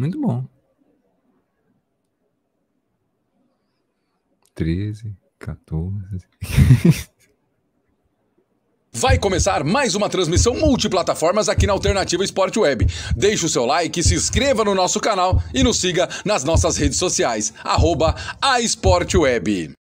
Muito bom. 13, 14. Vai começar mais uma transmissão multiplataformas aqui na Alternativa Esporte Web. Deixe o seu like, se inscreva no nosso canal e nos siga nas nossas redes sociais. Arroba a Esporte Web.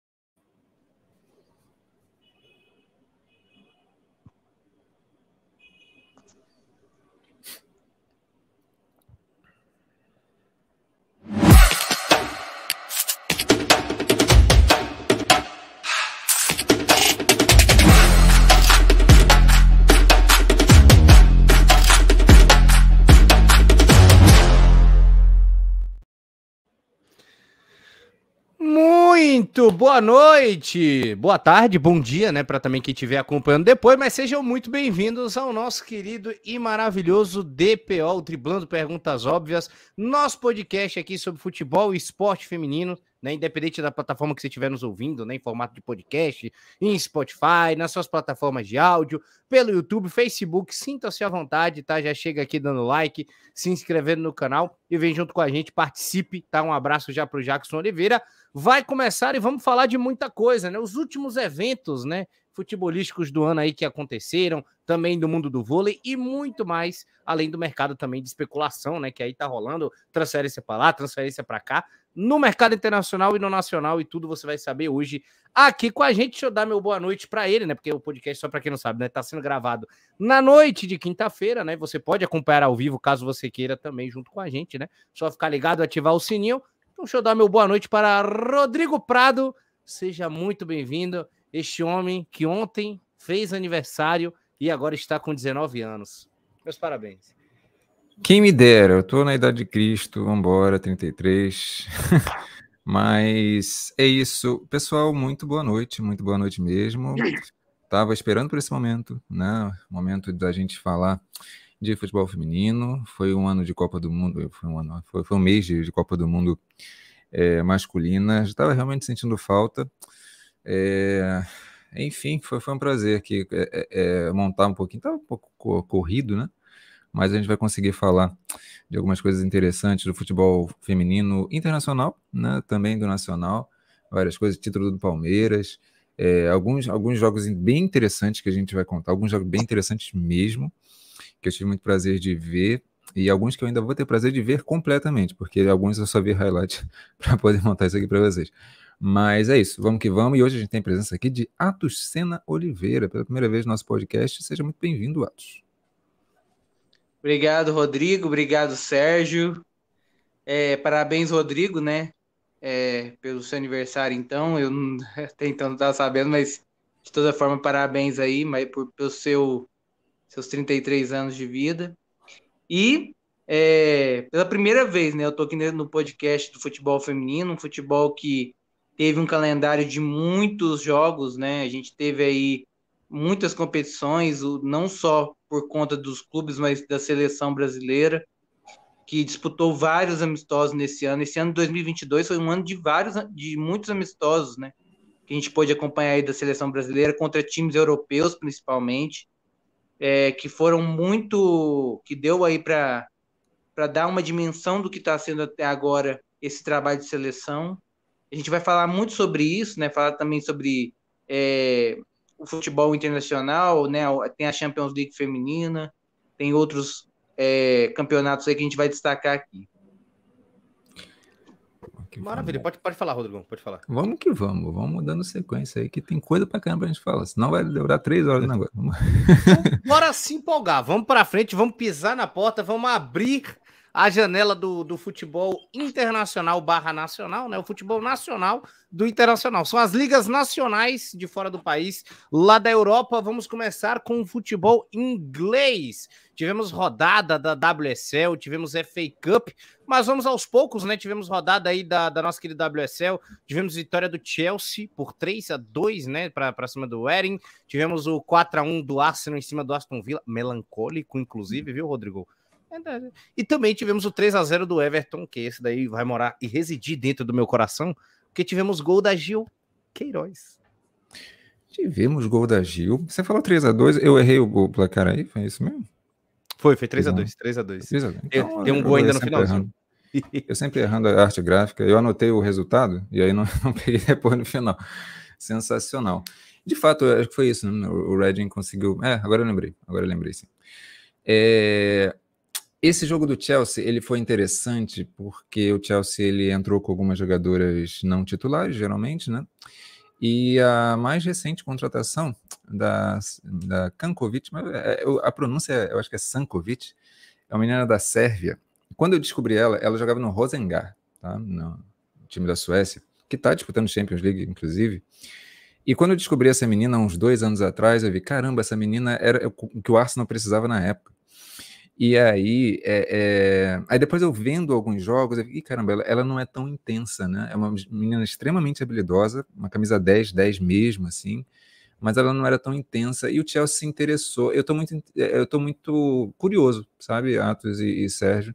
Muito boa noite, boa tarde, bom dia, né, para também quem estiver acompanhando depois, mas sejam muito bem-vindos ao nosso querido e maravilhoso DPO, o Driblando Perguntas Óbvias, nosso podcast aqui sobre futebol e esporte feminino, né, independente da plataforma que você estiver nos ouvindo, né, em formato de podcast, em Spotify, nas suas plataformas de áudio, pelo YouTube, Facebook, sinta-se à vontade, tá? Já chega aqui dando like, se inscrevendo no canal e vem junto com a gente, participe, tá? Um abraço já para o Jackson Oliveira. Vai começar e vamos falar de muita coisa, né? Os últimos eventos, né? futebolísticos do ano aí que aconteceram, também do mundo do vôlei e muito mais, além do mercado também de especulação, né, que aí tá rolando transferência para lá, transferência para cá, no mercado internacional e no nacional e tudo você vai saber hoje aqui com a gente. Deixa eu dar meu boa noite para ele, né, porque o podcast só para quem não sabe, né, tá sendo gravado na noite de quinta-feira, né? Você pode acompanhar ao vivo caso você queira também junto com a gente, né? Só ficar ligado, ativar o sininho. Então, deixa eu dar meu boa noite para Rodrigo Prado. Seja muito bem-vindo este homem que ontem fez aniversário e agora está com 19 anos. Meus parabéns. Quem me dera, eu tô na idade de Cristo, vambora, 33. Mas é isso. Pessoal, muito boa noite, muito boa noite mesmo. Tava esperando por esse momento, né? Momento da gente falar de futebol feminino. Foi um ano de Copa do Mundo, foi um ano, foi, foi um mês de, Copa do Mundo é, masculina. Estava realmente sentindo falta. É, enfim, foi, foi um prazer aqui é, é, é montar um pouquinho, estava um pouco corrido, né? Mas a gente vai conseguir falar de algumas coisas interessantes do futebol feminino internacional, né? Também do nacional, várias coisas, título do Palmeiras, é, alguns, alguns jogos bem interessantes que a gente vai contar, alguns jogos bem interessantes mesmo, que eu tive muito prazer de ver, e alguns que eu ainda vou ter prazer de ver completamente, porque alguns eu só vi highlight para poder montar isso aqui para vocês. Mas é isso, vamos que vamos. E hoje a gente tem presença aqui de Atos Sena Oliveira, pela primeira vez no nosso podcast. Seja muito bem-vindo, Atos. Obrigado, Rodrigo. Obrigado, Sérgio. É, parabéns, Rodrigo, né? É, pelo seu aniversário, então. Eu não, até então não estava sabendo, mas de toda forma, parabéns aí mas por, pelo seu, seus 33 anos de vida. E é, pela primeira vez, né? Eu estou aqui no podcast do futebol feminino, um futebol que teve um calendário de muitos jogos, né? A gente teve aí muitas competições, não só por conta dos clubes, mas da seleção brasileira, que disputou vários amistosos nesse ano. Esse ano de 2022 foi um ano de vários, de muitos amistosos, né? Que a gente pôde acompanhar aí da seleção brasileira contra times europeus, principalmente, é, que foram muito, que deu aí para para dar uma dimensão do que está sendo até agora esse trabalho de seleção. A gente vai falar muito sobre isso, né? Falar também sobre é, o futebol internacional, né? Tem a Champions League feminina, tem outros é, campeonatos aí que a gente vai destacar aqui. Maravilha, pode, pode falar, Rodrigo, pode falar. Vamos que vamos, vamos dando sequência aí, que tem coisa pra caramba pra gente falar, senão vai demorar três horas negócio. Bora se empolgar, vamos pra frente, vamos pisar na porta, vamos abrir a janela do, do futebol internacional barra nacional, né? O futebol nacional do internacional. São as ligas nacionais de fora do país. Lá da Europa, vamos começar com o futebol inglês. Tivemos rodada da WSL, tivemos FA Cup, mas vamos aos poucos, né? Tivemos rodada aí da, da nossa querida WSL, tivemos vitória do Chelsea por 3 a 2 né? Para cima do Wedding. Tivemos o 4 a 1 do Arsenal em cima do Aston Villa, melancólico, inclusive, viu, Rodrigo? E também tivemos o 3 a 0 do Everton, que esse daí vai morar e residir dentro do meu coração, porque tivemos gol da Gil Queiroz. Tivemos gol da Gil. Você falou 3 a 2 eu errei o gol placar aí, foi isso mesmo? Foi, foi 3 a 2 3 a 2 3 a 2 então, Tem um gol ainda no finalzinho. Eu sempre errando a arte gráfica, eu anotei o resultado e aí não, não peguei depois no final. Sensacional. De fato, acho que foi isso, né? O Redding conseguiu. É, agora eu lembrei, agora eu lembrei sim. É, esse jogo do Chelsea ele foi interessante porque o Chelsea ele entrou com algumas jogadoras não titulares, geralmente, né? E a mais recente contratação da, da Kankovic, é, a pronúncia eu acho que é Sankovic, é uma menina da Sérvia. Quando eu descobri ela, ela jogava no Rosengar, tá? no time da Suécia, que está disputando Champions League, inclusive. E quando eu descobri essa menina, uns dois anos atrás, eu vi, caramba, essa menina era o que o Arsenal precisava na época. E aí, é, é... aí depois eu vendo alguns jogos, eu vi, caramba, ela, ela, não é tão intensa, né? É uma menina extremamente habilidosa, uma camisa 10, 10 mesmo, assim, mas ela não era tão intensa, e o Chelsea se interessou. Eu estou muito, é, eu tô muito curioso, sabe, Atos e, e Sérgio,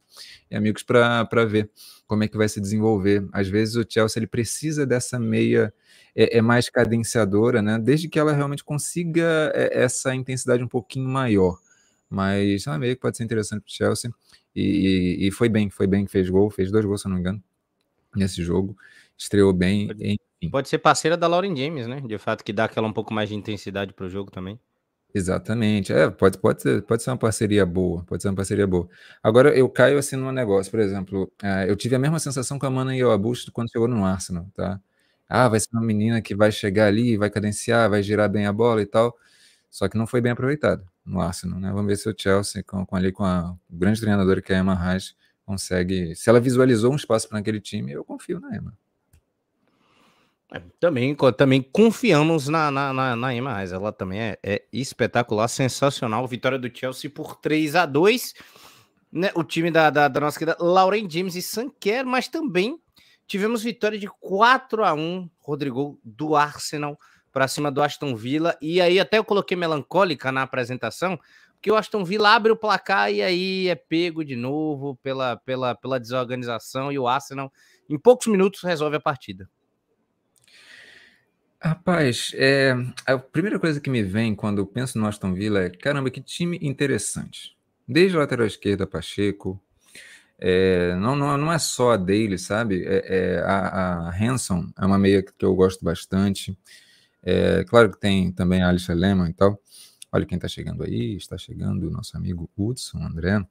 e amigos, para ver como é que vai se desenvolver. Às vezes o Chelsea ele precisa dessa meia é, é mais cadenciadora, né? Desde que ela realmente consiga essa intensidade um pouquinho maior mas é meio que pode ser interessante para o Chelsea. E, e, e, foi bem, foi bem, fez gol, fez dois gols, se não me engano, nesse jogo. Estreou bem. Pode, enfim. pode ser parceira da Lauren James, né? De fato, que dá aquela um pouco mais de intensidade para o jogo também. Exatamente. É, pode, pode, ser, pode ser uma parceria boa. Pode ser uma parceria boa. Agora, eu caio assim num negócio, por exemplo, uh, eu tive a mesma sensação com a Mana Yoabushi quando chegou no Arsenal, tá? Ah, vai ser uma menina que vai chegar ali, vai cadenciar, vai girar bem a bola e tal. Só que não foi bem aproveitado no Arsenal, né? Vamos ver se o Chelsea, com, com ali com a grande treinadora que é a Emma Reis, consegue. Se ela visualizou um espaço para aquele time, eu confio na Emma. É, também, também confiamos na, na, na, na Emma Reis. Ela também é, é, espetacular, sensacional. Vitória do Chelsea por 3 a 2 né, O time da, da, da nossa querida Lauren James e Sanquer, mas também tivemos vitória de 4 a 1 Rodrigo, do Arsenal para cima do Aston Villa. E aí até eu coloquei melancólica na apresentação, porque o Aston Villa abre o placar e aí é pego de novo pela, pela, pela desorganização e o Arsenal em poucos minutos resolve a partida. Rapaz, é, a primeira coisa que me vem quando eu penso no Aston Villa é caramba, que time interessante. Desde a lateral esquerda, Pacheco, é, não, não, não é só a dele, sabe? É, é a, a Hanson é uma meia que eu gosto bastante. É, claro que tem também a Alicia Lehmann e tal. Olha quem está chegando aí, está chegando o nosso amigo Hudson, André.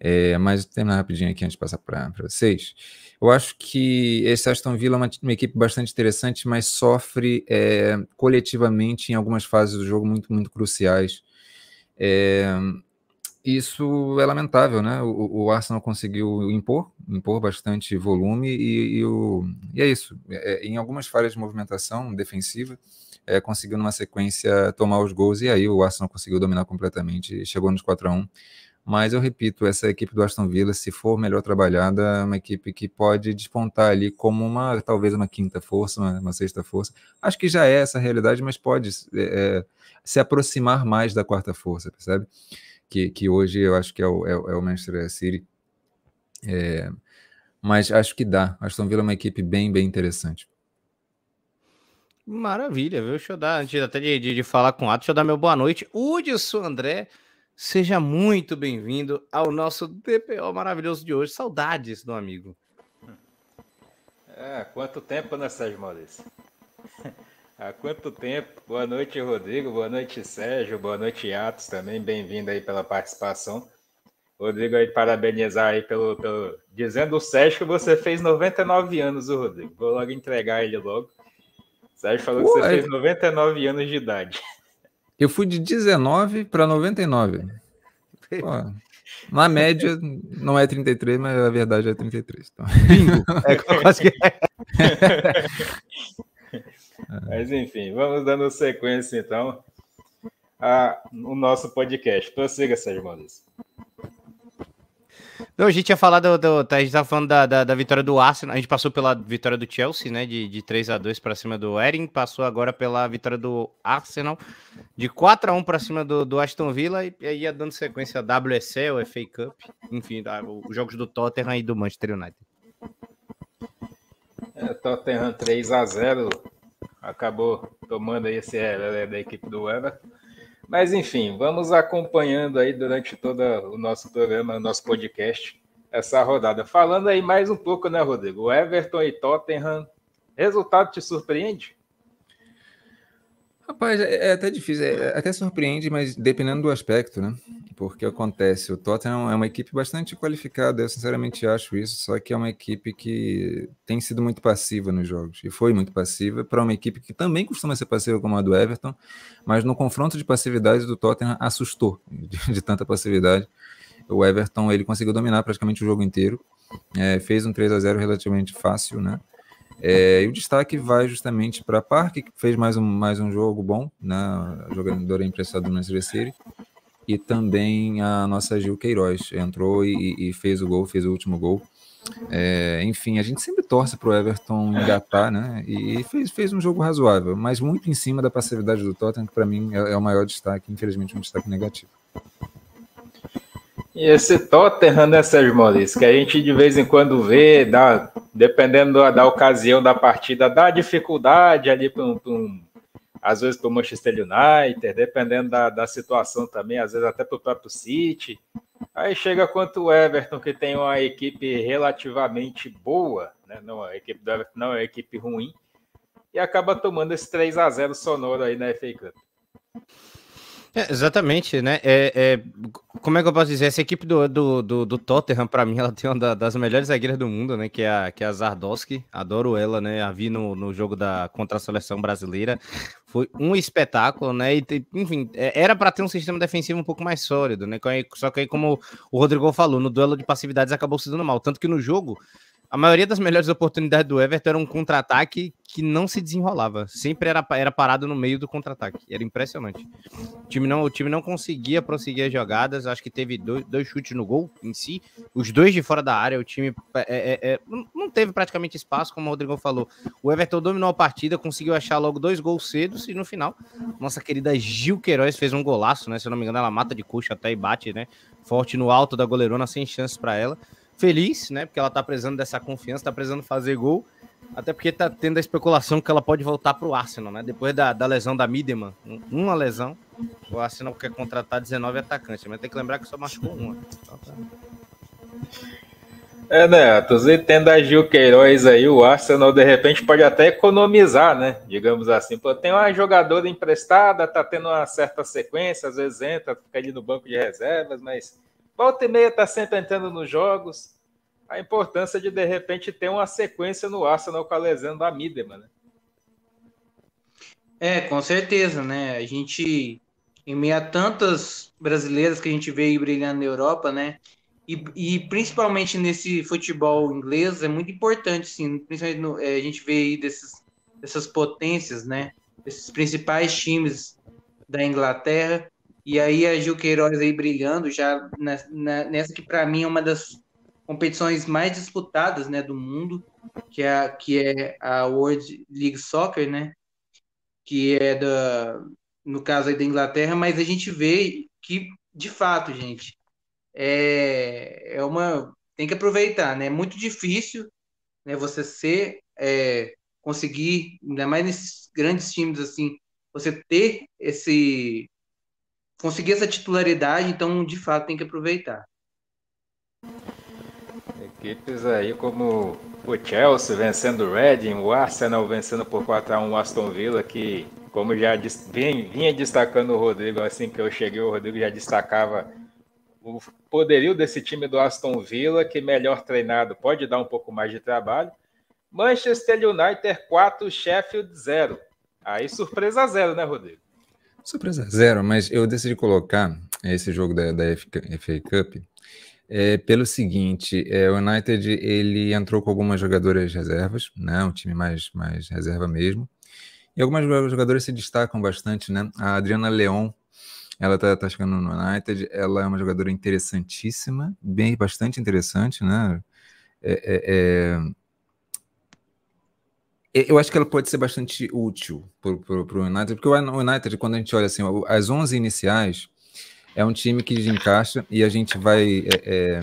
É, mas terminar rapidinho aqui antes de passar para vocês. Eu acho que esse Aston Villa é uma, uma equipe bastante interessante, mas sofre é, coletivamente em algumas fases do jogo muito, muito cruciais. É, isso é lamentável, né? O, o, Arsenal conseguiu impor, impor bastante volume e, e, o, e é isso. É, em algumas falhas de movimentação defensiva, é, conseguiu numa sequência tomar os gols e aí o Arsenal conseguiu dominar completamente chegou nos 4 a 1 mas eu repito, essa equipe do Aston Villa, se for melhor trabalhada, é uma equipe que pode despontar ali como uma, talvez uma quinta força, uma, uma sexta força. Acho que já é essa realidade, mas pode é, se aproximar mais da quarta força, percebe? Que, que hoje eu acho que é o, é, é o Manchester City. É, mas acho que dá. Aston Villa é uma equipe bem, bem interessante. Maravilha, viu? Deixa eu dar, antes até de, de, de falar com o Ato, deixa eu dar meu boa noite. Hudson André, seja muito bem-vindo ao nosso DPO maravilhoso de hoje. Saudades do amigo. É, quanto tempo, né, Sérgio Maurício? Há quanto tempo? Boa noite, Rodrigo. Boa noite, Sérgio. Boa noite, Atos também. Bem-vindo aí pela participação. Rodrigo, aí, parabenizar aí pelo, pelo. Dizendo o Sérgio que você fez 99 anos, o Rodrigo. Vou logo entregar ele logo. O Sérgio falou que você fez 99 anos de idade. Eu fui de 19 para 99. Pô, na média, não é 33, mas a verdade é 33. Então. Bingo! É quase que. Mas enfim, vamos dando sequência então a, o nosso podcast. Prossiga, Sérgio Maurício. Não, a gente tinha falado, do, a gente estava falando da, da, da, vitória do Arsenal, a gente passou pela vitória do Chelsea, né, de, de 3 a 2 para cima do Erin, passou agora pela vitória do Arsenal, de 4 a 1 para cima do, do Aston Villa, e aí ia dando sequência a WSL, FA Cup, enfim, os jogos do Tottenham e do Manchester United. É, Tottenham 3 a 0 acabou tomando aí esse é, da equipe do Everton. Mas enfim, vamos acompanhando aí durante todo o nosso programa, o nosso podcast, essa rodada. Falando aí mais um pouco, né, Rodrigo? Everton e Tottenham, resultado te surpreende? Rapaz, é, é até difícil, é, até surpreende, mas dependendo do aspecto, né? Porque acontece, o Tottenham é uma equipe bastante qualificada, eu sinceramente acho isso, só que é uma equipe que tem sido muito passiva nos jogos, e foi muito passiva para uma equipe que também costuma ser passiva como a do Everton, mas no confronto de passividade do Tottenham assustou de, de tanta passividade. O Everton ele conseguiu dominar praticamente o jogo inteiro, é, fez um 3 a 0 relativamente fácil, né? É, e o destaque vai justamente para a Park, que fez mais um, mais um jogo bom, né? A jogadora emprestada do Manchester City. E também a nossa Gil Queiroz entrou e, e fez o gol, fez o último gol. É, enfim, a gente sempre torce para o Everton engatar, né? E fez, fez um jogo razoável, mas muito em cima da passividade do Tottenham, que para mim é, é, o maior destaque, infelizmente um destaque negativo. E esse Tottenham, né, Sérgio Maurício, que a gente de vez em quando vê, dá, dependendo da, da ocasião da partida, dá dificuldade ali para um, um, às vezes para o Manchester United, dependendo da, da situação também, às vezes até para o próprio City. Aí chega quanto o Everton, que tem uma equipe relativamente boa, né? não, a equipe do Everton não é uma equipe ruim, e acaba tomando esse 3 a 0 sonoro aí na FA Cup. É, exatamente, né? É, é, como é que eu posso dizer? Essa equipe do, do, do, do Tottenham, para mim, ela tem uma das melhores zagueiras do mundo, né? Que é a, que é a Zardowski. Adoro ela, né? A vi no, no jogo da, contra a seleção brasileira. Foi um espetáculo, né? E, enfim, é, era para ter um sistema defensivo um pouco mais sólido, né? Só que aí, como o Rodrigo falou, no duelo de passividades acabou se dando mal. Tanto que no jogo a maioria das melhores oportunidades do Everton era um contra-ataque que não se desenrolava. Sempre era, era parado no meio do contra-ataque. Era impressionante. O time, não, o time não conseguia prosseguir as jogadas. Acho que teve dois, dois chutes no gol em si. Os dois de fora da área. O time é, é, é, não teve praticamente espaço, como o Rodrigo falou. O Everton dominou a partida, conseguiu achar logo dois gols cedos. E no final, nossa querida Gil Queiroz fez um golaço, né? Se eu não me engano, ela mata de coxa até e bate, né? Forte no alto da goleirona, sem chances para ela feliz, né? Porque ela tá precisando dessa confiança, tá precisando fazer gol. Até porque tá tendo a especulação que ela pode voltar pro Arsenal, né? Depois da, da lesão da Mideman, uma lesão, o Arsenal quer contratar 19 atacantes, mas tem que lembrar que só machucou uma. Então, tá... É, né? Você tendo a Gil Queiroz aí, o Arsenal de repente pode até economizar, né? Digamos assim. Pô, tem uma jogadora emprestada, tá tendo uma certa sequência, às vezes entra, fica ali no banco de reservas, mas volta e meia tá sempre entrando nos jogos. A importância de, de repente, ter uma sequência no Arsenal com a lesão da Midema, né? É, com certeza, né? A gente, em meio a tantas brasileiras que a gente vê brilhando na Europa, né? E, e, principalmente nesse futebol inglês é muito importante, sim. Principalmente no, é, a gente vê aí desses, dessas potências, né? Esses principais times da Inglaterra e aí a Gil Queiroz aí brilhando já na, na, nessa que para mim é uma das competições mais disputadas, né, do mundo, que é, que é a World League Soccer, né, que é da, no caso aí da Inglaterra, mas a gente vê que, de fato, gente, é, é uma, tem que aproveitar, né, é muito difícil, né, você ser, é, conseguir, ainda mais nesses grandes times assim, você ter esse conseguir essa titularidade, então de fato tem que aproveitar. Equipes aí como o Chelsea vencendo o Reading, o Arsenal vencendo por 4 a 1 o Aston Villa, que como já vinha destacando o Rodrigo, assim que eu cheguei, o Rodrigo já destacava o poderio desse time do Aston Villa, que melhor treinado pode dar um pouco mais de trabalho. Manchester United 4, Sheffield 0. Aí surpresa zero, né, Rodrigo? Surpresa zero, mas eu decidi colocar esse jogo da, da FA Cup é, pelo seguinte, é, o United ele entrou com algumas jogadoras reservas, né, um time mais, mais reserva mesmo, e algumas jogadoras se destacam bastante, né, a Adriana Leon, ela tá, tá chegando no United, ela é uma jogadora interessantíssima, bem, bastante interessante, né, é, é, é eu acho que ela pode ser bastante útil para o United, porque o United, quando a gente olha assim, as 11 iniciais, é um time que encaixa e a gente vai é, é,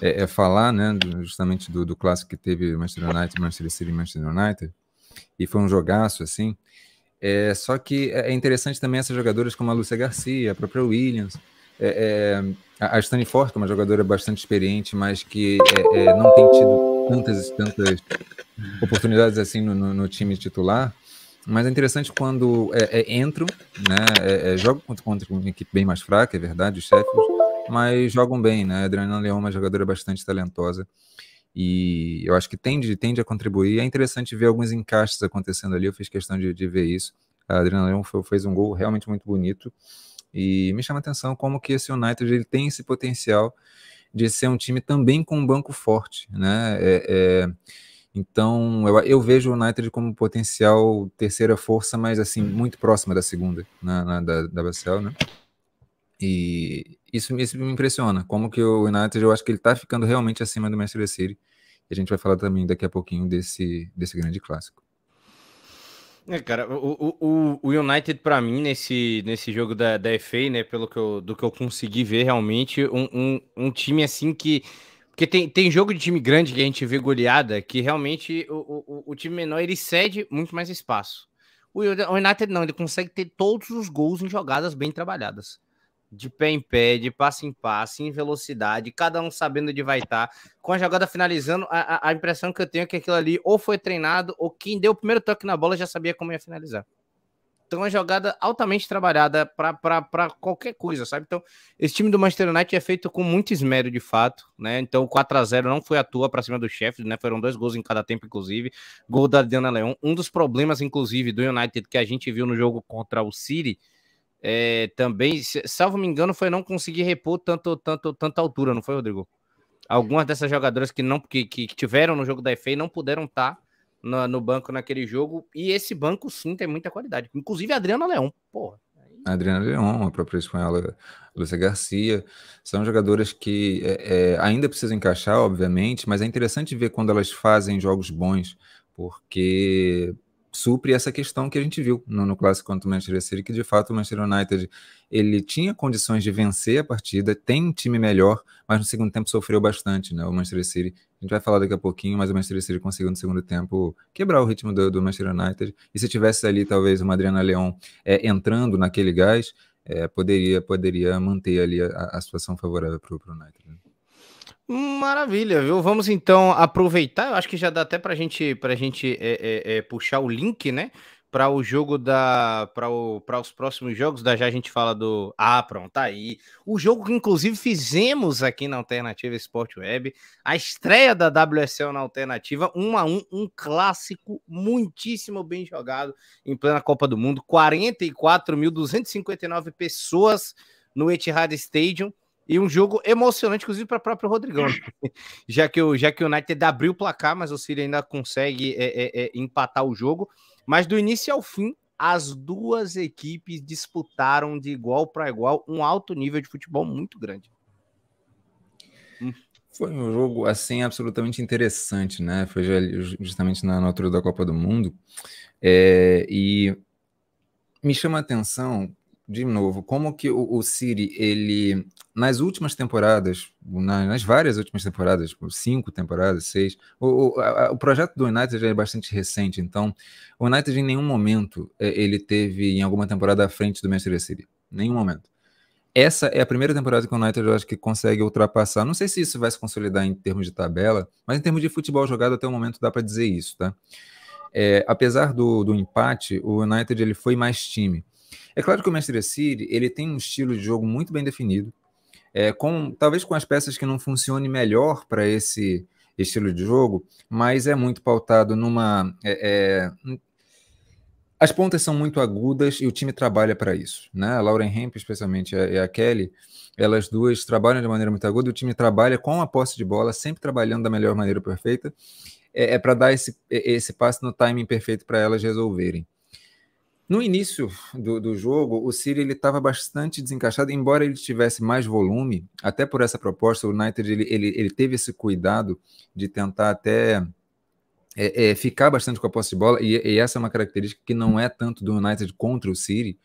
é, é falar né, justamente do, do clássico que teve Manchester United, Manchester City e Manchester United, e foi um jogaço assim. É, só que é, é interessante também essas jogadoras como a Lúcia Garcia, a própria Williams, é, a Stani Ford, que é uma jogadora bastante experiente, mas que não tem tido tantas, tantas oportunidades assim no, no, no time titular. Mas é interessante quando é, é, entram, né? É, é, jogam contra, contra, uma equipe bem mais fraca, é verdade, os Sheffield, mas jogam bem, né? A Adriana Leão é uma jogadora bastante talentosa e eu acho que tende, tende a contribuir. É interessante ver alguns encaixes acontecendo ali, eu fiz questão de, de ver isso. A Adriana Leão fez um gol realmente muito bonito e me chama a atenção como que esse United ele tem esse potencial de ser um time também com um banco forte, né? É, é, então, eu, eu, vejo o United como potencial terceira força, mas assim, muito próxima da segunda, na, na da, da Basel, né? E isso, isso me impressiona, como que o United, eu acho que ele tá ficando realmente acima do Manchester City. E a gente vai falar também daqui a pouquinho desse, desse grande clássico. É, cara, o, o, o United, para mim, nesse, nesse jogo da, da FA, né, pelo que eu, do que eu consegui ver, realmente, um, um, um time assim que porque tem, tem jogo de time grande que a gente vê goleada que realmente o, o, o time menor ele cede muito mais espaço. O, o United não, ele consegue ter todos os gols em jogadas bem trabalhadas. De pé em pé, de passe em passe, em velocidade, cada um sabendo onde vai estar. Com a jogada finalizando, a, a impressão que eu tenho é que aquilo ali ou foi treinado, ou quem deu o primeiro toque na bola já sabia como ia finalizar. Então, é uma jogada altamente trabalhada para qualquer coisa, sabe? Então, esse time do Manchester United é feito com muito esmero, de fato, né? Então, o 4 a 0 não foi à toa para cima do Sheffield, né? Foram dois gols em cada tempo, inclusive. Gol da Diana Leão. Um dos problemas, inclusive, do United que a gente viu no jogo contra o City é, também, salvo me engano, foi não conseguir repor tanto, tanto, tanta altura, não foi, Rodrigo? Algumas dessas jogadoras que não que, que tiveram no jogo da FA não puderam estar. Tá no, no, banco naquele jogo. E esse banco, sim, tem muita qualidade. Inclusive a Adriana Leão, porra. A Adriana Leão, a própria espanhola Lúcia Garcia, são jogadoras que é, é, ainda precisam encaixar, obviamente, mas é interessante ver quando elas fazem jogos bons, porque supre essa questão que a gente viu no, no clássico contra o Manchester City, que de fato o Manchester United ele tinha condições de vencer a partida, tem um time melhor, mas no segundo tempo sofreu bastante, né? O Manchester City, a gente vai falar daqui a pouquinho, mas o Manchester City conseguiu no segundo tempo quebrar o ritmo do, do Manchester United. E se tivesse ali talvez uma Adriana Leão é, entrando naquele gás, é, poderia poderia manter ali a, a situação favorável para o United. Né? Maravilha, viu? Vamos então aproveitar. Eu acho que já dá até para gente, gente é, é, é, puxar o link, né? Para o jogo da. Para os próximos jogos. Da já a gente fala do. Ah, pronto, tá aí. O jogo que inclusive fizemos aqui na Alternativa Sport Web. A estreia da WSL na Alternativa. 1 a 1 um clássico muitíssimo bem jogado em plena Copa do Mundo. 44.259 pessoas no Etihad Stadium. E um jogo emocionante, inclusive, para o próprio Rodrigão. já, que o, já que o United abriu o placar, mas o City ainda consegue é, é, é, empatar o jogo. Mas do início ao fim, as duas equipes disputaram de igual para igual um alto nível de futebol muito grande. Hum. Foi um jogo assim absolutamente interessante, né? Foi justamente na, altura da Copa do Mundo. É, e me chama a atenção de novo, como que o, o City, ele, nas últimas temporadas, na, nas várias últimas temporadas, cinco temporadas, seis, o, o, a, o projeto do United é bastante recente, então o United em nenhum momento é, ele teve em alguma temporada à frente do Manchester City, nenhum momento. Essa é a primeira temporada que o United eu acho que consegue ultrapassar. Não sei se isso vai se consolidar em termos de tabela, mas em termos de futebol jogado até o momento dá para dizer isso, tá? É, apesar do, do empate, o United ele foi mais time. É claro que o Manchester City ele tem um estilo de jogo muito bem definido, é, com talvez com as peças que não funcione melhor para esse estilo de jogo, mas é muito pautado numa. É, é, as pontas são muito agudas e o time trabalha para isso. Né? A Lauren Hemp, especialmente, e a Kelly, elas duas trabalham de maneira muito aguda, o time trabalha com a posse de bola, sempre trabalhando da melhor maneira perfeita, é, é para dar esse, esse passe no timing perfeito para elas resolverem. No início do, do jogo, o City ele estava bastante desencaixado, embora ele tivesse mais volume, até por essa proposta, o United ele, ele, ele teve esse cuidado de tentar até é, é, ficar bastante com a posse de bola, e, e, essa é uma característica que não é tanto do United contra o City,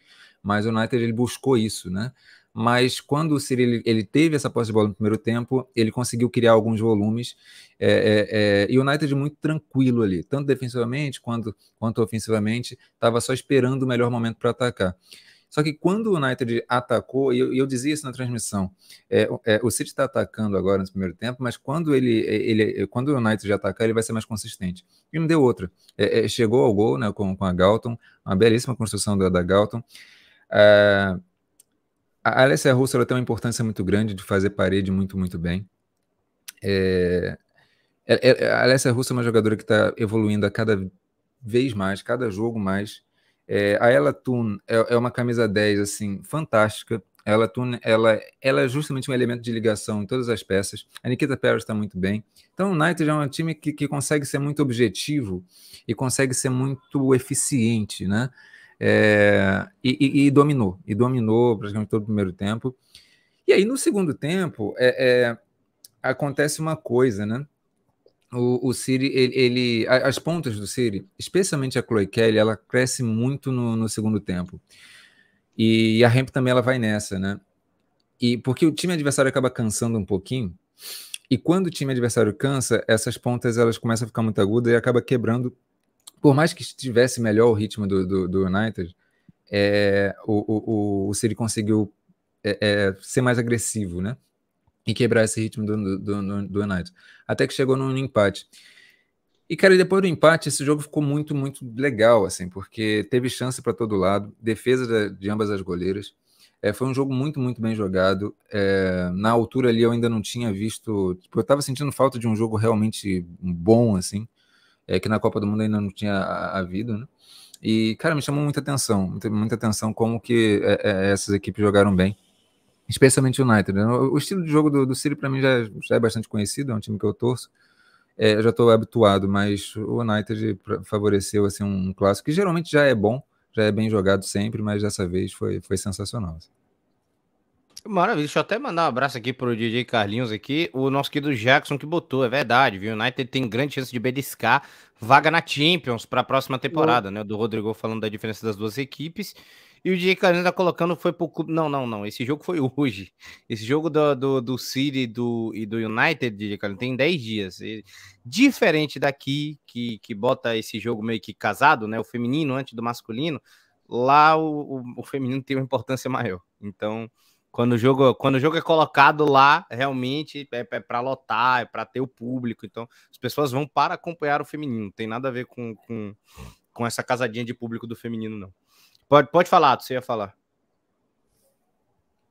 mas o United ele buscou isso, né? Mas quando o City ele, teve essa posse de bola no primeiro tempo, ele conseguiu criar alguns volumes é, é, é, e o United muito tranquilo ali, tanto defensivamente quanto, quanto ofensivamente, estava só esperando o melhor momento para atacar. Só que quando o United atacou, e eu, eu, dizia isso na transmissão, é, é, o City está atacando agora no primeiro tempo, mas quando ele, ele, quando o United atacar, ele vai ser mais consistente. E não deu outra. É, é chegou ao gol né, com, com a Galton, uma belíssima construção da, da Galton. É, a Alessia Russo ela tem uma importância muito grande de fazer parede muito, muito bem. É, a Alessia Russo é uma jogadora que está evoluindo a cada vez mais, cada jogo mais. É, a Ella Thun é, é, uma camisa 10, assim, fantástica. A Ella Thun, ela, ela é justamente um elemento de ligação em todas as peças. A Nikita Paris está muito bem. Então, o United é um time que, que consegue ser muito objetivo e consegue ser muito eficiente, né? É, e, e, e, dominou, e dominou praticamente todo o primeiro tempo. E aí, no segundo tempo, é, é acontece uma coisa, né? o, o Siri, ele, ele, as pontas do Siri, especialmente a Chloe Kelly, ela cresce muito no, no segundo tempo. E a Ramp também ela vai nessa, né? E porque o time adversário acaba cansando um pouquinho, e quando o time adversário cansa, essas pontas elas começam a ficar muito agudas e acaba quebrando. Por mais que estivesse melhor o ritmo do, do, do United, é, o, o, o Siri conseguiu é, é, ser mais agressivo, né? e quebrar esse ritmo do, do, do, United. Até que chegou no empate. E, cara, depois do empate, esse jogo ficou muito, muito legal, assim, porque teve chance para todo lado, defesa de, de ambas as goleiras. É, foi um jogo muito, muito bem jogado. É, na altura ali eu ainda não tinha visto. Tipo, eu estava sentindo falta de um jogo realmente bom, assim, é, que na Copa do Mundo ainda não tinha havido, né? E, cara, me chamou muita atenção, muita, muita atenção como que é, é, essas equipes jogaram bem especialmente o United. Né? O estilo de jogo do, do City para mim já, já, é bastante conhecido, é um time que eu torço. É, eu já estou habituado, mas o United favoreceu assim, um clássico que geralmente já é bom, já é bem jogado sempre, mas dessa vez foi, foi sensacional. Assim. Maravilha, deixa eu até mandar um abraço aqui pro DJ Carlinhos aqui, o nosso querido Jackson que botou, é verdade, viu? O United tem grande chance de beliscar vaga na Champions para a próxima temporada, né? Do Rodrigo falando da diferença das duas equipes. E o DJ Carlinhos tá colocando foi pro clube. Não, não, não. Esse jogo foi hoje. Esse jogo do, do, do City do, e do United, DJ Carlinhos, tem 10 dias. E, diferente daqui, que, que bota esse jogo meio que casado, né? O feminino antes do masculino. Lá o, o, o feminino tem uma importância maior. Então, quando o jogo, quando o jogo é colocado lá, realmente é, é para lotar, é para ter o público. Então, as pessoas vão para acompanhar o feminino. Não tem nada a ver com, com, com essa casadinha de público do feminino, não. Pode, pode falar, você ia falar.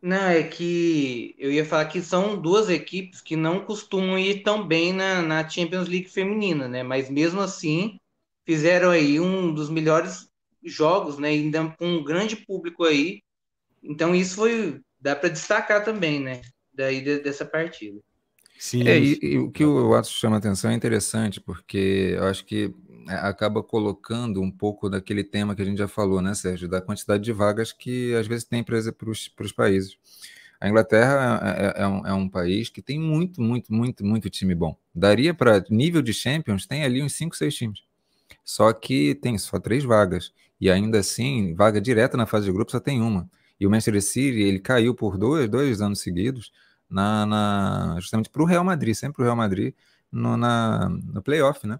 Não, é que eu ia falar que são duas equipes que não costumam ir tão bem na, na Champions League feminina, né? Mas mesmo assim, fizeram aí um dos melhores jogos, né? Ainda com um grande público aí. Então isso foi dá para destacar também, né? Daí de, dessa partida. Sim. É, e, e, o que o Watson chama atenção é interessante, porque eu acho que é, acaba colocando um pouco daquele tema que a gente já falou, né, Sérgio, da quantidade de vagas que às vezes tem para os países. A Inglaterra é, é, é, um, é, um, país que tem muito, muito, muito, muito time bom. Daria para nível de Champions, tem ali uns 5, 6 times. Só que tem só três vagas. E ainda assim, vaga direta na fase de grupo só tem uma. E o Manchester City, ele caiu por dois, dois anos seguidos, na, na justamente para o Real Madrid, sempre para o Real Madrid, no, na, no playoff, né?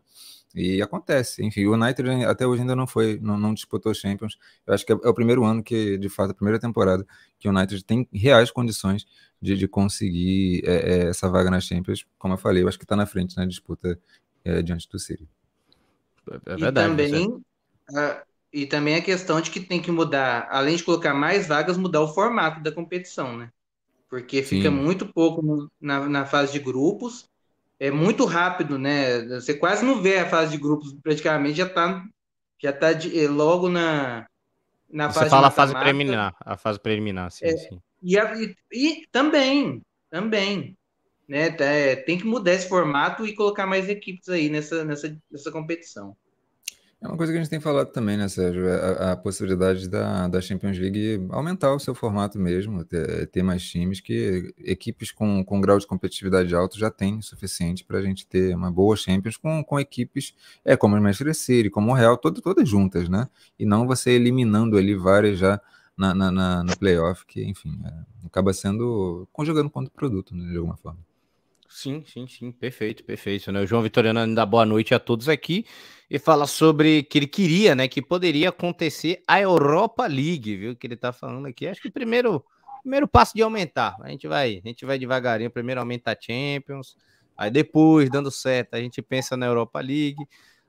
E acontece. Enfim, o United até hoje ainda não foi, não, não disputou Champions. Eu acho que é, é, o primeiro ano que, de fato, a primeira temporada que o United tem reais condições de, de conseguir é, é, essa vaga na Champions. Como eu falei, eu acho que está na frente na disputa é, diante do City. É verdade. E também, e também a questão de que tem que mudar, além de colocar mais vagas, mudar o formato da competição, né? Porque fica Sim. muito pouco na, na fase de grupos é muito rápido, né? Você quase não vê a fase de grupos, praticamente já está já tá de, é, logo na, na Você fase fala a fase preliminar, a fase preliminar, sim, é, sim. E, a, e, e, também, também, né? É, tem que mudar esse formato e colocar mais equipes aí nessa, nessa, nessa competição. É uma coisa que a gente tem falado também, né, Sérgio? É a, a possibilidade da, da Champions League aumentar o seu formato mesmo, ter, ter mais times, que equipes com, com grau de competitividade alto já tem o suficiente para a gente ter uma boa Champions com, com equipes é, como o Manchester City, como o Real, todo, todas juntas, né? E não você eliminando ali várias já na, na, na no playoff, que, enfim, é, acaba sendo conjugando contra o produto, né, de alguma forma. Sim, sim, sim, perfeito, perfeito. Né? O João Vitoriano dá boa noite a todos aqui e fala sobre que ele queria, né, que poderia acontecer a Europa League, viu? Que ele tá falando aqui. Acho que o primeiro, primeiro passo de aumentar. A gente vai, a gente vai devagarinho. Primeiro aumenta a Champions, aí depois, dando certo, a gente pensa na Europa League.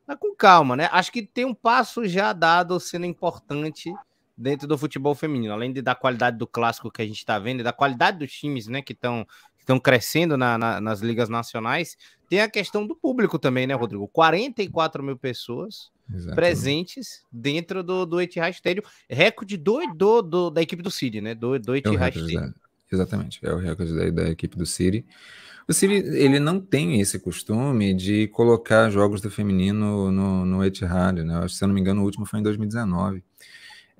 Mas com calma, né? Acho que tem um passo já dado sendo importante dentro do futebol feminino, além de, da qualidade do clássico que a gente está vendo, e da qualidade dos times, né, que estão estão crescendo na, na, nas ligas nacionais, tem a questão do público também, né, Rodrigo? 44 mil pessoas Exatamente. presentes dentro do, do Etihad Stadium, recorde do, do, do, da equipe do City, né? Do, do Etihad é Stadium. Exatamente, é o recorde da, da equipe do City. O City, ele não tem esse costume de colocar jogos do feminino no, no Etihad, né? Se eu não me engano, o último foi em 2019.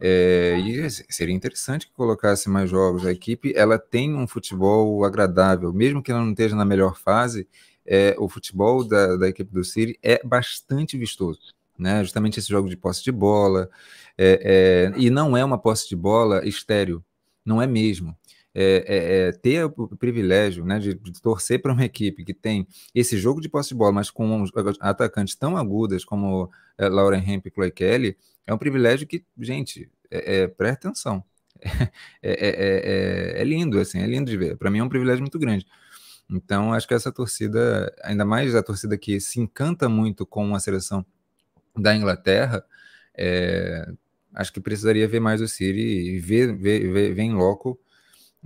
É, e seria interessante que colocasse mais jogos. A equipe ela tem um futebol agradável, mesmo que ela não esteja na melhor fase. É, o futebol da, da equipe do City é bastante vistoso, né? Justamente esse jogo de posse de bola é, é e não é uma posse de bola estéreo, não é mesmo. É, é, é, ter o privilégio né, de, de torcer para uma equipe que tem esse jogo de posse de bola, mas com atacantes tão agudas como é, Lauren Hemp e Chloe Kelly, é um privilégio que, gente, é, é presta atenção. É, é, é, é, lindo, assim, é lindo de ver. Para mim é um privilégio muito grande. Então, acho que essa torcida, ainda mais a torcida que se encanta muito com a seleção da Inglaterra, acho que precisaria ver mais o City e ver, ver, ver, ver em loco.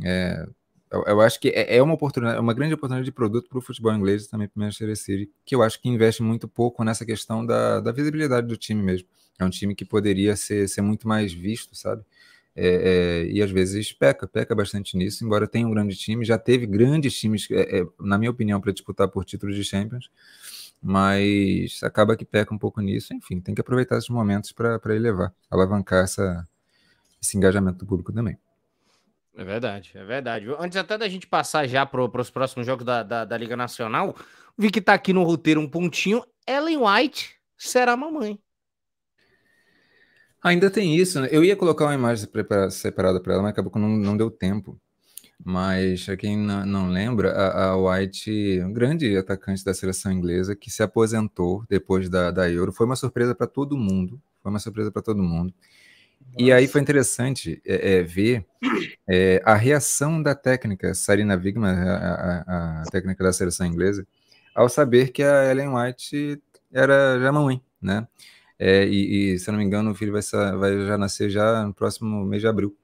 É, eu, eu, acho que é, é, uma oportunidade, uma grande oportunidade de produto para o futebol inglês também para o Manchester City, que eu acho que investe muito pouco nessa questão da, da visibilidade do time mesmo. É um time que poderia ser, ser muito mais visto, sabe? É, é, e às vezes peca, peca bastante nisso, embora tenha um grande time, já teve grandes times, é, é na minha opinião, para disputar por títulos de Champions, mas acaba que peca um pouco nisso. Enfim, tem que aproveitar esses momentos para elevar, alavancar essa, esse engajamento do público também. É verdade, é verdade. Antes até da gente passar já para os próximos jogos da, da, da, Liga Nacional, vi que está aqui no roteiro um pontinho. Ellen White será mamãe. Ainda tem isso, né? Eu ia colocar uma imagem separada para ela, mas acabou que não, não deu tempo. Mas, a quem não, não lembra, a, a, White, um grande atacante da seleção inglesa, que se aposentou depois da, da Euro, foi uma surpresa para todo mundo. Foi uma surpresa para todo mundo. E aí foi interessante é, é, ver é, a reação da técnica, Sarina Wigman, a, a, a, técnica da seleção inglesa, ao saber que a Ellen White era já mãe, né? É, e, e, se eu não me engano, o filho vai, vai, já nascer já no próximo mês de abril.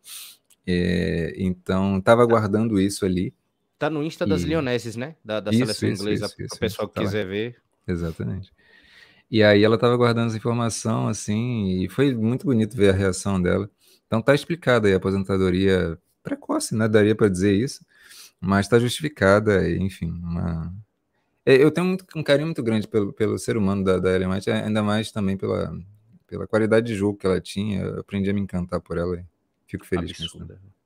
É, então, estava aguardando isso ali. Tá no Insta das Lionesses, né? Da, da isso, seleção isso, inglesa, para o pessoal que tá quiser lá. ver. Exatamente. E aí ela estava guardando essa informação, assim, e foi muito bonito ver a reação dela. Então tá explicada aí a aposentadoria precoce, né? Daria para dizer isso, mas está justificada, enfim, uma, é, eu tenho um carinho muito grande pelo, pelo ser humano da, da Ellen White, ainda mais também pela, pela qualidade de jogo que ela tinha. Eu aprendi a me encantar por ela e fico feliz Absurdo. com isso.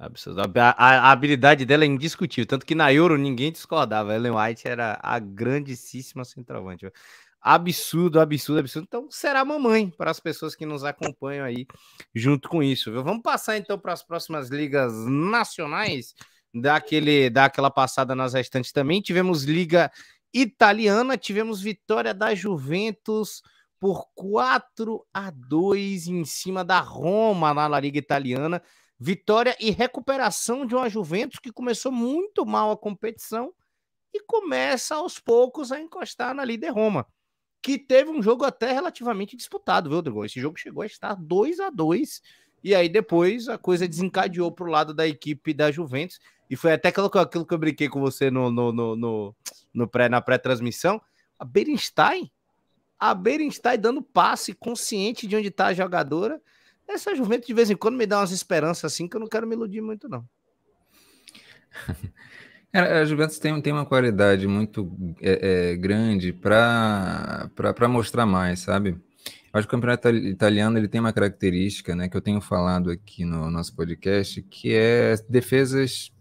Absurdo. A, a, habilidade dela é indiscutível, tanto que na Euro ninguém discordava. Ellen White era a grandíssima centroavante. Absurdo, absurdo, absurdo. Então será mamãe para as pessoas que nos acompanham aí junto com isso. Viu? Vamos passar então para as próximas ligas nacionais daquele, daquela passada nas restantes também. Tivemos Liga Italiana, tivemos vitória da Juventus por 4 a 2 em cima da Roma na Liga Italiana. Vitória e recuperação de uma Juventus que começou muito mal a competição e começa aos poucos a encostar na líder Roma, que teve um jogo até relativamente disputado, viu, Rodrigo? Esse jogo chegou a estar 2 a 2 e aí depois a coisa desencadeou para o lado da equipe da Juventus e foi até aquilo, aquilo que eu brinquei com você no, no, no, no, no pré, na pré-transmissão. A Berenstein, a Berenstein dando passe consciente de onde está a jogadora. Essa Juventus de vez em quando me dá umas esperanças assim que eu não quero me iludir muito, não. A Juventus tem, tem uma qualidade muito é, é, grande para mostrar mais, sabe? Acho que o campeonato italiano ele tem uma característica, né, que eu tenho falado aqui no nosso podcast, que é defesas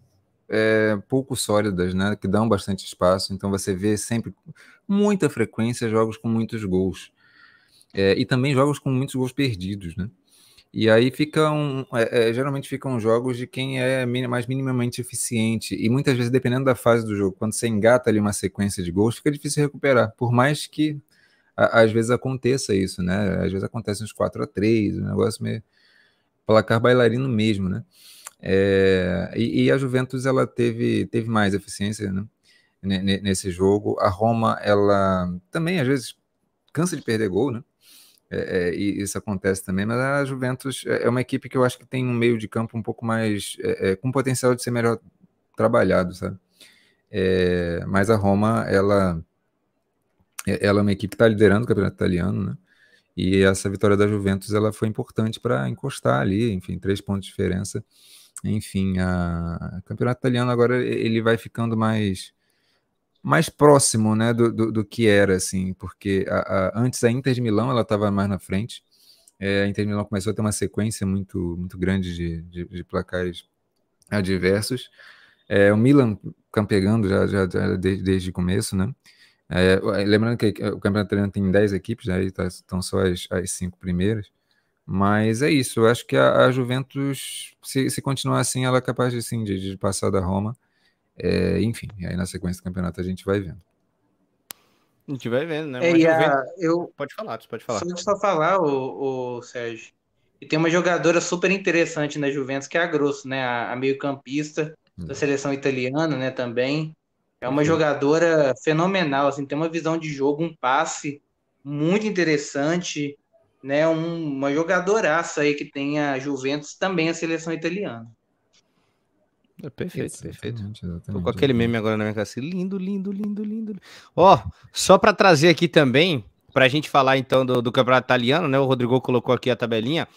é, pouco sólidas, né, que dão bastante espaço. Então você vê sempre muita frequência jogos com muitos gols é, e também jogos com muitos gols perdidos, né? E aí ficam, é, é, geralmente ficam jogos de quem é mais minimamente eficiente. E muitas vezes, dependendo da fase do jogo, quando você engata ali uma sequência de gols, fica difícil recuperar. Por mais que a, às vezes aconteça isso, né? Às vezes acontece uns 4 a 3 um negócio meio placar bailarino mesmo, né? É, e, e, a Juventus ela teve, teve mais eficiência né? nesse jogo. A Roma, ela também às vezes cansa de perder gol, né? É, é, e isso acontece também, mas a Juventus é, é uma equipe que eu acho que tem um meio de campo um pouco mais é, é com potencial de ser melhor trabalhado, sabe? Mas a Roma, ela, ela é uma equipe que está liderando o campeonato italiano, né? E essa vitória da Juventus ela foi importante para encostar ali, enfim, três pontos de diferença. Enfim, a, o campeonato italiano agora ele vai ficando mais mais próximo né, do, do, do, que era, assim, porque a, a, antes a Inter de Milão ela estava mais na frente. É, a Inter de Milão começou a ter uma sequência muito, muito grande de, de, de placares adversos. É, o Milan campegando já, já, já desde, desde o começo, né? É, lembrando que o campeonato italiano tem 10 equipes, né, tá, estão só as, as cinco primeiras. Mas é isso, eu acho que a, a Juventus, se, se continuar assim, ela é capaz de, sim, de, de passar da Roma. É, enfim, aí na sequência do campeonato a gente vai vendo. A gente vai vendo, né? É, a, eu... Pode falar, pode falar. Só, só falar, o, o Sérgio. E tem uma jogadora super interessante na Juventus, que é a Grosso, né? A, a meio-campista da seleção italiana, né? Também. É uma jogadora fenomenal, assim, tem uma visão de jogo, um passe muito interessante, né? Um, uma jogadoraça aí que tem a Juventus, também a seleção italiana. É perfeito, perfeito. Tô com aquele meme agora na minha casa, assim, lindo, lindo, lindo, lindo. Ó, oh, só para trazer aqui também, para a gente falar então do, do campeonato italiano, né? O Rodrigo colocou aqui a tabelinha.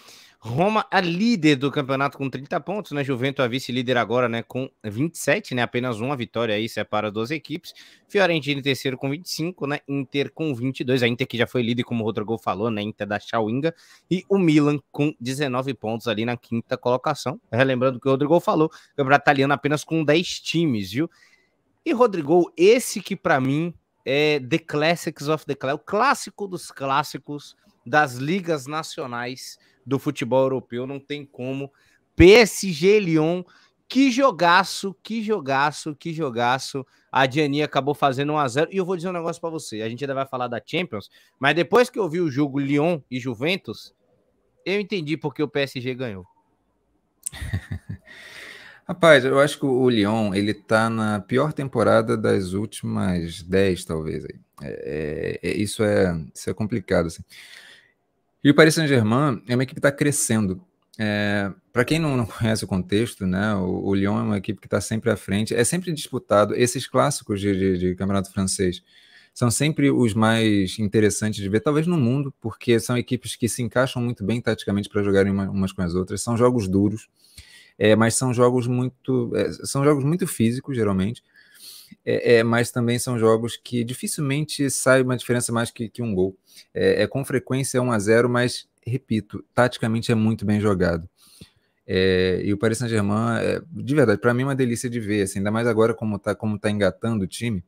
Roma a líder do campeonato com 30 pontos, né? Juventus a vice-líder agora, né? Com 27, né? Apenas uma vitória aí separa duas equipes. Fiorentina em terceiro com 25, né? Inter com 22. A Inter que já foi líder, como o Rodrigo falou, né? Inter da Chawinga. E o Milan com 19 pontos ali na quinta colocação. Relembrando que o Rodrigo falou, o campeonato italiano apenas com 10 times, viu? E Rodrigo, esse que para mim é The Classics of the Classics, o clássico dos clássicos das ligas nacionais do futebol europeu, não tem como. PSG Lyon, que jogaço, que jogaço, que jogaço. A Diani acabou fazendo 1 a 0 E eu vou dizer um negócio para você. A gente ainda vai falar da Champions, mas depois que eu vi o jogo Lyon e Juventus, eu entendi porque o PSG ganhou. Rapaz, eu acho que o Lyon ele tá na pior temporada das últimas 10, talvez. É, é, é, isso, é, isso é complicado. Assim. E o Paris Saint-Germain é uma equipe que está crescendo. É, Para quem não, não, conhece o contexto, né, o, o Lyon é uma equipe que está sempre à frente, é sempre disputado. Esses clássicos de, de, de, campeonato francês são sempre os mais interessantes de ver, talvez no mundo, porque são equipes que se encaixam muito bem taticamente para jogarem uma, umas com as outras. São jogos duros, é, mas são jogos muito, é, são jogos muito físicos geralmente. É, é, mas também são jogos que dificilmente sai uma diferença mais que, que um gol. É, é, com frequência 1 a 0 mas, repito, taticamente é muito bem jogado. É, e o Paris Saint-Germain, é, de verdade, para mim é uma delícia de ver, assim, ainda mais agora como está como tá engatando o time,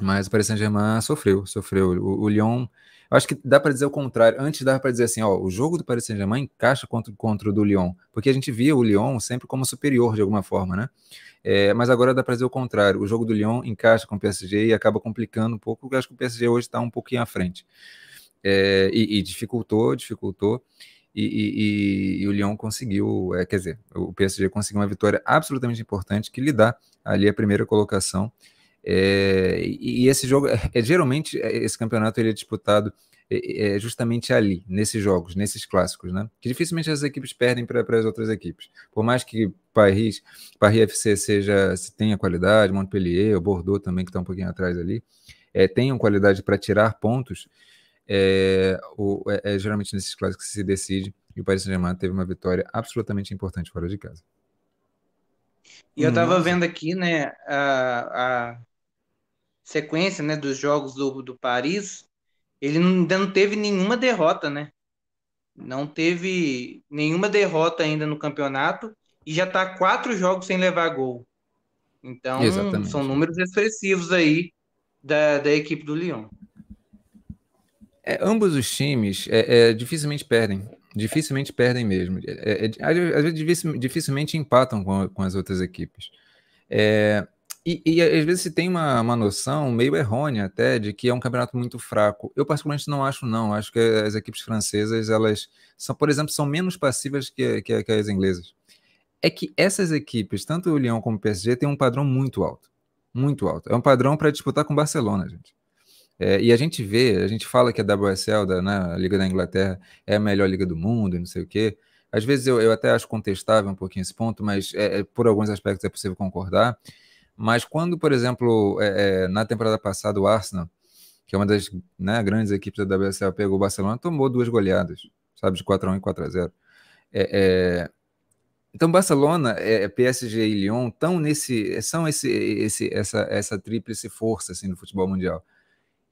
mas o Paris Saint-Germain sofreu, sofreu. O, o Lyon, eu acho que dá para dizer o contrário. Antes dá para dizer assim, ó, o jogo do Paris Saint-Germain encaixa contra, contra o do Lyon, porque a gente via o Lyon sempre como superior de alguma forma, né? É, mas agora dá para dizer o contrário. O jogo do Lyon encaixa com o PSG e acaba complicando um pouco, eu acho que o PSG hoje está um pouquinho à frente. É, e, e, dificultou, dificultou. E, e, e, o Lyon conseguiu, é, quer dizer, o PSG conseguiu uma vitória absolutamente importante que lhe dá ali a primeira colocação. É, e, esse jogo, é, é, geralmente, é, esse campeonato ele é disputado é, é, justamente ali, nesses jogos, nesses clássicos, né? Que dificilmente as equipes perdem para as outras equipes. Por mais que Paris, Paris FC seja, se tenha qualidade, Montpellier, o Bordeaux também, que está um pouquinho atrás ali, é, tenham qualidade para tirar pontos, é, o, é, é, geralmente nesses clássicos que se decide, e o Paris Saint-Germain teve uma vitória absolutamente importante fora de casa. E eu estava vendo aqui, né, a, a sequência, né, dos jogos do, do Paris, ele ainda não teve nenhuma derrota, né? Não teve nenhuma derrota ainda no campeonato e já está quatro jogos sem levar gol. Então, Exatamente. são números expressivos aí da, da equipe do Lyon. É, ambos os times é, é, dificilmente perdem. Dificilmente perdem mesmo. É, é, às vezes dificilmente empatam com, com as outras equipes. É, e, e, às vezes se tem uma, uma noção meio errônea até de que é um campeonato muito fraco. Eu particularmente não acho não. Acho que as equipes francesas, elas são, por exemplo, são menos passivas que, que, que as inglesas. É que essas equipes, tanto o Lyon como o PSG, têm um padrão muito alto. Muito alto. É um padrão para disputar com o Barcelona, gente. É, e a gente vê, a gente fala que a WSL, da, né, a Liga da Inglaterra, é a melhor liga do mundo não sei o quê. Às vezes eu, eu até acho contestável um pouquinho esse ponto, mas é, é por alguns aspectos é possível concordar. Mas quando, por exemplo, é, é, na temporada passada, o Arsenal, que é uma das né, grandes equipes da WSL, pegou o Barcelona, tomou duas goleadas, sabe, de 4x1 e 4x0. É, é, então, Barcelona, é, PSG e Lyon estão nesse, são esse, esse, essa, essa tríplice força assim, no futebol mundial.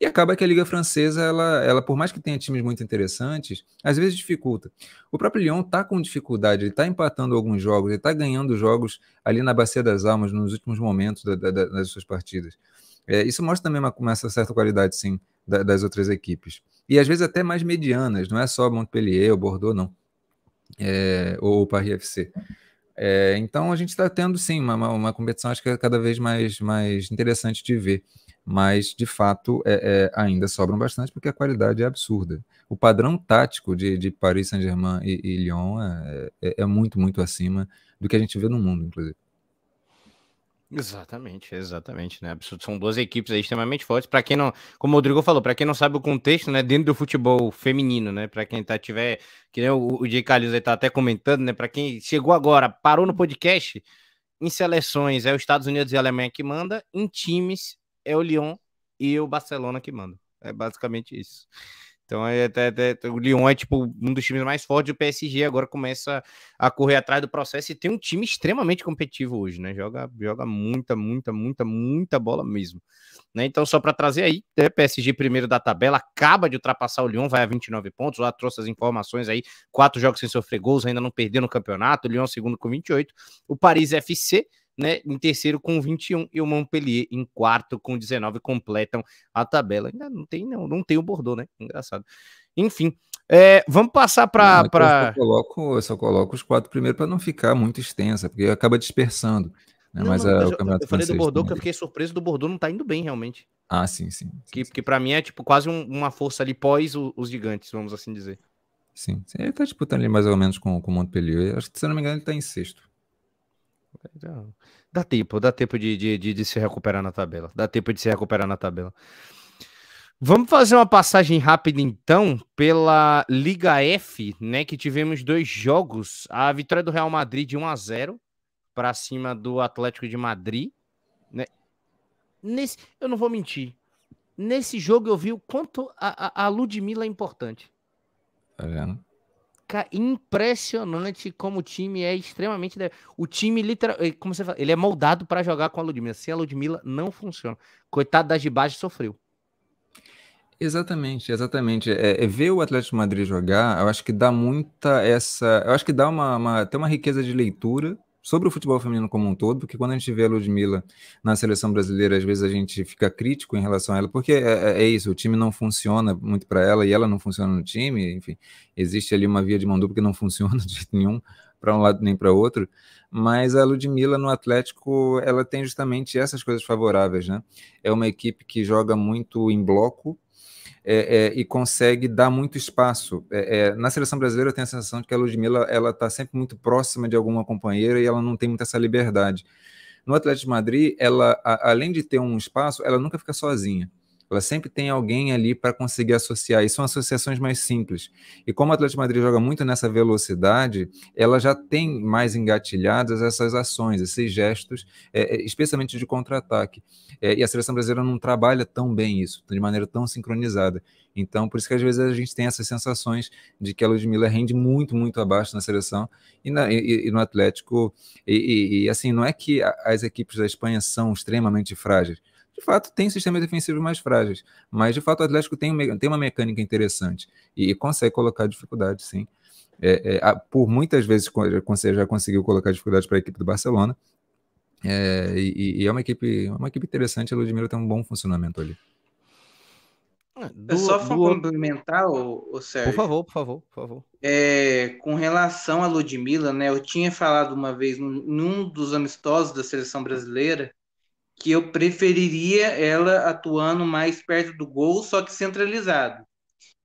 E acaba que a Liga Francesa, ela, ela, por mais que tenha times muito interessantes, às vezes dificulta. O próprio Lyon está com dificuldade, ele está empatando alguns jogos, ele está ganhando jogos ali na Bacia das Almas nos últimos momentos da, da, das suas partidas. É, isso mostra também uma, uma certa qualidade, sim, da, das outras equipes. E às vezes até mais medianas, não é só Montpellier ou Bordeaux, não. É, ou Paris FC. É, então a gente está tendo sim uma, uma, competição, acho que é cada vez mais, mais interessante de ver mas de fato é, é, ainda sobram bastante porque a qualidade é absurda. O padrão tático de, de Paris Saint-Germain e, e, Lyon é, é, é, muito, muito acima do que a gente vê no mundo, inclusive. Exatamente, exatamente, né? São duas equipes extremamente fortes. Para quem não, como o Rodrigo falou, para quem não sabe o contexto, né, dentro do futebol feminino, né? Para quem tá tiver, que nem o, o Jay Calil aí tá até comentando, né? Para quem chegou agora, parou no podcast, em seleções é os Estados Unidos e a Alemanha que manda, em times é o Lyon e o Barcelona que mandam. É basicamente isso. Então, é, o Lyon é tipo um dos times mais fortes. O PSG agora começa a correr atrás do processo e tem um time extremamente competitivo hoje, né? Joga, joga muita, muita, muita, muita bola mesmo. Né? Então, só para trazer aí, né? PSG primeiro da tabela, acaba de ultrapassar o Lyon, vai a 29 pontos. Lá trouxe as informações aí: quatro jogos sem sofrer gols, ainda não perdeu no campeonato. O Lyon segundo com 28. O Paris FC né, em terceiro com 21 e o Montpellier em quarto com 19 completam a tabela. Ainda não tem não, não tem o Bordeaux, né? Engraçado. Enfim, é, vamos passar para pra... eu, só coloco, eu só coloco os quatro primeiros para não ficar muito extensa, porque acaba dispersando. Né? Não, mas, não, a, mas eu, eu falei do Bordeaux, que eu fiquei surpreso do Bordeaux não tá indo bem realmente. Ah, sim, sim. sim que, sim. que para mim é tipo quase um, uma força ali pós o, os gigantes, vamos assim dizer. Sim, sim, ele tá disputando ali mais ou menos com, com o Montpellier. Acho que, se não me engano, ele tá em sexto. Dá tempo, dá tempo de, de, de, de, se recuperar na tabela. Dá tempo de se recuperar na tabela. Vamos fazer uma passagem rápida, então, pela Liga F, né? Que tivemos dois jogos. A vitória do Real Madrid de 1 a 0 para cima do Atlético de Madrid. Né? Nesse, eu não vou mentir. Nesse jogo eu vi o quanto a, a, a Ludmilla é importante. Tá vendo? Impressionante como o time é extremamente. O time, literal, eh, como você fala, ele é moldado para jogar com a Ludmilla. Sem a Ludmilla, não funciona. Coitado da Gibage sofreu. Exatamente, exatamente. É, é, ver o Atlético Madrid jogar, eu acho que dá muita essa. Eu acho que dá uma, uma, uma riqueza de leitura sobre o futebol feminino como um todo, porque quando a gente vê a Ludmilla na seleção brasileira, às vezes a gente fica crítico em relação a ela, porque é, é, é isso, o time não funciona muito para ela e ela não funciona no time, enfim, existe ali uma via de mão dupla que não funciona de jeito nenhum para um lado nem para outro, mas a Ludmilla no Atlético, ela tem justamente essas coisas favoráveis, né? É uma equipe que joga muito em bloco, é, é, e consegue dar muito espaço. É, é, na seleção brasileira eu tenho a sensação de que a Ludmilla ela está sempre muito próxima de alguma companheira e ela não tem muita essa liberdade. No Atlético de Madrid, ela, a, além de ter um espaço, ela nunca fica sozinha. Ela sempre tem alguém ali para conseguir associar, e são associações mais simples. E como o Atlético Madrid joga muito nessa velocidade, ela já tem mais engatilhadas essas ações, esses gestos, é, é especialmente de contra-ataque. É, e a seleção brasileira não trabalha tão bem isso, de maneira tão sincronizada. Então, por isso que às vezes a gente tem essas sensações de que a Ludmilla rende muito, muito abaixo na seleção e, na, e, e no Atlético. E, e, assim, não é que as equipes da Espanha são extremamente frágeis de fato tem sistemas defensivos mais frágeis, mas de fato o Atlético tem, tem uma mecânica interessante e, e consegue colocar dificuldade, sim. É, é, por muitas vezes já conseguiu colocar dificuldade para a equipe do Barcelona. É, e, e, é uma equipe, uma equipe interessante. A Ludmilla tem um bom funcionamento ali. Ah, do, só do... complementar, o, o Sérgio. Por favor, por favor, por favor. É, com relação a Ludmilla, né? Eu tinha falado uma vez num dos amistosos da seleção brasileira que eu preferiria ela atuando mais perto do gol, só que centralizado.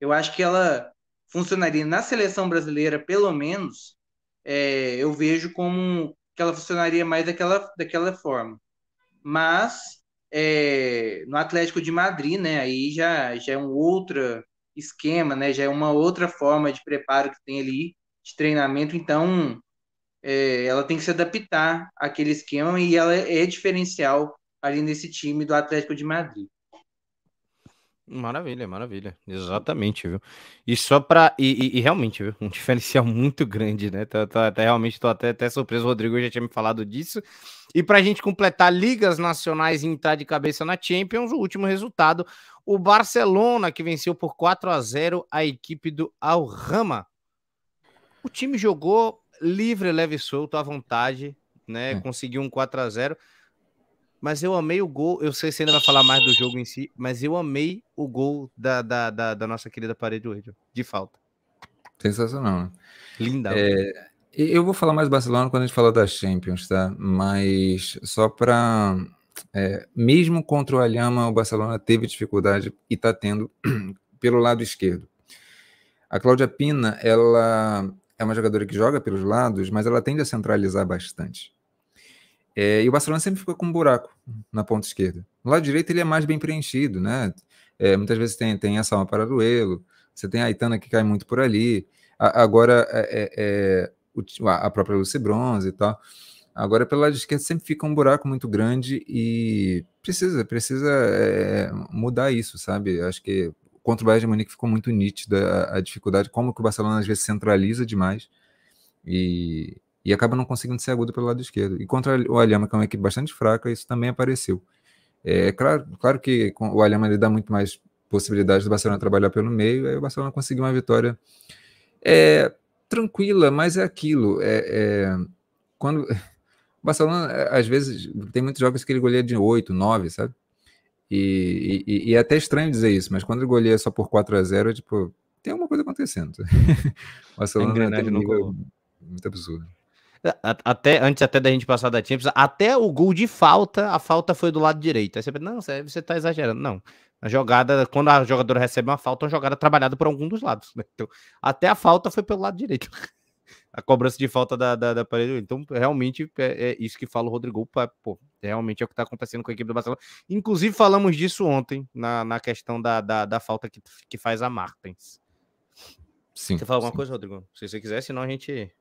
Eu acho que ela funcionaria na seleção brasileira, pelo menos, é, eu vejo como que ela funcionaria mais daquela, daquela forma. Mas é, no Atlético de Madrid, né, aí já, já é um outro esquema, né, já é uma outra forma de preparo que tem ali, de treinamento, então é, ela tem que se adaptar àquele esquema e ela é diferencial ali nesse time do Atlético de Madrid. Maravilha, maravilha. Exatamente, viu? E só para e, e, e, realmente, viu? Um diferencial muito grande, né? Tá, tá, tá realmente estou até, até surpreso. O Rodrigo já tinha me falado disso. E para a gente completar ligas nacionais e entrar de cabeça na Champions, o último resultado: o Barcelona, que venceu por 4 a 0 a equipe do Al Rama. O time jogou livre, leve e solto, à vontade, né? É. Conseguiu um 4 a 0 mas eu amei o gol. Eu sei se você ainda vai falar mais do jogo em si, mas eu amei o gol da, da, da, da nossa querida parede hoje, de falta. Sensacional, né? Linda. É, eu vou falar mais do Barcelona quando a gente falar das Champions, tá? Mas só para. É, mesmo contra o Alhama, o Barcelona teve dificuldade e está tendo pelo lado esquerdo. A Cláudia Pina, ela é uma jogadora que joga pelos lados, mas ela tende a centralizar bastante. É, e o Barcelona sempre ficou com um buraco na ponta esquerda. No lado direito ele é mais bem preenchido, né? É, muitas vezes tem, tem essa uma Pararuelo, você tem a Aitana que cai muito por ali. A, agora é, é, é a própria Lucy Bronze e tal. Agora pelo lado esquerdo sempre fica um buraco muito grande e precisa precisa é, mudar isso, sabe? Acho que contra o Bayern de Munique ficou muito nítida a, a dificuldade, como que o Barcelona às vezes centraliza demais e, e acaba não conseguindo ser agudo pelo lado esquerdo. E contra o Alhama, que é uma equipe bastante fraca, isso também apareceu. É claro, claro que o Alhama ele dá muito mais possibilidades do Barcelona trabalhar pelo meio, aí o Barcelona conseguiu uma vitória é, tranquila, mas é aquilo. É, é, quando o Barcelona, às vezes, tem muitos jogos que ele goleia de 8, 9, sabe? E, e, e, é até estranho dizer isso, mas quando ele goleia só por 4 a 0 é tipo, tem alguma coisa acontecendo. o Barcelona tem um nível muito absurdo. Até, antes até da gente passar da Champions, até o gol de falta, a falta foi do lado direito. Aí você pensa, não, você, você tá exagerando. Não. A jogada, quando a jogadora recebe uma falta, é uma jogada trabalhada por algum dos lados. Né? Então, até a falta foi pelo lado direito. a cobrança de falta da, da, da parede. Então, realmente, é, é, isso que fala o Rodrigo. Pô, realmente é o que está acontecendo com a equipe do Barcelona. Inclusive, falamos disso ontem, na, na questão da, da, da falta que, que faz a Martens. Sim. Você fala alguma sim. coisa, Rodrigo? Se você quiser, senão a gente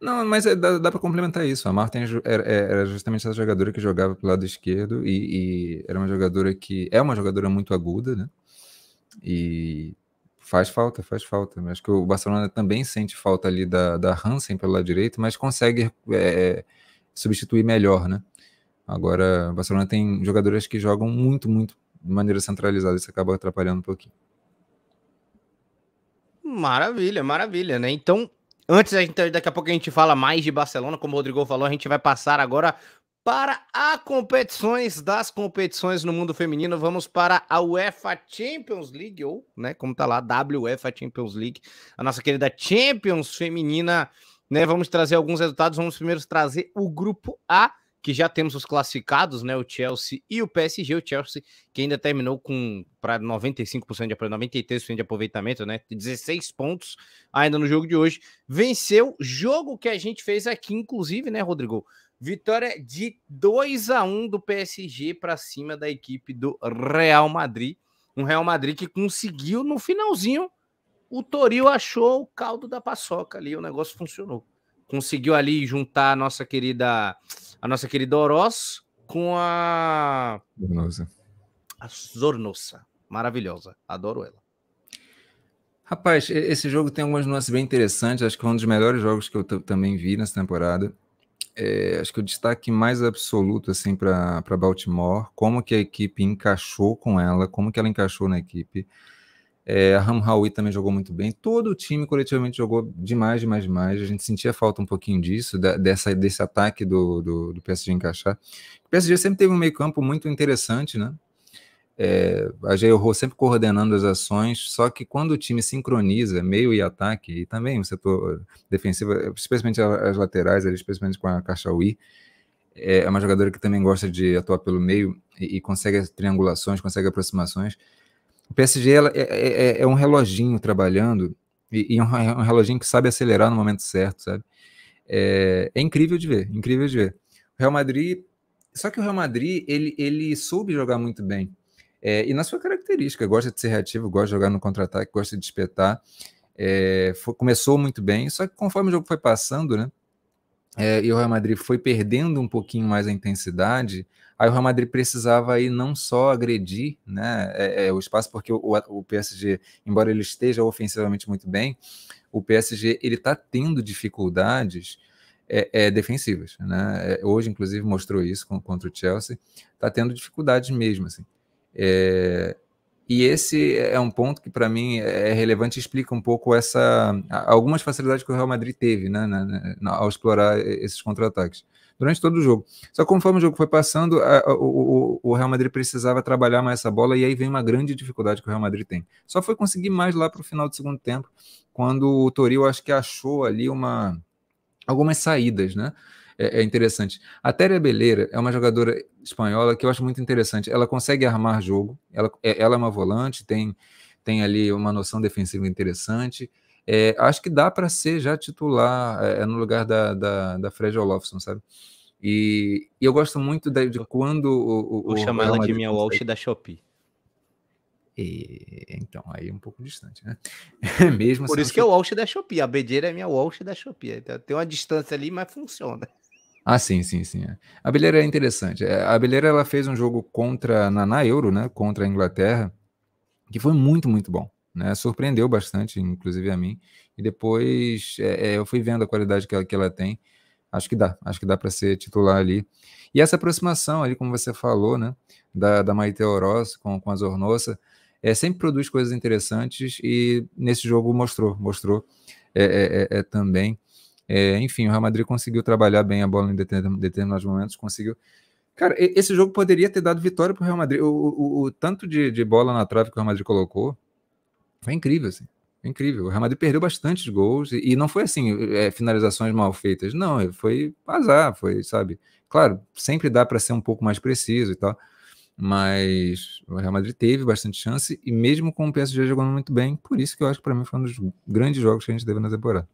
não, mas é, dá, dá para complementar isso. A Marta era, era, justamente essa jogadora que jogava pro lado esquerdo e, e, era uma jogadora que é uma jogadora muito aguda, né? E faz falta, faz falta. Acho que o Barcelona também sente falta ali da, da Hansen pelo lado direito, mas consegue é, substituir melhor, né? Agora, o Barcelona tem jogadoras que jogam muito, muito de maneira centralizada, isso acaba atrapalhando um pouquinho. Maravilha, maravilha, né? Então, Antes, daqui a pouco a gente fala mais de Barcelona, como o Rodrigo falou, a gente vai passar agora para a competições das competições no mundo feminino. Vamos para a UEFA Champions League, ou, né, como tá lá, WEFA Champions League, a nossa querida Champions feminina, né? Vamos trazer alguns resultados. Vamos primeiro trazer o grupo A que já temos os classificados, né? O Chelsea e o PSG. O Chelsea que ainda terminou com para 95% de 93% de aproveitamento, né? 16 pontos ainda no jogo de hoje. Venceu jogo que a gente fez aqui, inclusive, né, Rodrigo? Vitória de 2 a 1 do PSG para cima da equipe do Real Madrid. Um Real Madrid que conseguiu no finalzinho. O Toril achou o caldo da paçoca ali, o negócio funcionou. Conseguiu ali juntar a nossa querida a nossa querida Oroz com a. Zornosa. A Zornosa. Maravilhosa. Adoro ela. Rapaz, esse jogo tem algumas nuances bem interessantes. Acho que é um dos melhores jogos que eu também vi nessa temporada. É, acho que o destaque mais absoluto assim para Baltimore, como que a equipe encaixou com ela, como que ela encaixou na equipe. É, a Hamhawi também jogou muito bem. Todo o time coletivamente jogou demais, demais, demais. A gente sentia falta um pouquinho disso, da, dessa, desse ataque do, do, do, PSG encaixar. O PSG sempre teve um meio-campo muito interessante, né? é, a Jailho sempre coordenando as ações, só que quando o time sincroniza meio e ataque, e também o setor defensivo, especialmente as laterais, especialmente com a Caixauí, é uma jogadora que também gosta de atuar pelo meio e, e consegue triangulações, consegue aproximações. O PSG ela, é, é, é, é um reloginho trabalhando e, e um, um, reloginho que sabe acelerar no momento certo, sabe? É, é incrível de ver, incrível de ver. O Real Madrid, só que o Real Madrid ele, ele soube jogar muito bem. É, e na sua característica, gosta de ser reativo, gosta de jogar no contra-ataque, gosta de espetar. É, foi, começou muito bem, só que conforme o jogo foi passando, né? É, e o Real Madrid foi perdendo um pouquinho mais a intensidade, aí o Real Madrid precisava aí não só agredir né, é, é, o espaço, porque o, o, PSG, embora ele esteja ofensivamente muito bem, o PSG ele está tendo dificuldades é, é, defensivas. Né? É, hoje, inclusive, mostrou isso com, contra o Chelsea, está tendo dificuldades mesmo. Assim. É, e esse é um ponto que para mim é relevante, explica um pouco essa algumas facilidades que o Real Madrid teve, né, na, na, ao explorar esses contra-ataques durante todo o jogo. Só que conforme o jogo foi passando, a, o, o, Real Madrid precisava trabalhar mais essa bola e aí vem uma grande dificuldade que o Real Madrid tem. Só foi conseguir mais lá para o final do segundo tempo, quando o Toril acho que achou ali uma algumas saídas, né? é, é interessante. A Téria Beleira é uma jogadora espanhola que eu acho muito interessante. Ela consegue armar jogo, ela, é, ela é uma volante, tem, tem ali uma noção defensiva interessante. É, acho que dá para ser já titular é, é, no lugar da, da, da Fred Olofsson, sabe? E, e, eu gosto muito de, de quando o. o Vou chamar ela de minha Walsh da Shopee. E, então, aí é um pouco distante, né? Mesmo Por isso que é o Walsh da Shopee. A Bedeira é minha Walsh da Shopee. Então, tem uma distância ali, mas funciona. Ah, sim, sim, sim. é. A Beleira é interessante. É, a Beleira ela fez um jogo contra na, na Euro, né? Contra a Inglaterra, que foi muito, muito bom. Né? Surpreendeu bastante, inclusive a mim. E depois é, é, eu fui vendo a qualidade que ela, que ela tem. Acho que dá, acho que dá para ser titular ali. E essa aproximação ali, como você falou, né? Da, da Maite Oroz com, com a Zornosa, é, sempre produz coisas interessantes e nesse jogo mostrou, mostrou é, é, é, é também. É, enfim, o Real Madrid conseguiu trabalhar bem a bola em determinados momentos, conseguiu. Cara, esse jogo poderia ter dado vitória para o Real Madrid. O, o, o tanto de, de, bola na trave que o Real Madrid colocou foi incrível, assim. Foi incrível. O Real Madrid perdeu bastante gols e, e não foi assim, é, finalizações mal feitas. Não, foi azar, foi, sabe? Claro, sempre dá para ser um pouco mais preciso e tal, mas o Real Madrid teve bastante chance e mesmo com o PSG jogando muito bem, por isso que eu acho que para mim foi um dos grandes jogos que a gente teve na temporada.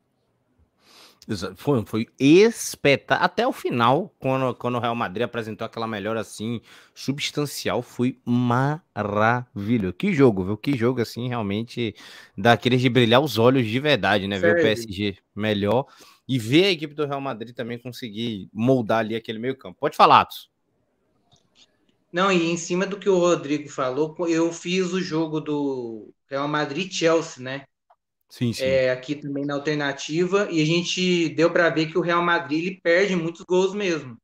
Foi, foi espetacular. Até o final, quando, quando o Real Madrid apresentou aquela melhora assim, substancial, foi maravilhoso. Que jogo, viu? Que jogo assim, realmente daqueles de brilhar os olhos de verdade, né? Sério? Ver o PSG melhor e ver a equipe do Real Madrid também conseguir moldar ali aquele meio campo. Pode falar, Atos. Não, e em cima do que o Rodrigo falou, eu fiz o jogo do Real Madrid-Chelsea, né? Sim, sim. É, aqui também na alternativa, e a gente deu para ver que o Real Madrid ele perde muitos gols mesmo.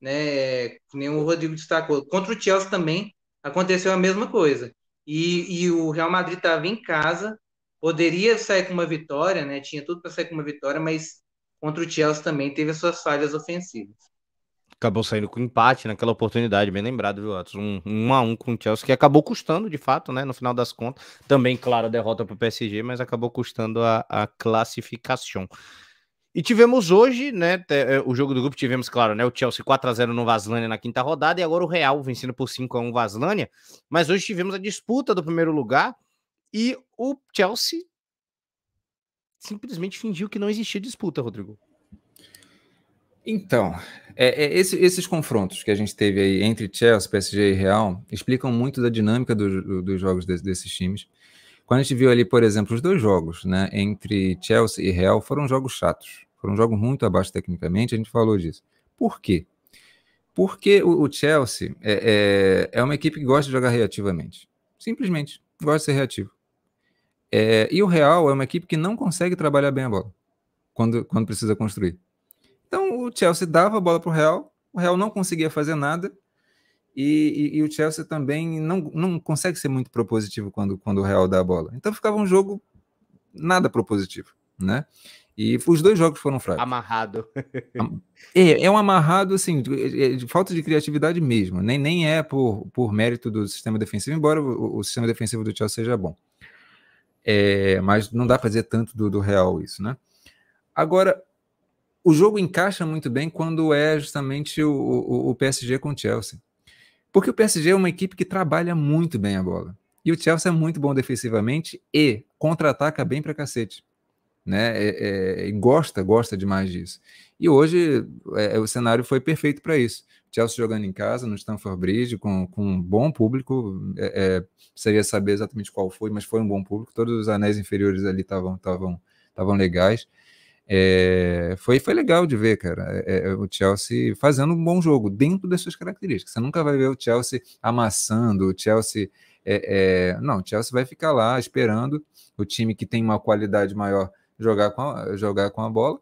Né? Nem o Rodrigo destacou. Contra o Chelsea também aconteceu a mesma coisa. E, e o Real Madrid estava em casa, poderia sair com uma vitória, né? Tinha tudo para sair com uma vitória, mas contra o Chelsea também teve as suas falhas ofensivas acabou saindo com empate naquela oportunidade, bem lembrado, viu, Atos? Um, um a um com o Chelsea, que acabou custando, de fato, né, no final das contas. Também, claro, a derrota para o PSG, mas acabou custando a, a classificação. E tivemos hoje, né, é, o jogo do grupo, tivemos, claro, né, o Chelsea 4 a 0 no Vaslânia na quinta rodada e agora o Real vencendo por 5 a 1 Vaslânia, mas hoje tivemos a disputa do primeiro lugar e o Chelsea simplesmente fingiu que não existia disputa, Rodrigo. Então, é, é, esse, esses confrontos que a gente teve aí entre Chelsea, PSG e Real explicam muito da dinâmica do, do, dos jogos de, desses times. Quando a gente viu ali, por exemplo, os dois jogos, né, entre Chelsea e Real, foram jogos chatos, foram jogos muito abaixo tecnicamente, a gente falou disso. Por quê? Porque o, o Chelsea é, é, é, uma equipe que gosta de jogar reativamente. Simplesmente, gosta de ser reativo. É, e o Real é uma equipe que não consegue trabalhar bem a bola quando, quando precisa construir. Então o Chelsea dava a bola para o Real, o Real não conseguia fazer nada, e, e, e, o Chelsea também não, não consegue ser muito propositivo quando, quando o Real dá a bola. Então ficava um jogo nada propositivo, né? E os dois jogos foram fracos. Amarrado. É, é um amarrado, assim, de, de, falta de criatividade mesmo. Nem, nem é por, por mérito do sistema defensivo, embora o, o sistema defensivo do Chelsea seja bom. É, mas não dá para dizer tanto do, do Real isso, né? Agora, o jogo encaixa muito bem quando é justamente o, o, o, PSG com o Chelsea. Porque o PSG é uma equipe que trabalha muito bem a bola. E o Chelsea é muito bom defensivamente e contra-ataca bem pra cacete. Né? É, é, gosta, gosta demais disso. E hoje é, o cenário foi perfeito para isso. Chelsea jogando em casa, no Stamford Bridge, com, com um bom público. É, é, precisaria saber exatamente qual foi, mas foi um bom público. Todos os anéis inferiores ali estavam legais. É, foi, foi legal de ver, cara, é, é, o Chelsea fazendo um bom jogo dentro das suas características. Você nunca vai ver o Chelsea amassando, o Chelsea. É, é, não, o Chelsea vai ficar lá esperando o time que tem uma qualidade maior jogar com a, jogar com a bola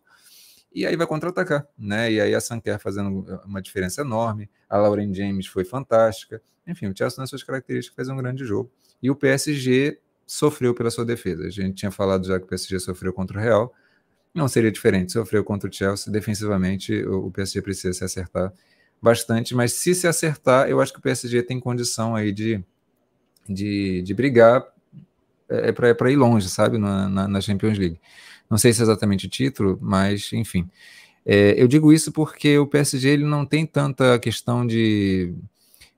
e aí vai contra-atacar, né? E aí a Sanquer fazendo uma diferença enorme, a Lauren James foi fantástica. Enfim, o Chelsea nas suas características fez um grande jogo. E o PSG sofreu pela sua defesa. A gente tinha falado já que o PSG sofreu contra o Real, não seria diferente. Sofreu contra o Chelsea. Defensivamente, o PSG precisa se acertar bastante, mas se se acertar, eu acho que o PSG tem condição aí de, de, de brigar é, é para ir longe, sabe, na, na, na, Champions League. Não sei se é exatamente o título, mas enfim. É, eu digo isso porque o PSG ele não tem tanta questão de,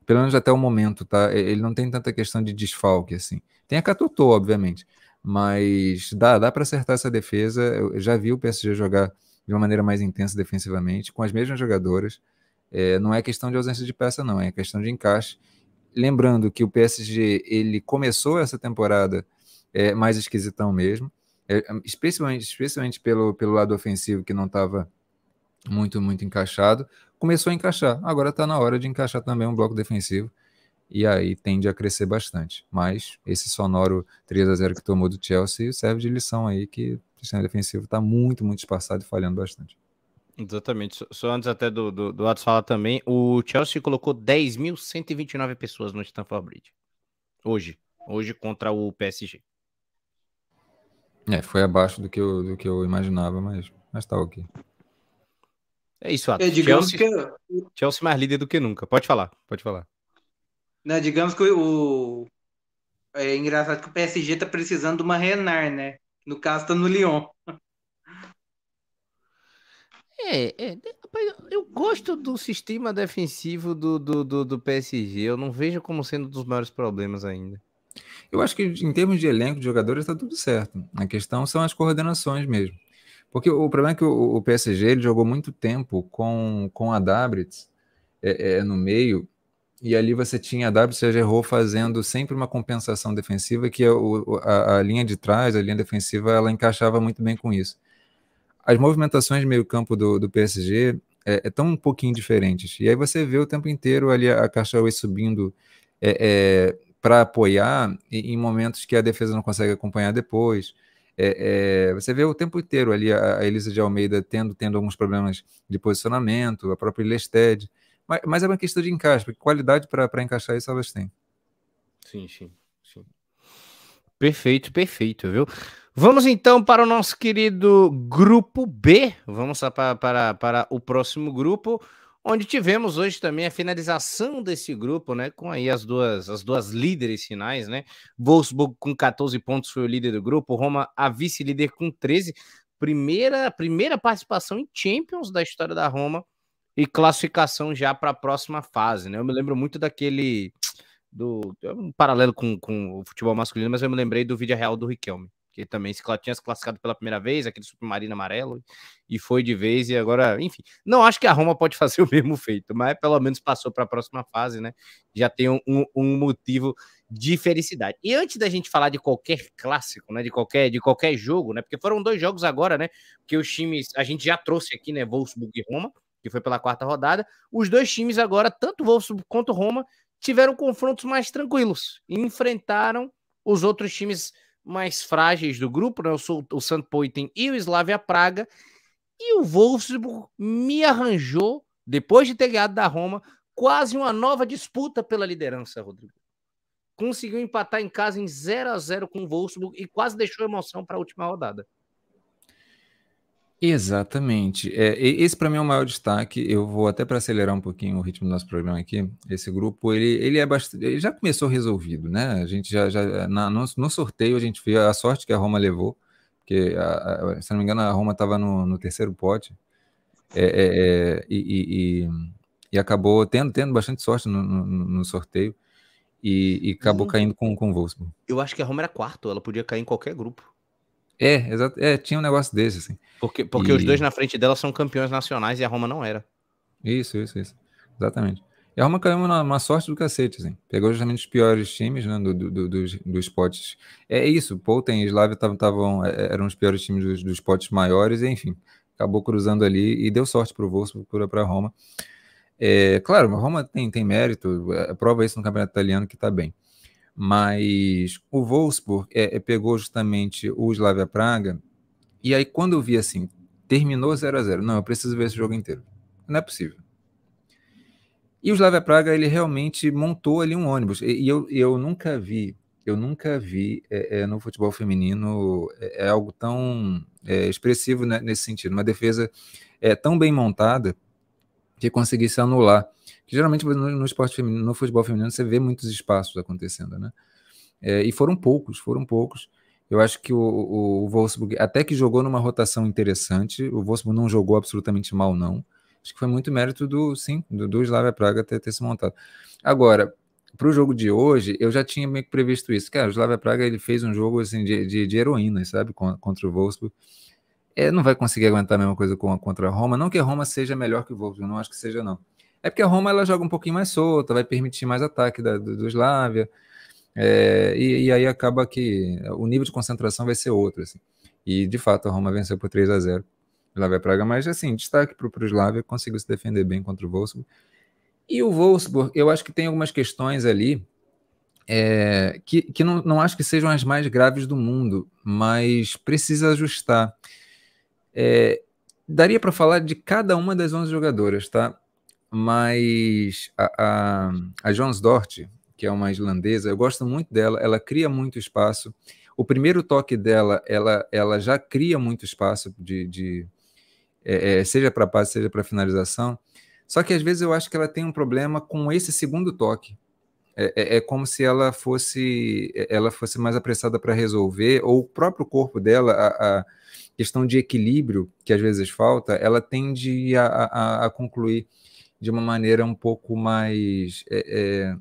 pelo menos até o momento, tá? Ele não tem tanta questão de desfalque assim. Tem a Catotô, obviamente, mas dá, dá para acertar essa defesa. Eu já vi o PSG jogar de uma maneira mais intensa defensivamente, com as mesmas jogadoras. É, não é questão de ausência de peça, não, é questão de encaixe. Lembrando que o PSG ele começou essa temporada é, mais esquisitão mesmo, é, especialmente, especialmente pelo, pelo lado ofensivo que não estava muito, muito encaixado. Começou a encaixar, agora está na hora de encaixar também um bloco defensivo e aí tende a crescer bastante. Mas esse sonoro 3 a 0 que tomou do Chelsea serve de lição aí que o sistema defensivo está muito, muito espaçado e falhando bastante. Exatamente. Só antes até do, do, do Atos falar também, o Chelsea colocou 10.129 pessoas no Stamford Bridge. Hoje. Hoje contra o PSG. É, foi abaixo do que eu, do que eu imaginava, mas, mas tá ok. É isso, Atos. É, digamos Chelsea, que... Chelsea mais líder do que nunca. Pode falar, pode falar. Não, digamos que o. É engraçado que o PSG tá precisando de uma Renar, né? No caso, tá no Lyon. É, é, eu gosto do sistema defensivo do, do, do, do, PSG. Eu não vejo como sendo um dos maiores problemas ainda. Eu acho que em termos de elenco de jogadores está tudo certo. A questão são as coordenações mesmo. Porque o problema é que o, o PSG ele jogou muito tempo com, com a Dabritz é, é, no meio e ali você tinha a errou fazendo sempre uma compensação defensiva que a, a, a, linha de trás, a linha defensiva, ela encaixava muito bem com isso. As movimentações de meio campo do, do PSG é, é tão um pouquinho diferentes. E aí você vê o tempo inteiro ali a, Caixaway subindo é, é, para apoiar em momentos que a defesa não consegue acompanhar depois. É, é, você vê o tempo inteiro ali a, a Elisa de Almeida tendo, tendo alguns problemas de posicionamento, a própria Lested. Mas, mas é uma questão de encaixe, porque qualidade para encaixar isso elas têm. Sim, sim, sim. Perfeito, perfeito, viu? Vamos então para o nosso querido grupo B. Vamos para, para, para o próximo grupo, onde tivemos hoje também a finalização desse grupo, né? Com aí as duas, as duas líderes finais, né? Wolfsburg com 14 pontos foi o líder do grupo, Roma a vice-líder com 13. Primeira, primeira participação em Champions da história da Roma e classificação já para a próxima fase, né? Eu me lembro muito daquele do é um paralelo com, com o futebol masculino, mas eu me lembrei do vídeo real do Riquelme, que também se tinha se classificado pela primeira vez, aquele submarino amarelo, e foi de vez, e agora, enfim, não acho que a Roma pode fazer o mesmo feito, mas pelo menos passou para a próxima fase, né? Já tem um, um, motivo de felicidade. E antes da gente falar de qualquer clássico, né? De qualquer, de qualquer jogo, né? Porque foram dois jogos agora, né? Que os times, a gente já trouxe aqui, né? Wolfsburg e Roma que foi pela quarta rodada. Os dois times agora, tanto o Wolfsburg quanto o Roma, tiveram confrontos mais tranquilos e enfrentaram os outros times mais frágeis do grupo, né? O, o St. Poitin e o Slavia Praga. E o Wolfsburg me arranjou, depois de ter ganhado da Roma, quase uma nova disputa pela liderança, Rodrigo. Conseguiu empatar em casa em 0 a 0 com o Wolfsburg e quase deixou emoção para a última rodada. Exatamente. É, esse para mim é o maior destaque. Eu vou até para acelerar um pouquinho o ritmo do nosso programa aqui. Esse grupo, ele, ele é bastante, ele já começou resolvido, né? A gente já, já na, no, no, sorteio a gente viu a sorte que a Roma levou, porque a, a, se não me engano a Roma estava no, no, terceiro pote é, é, é e, e, e, acabou tendo, tendo bastante sorte no, no sorteio e, acabou hum. caindo com, com o Wolfsburg. Eu acho que a Roma era quarto, ela podia cair em qualquer grupo. É, exato. É, tinha um negócio desse, assim. Porque, porque e... os dois na frente dela são campeões nacionais e a Roma não era. Isso, isso, isso. Exatamente. E a Roma caiu numa sorte do cacete, assim. Pegou justamente os piores times né, do, do, do, dos, dos potes. É isso, Polten e Slavia tavam, é, eram os piores times dos, dos potes maiores, e, enfim, acabou cruzando ali e deu sorte para o Wolfsburg, para a Roma. É, claro, a Roma tem, tem mérito, é, prova isso no campeonato italiano que está bem mas o Wolfsburg é, é, pegou justamente o Slavia Praga, e aí quando eu vi assim, terminou 0 a 0 não, eu preciso ver esse jogo inteiro. Não é possível. E o Slavia Praga, ele realmente montou ali um ônibus, e, e eu, eu nunca vi, eu nunca vi é, é, no futebol feminino é, é algo tão é, expressivo né, nesse sentido, uma defesa é, tão bem montada que conseguisse anular que geralmente no, no, esporte feminino, no futebol feminino, você vê muitos espaços acontecendo, né? É, e foram poucos, foram poucos. Eu acho que o, o, o, Wolfsburg, até que jogou numa rotação interessante, o Wolfsburg não jogou absolutamente mal, não. Acho que foi muito mérito do, sim, do, do Slavia Praga ter, ter se montado. Agora, para o jogo de hoje, eu já tinha meio que previsto isso. Cara, o Slavia Praga ele fez um jogo assim, de, de, de heroína, sabe, contra o Wolfsburg. É, não vai conseguir aguentar a mesma coisa contra a Roma. Não que a Roma seja melhor que o Wolfsburg, não acho que seja, não. É porque a Roma ela joga um pouquinho mais solta, vai permitir mais ataque da, do, do Slavia, é, e, e, aí acaba que o nível de concentração vai ser outro. Assim. E de fato a Roma venceu por 3 a 0 Slavia Praga, mas assim, destaque para o Slavia, conseguiu se defender bem contra o Wolfsburg. E o Wolfsburg, eu acho que tem algumas questões ali é, que, que não, não acho que sejam as mais graves do mundo, mas precisa ajustar. É, daria para falar de cada uma das 11 jogadoras, tá? Mas a, a, a Jones Dort, que é uma islandesa, eu gosto muito dela, ela cria muito espaço. O primeiro toque dela, ela, ela já cria muito espaço de, de é, é, seja para passe, seja para finalização. Só que às vezes eu acho que ela tem um problema com esse segundo toque. É, é, é como se ela fosse ela fosse mais apressada para resolver, ou o próprio corpo dela, a, a, questão de equilíbrio que às vezes falta, ela tende a, a, a concluir de uma maneira um pouco mais. É, é,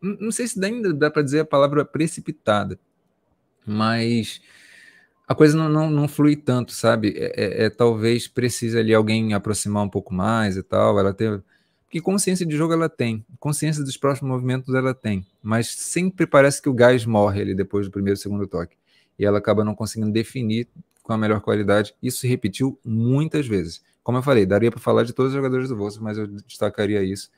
não sei se ainda dá para dizer a palavra precipitada, mas a coisa não, não, não flui tanto, sabe? É, é, é talvez precise ali alguém aproximar um pouco mais e tal. Ela ter. Porque consciência de jogo ela tem, consciência dos próximos movimentos ela tem, mas sempre parece que o gás morre ali depois do primeiro segundo toque. E ela acaba não conseguindo definir com a melhor qualidade. Isso se repetiu muitas vezes. Como eu falei, daria para falar de todos os jogadores do Wolfsburg, mas eu destacaria isso,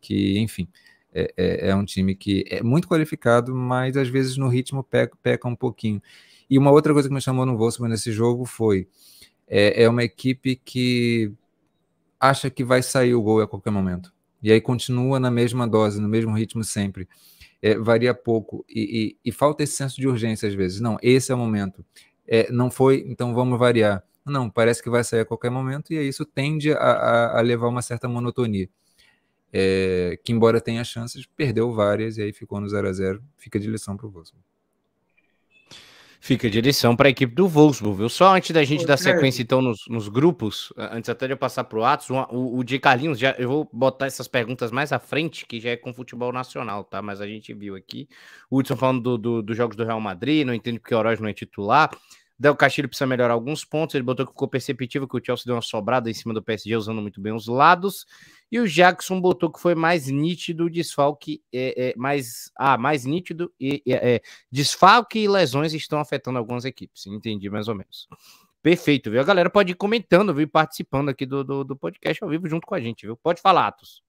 que, enfim, é, é, é, um time que é muito qualificado, mas às vezes no ritmo peca, peca um pouquinho. E uma outra coisa que me chamou no Wolfsburg nesse jogo foi é, é uma equipe que acha que vai sair o gol a qualquer momento. E aí continua na mesma dose, no mesmo ritmo sempre. É, varia pouco e, e, e, falta esse senso de urgência às vezes. Não, esse é o momento. É, não foi, então vamos variar. Não, parece que vai sair a qualquer momento, e isso tende a, a, a levar uma certa monotonia. É, que, embora tenha chances, perdeu várias e aí ficou no 0 a 0 Fica de lição para o Wolfsburg. Fica de lição para a equipe do Wolfsburg, viu? Só antes da gente dar sequência, então, nos, nos grupos, antes até de eu passar para o Atos, o, o de Carlinhos, já, eu vou botar essas perguntas mais à frente, que já é com futebol nacional, tá? Mas a gente viu aqui. O Hudson falando dos do, do jogos do Real Madrid, não entendo porque o Oroz não é titular. Del Castilho precisa melhorar alguns pontos. Ele botou que ficou perceptível que o Chelsea deu uma sobrada em cima do PSG, usando muito bem os lados. E o Jackson botou que foi mais nítido o desfalque, é, é, mais, ah, mais nítido e é, desfalque e lesões estão afetando algumas equipes. Entendi mais ou menos. Perfeito, viu? A galera pode ir comentando, viu? Participando aqui do, do, do podcast ao vivo junto com a gente, viu? Pode falar, Atos.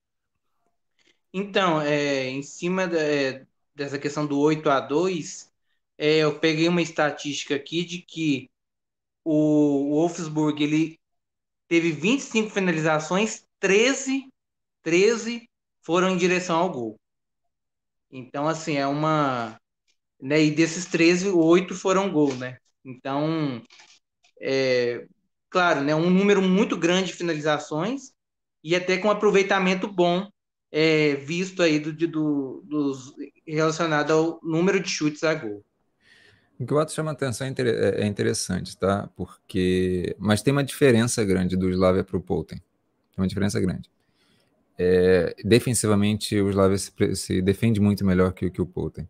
Então, é, em cima é, dessa questão do 8 a 2 é, eu peguei uma estatística aqui de que o Wolfsburg ele teve 25 finalizações, 13, 13 foram em direção ao gol. Então, assim, é uma. Né, e desses 13, 8 foram gol, né? Então, é, claro, né, um número muito grande de finalizações e até com aproveitamento bom, é, visto aí do, do, dos, relacionado ao número de chutes a gol. O que o ato chama atenção é, é, é interessante, tá? Porque. Mas tem uma diferença grande do Slavia para o Polten. Tem uma diferença grande. É, defensivamente, o Slavia se, se, defende muito melhor que, que o Polten.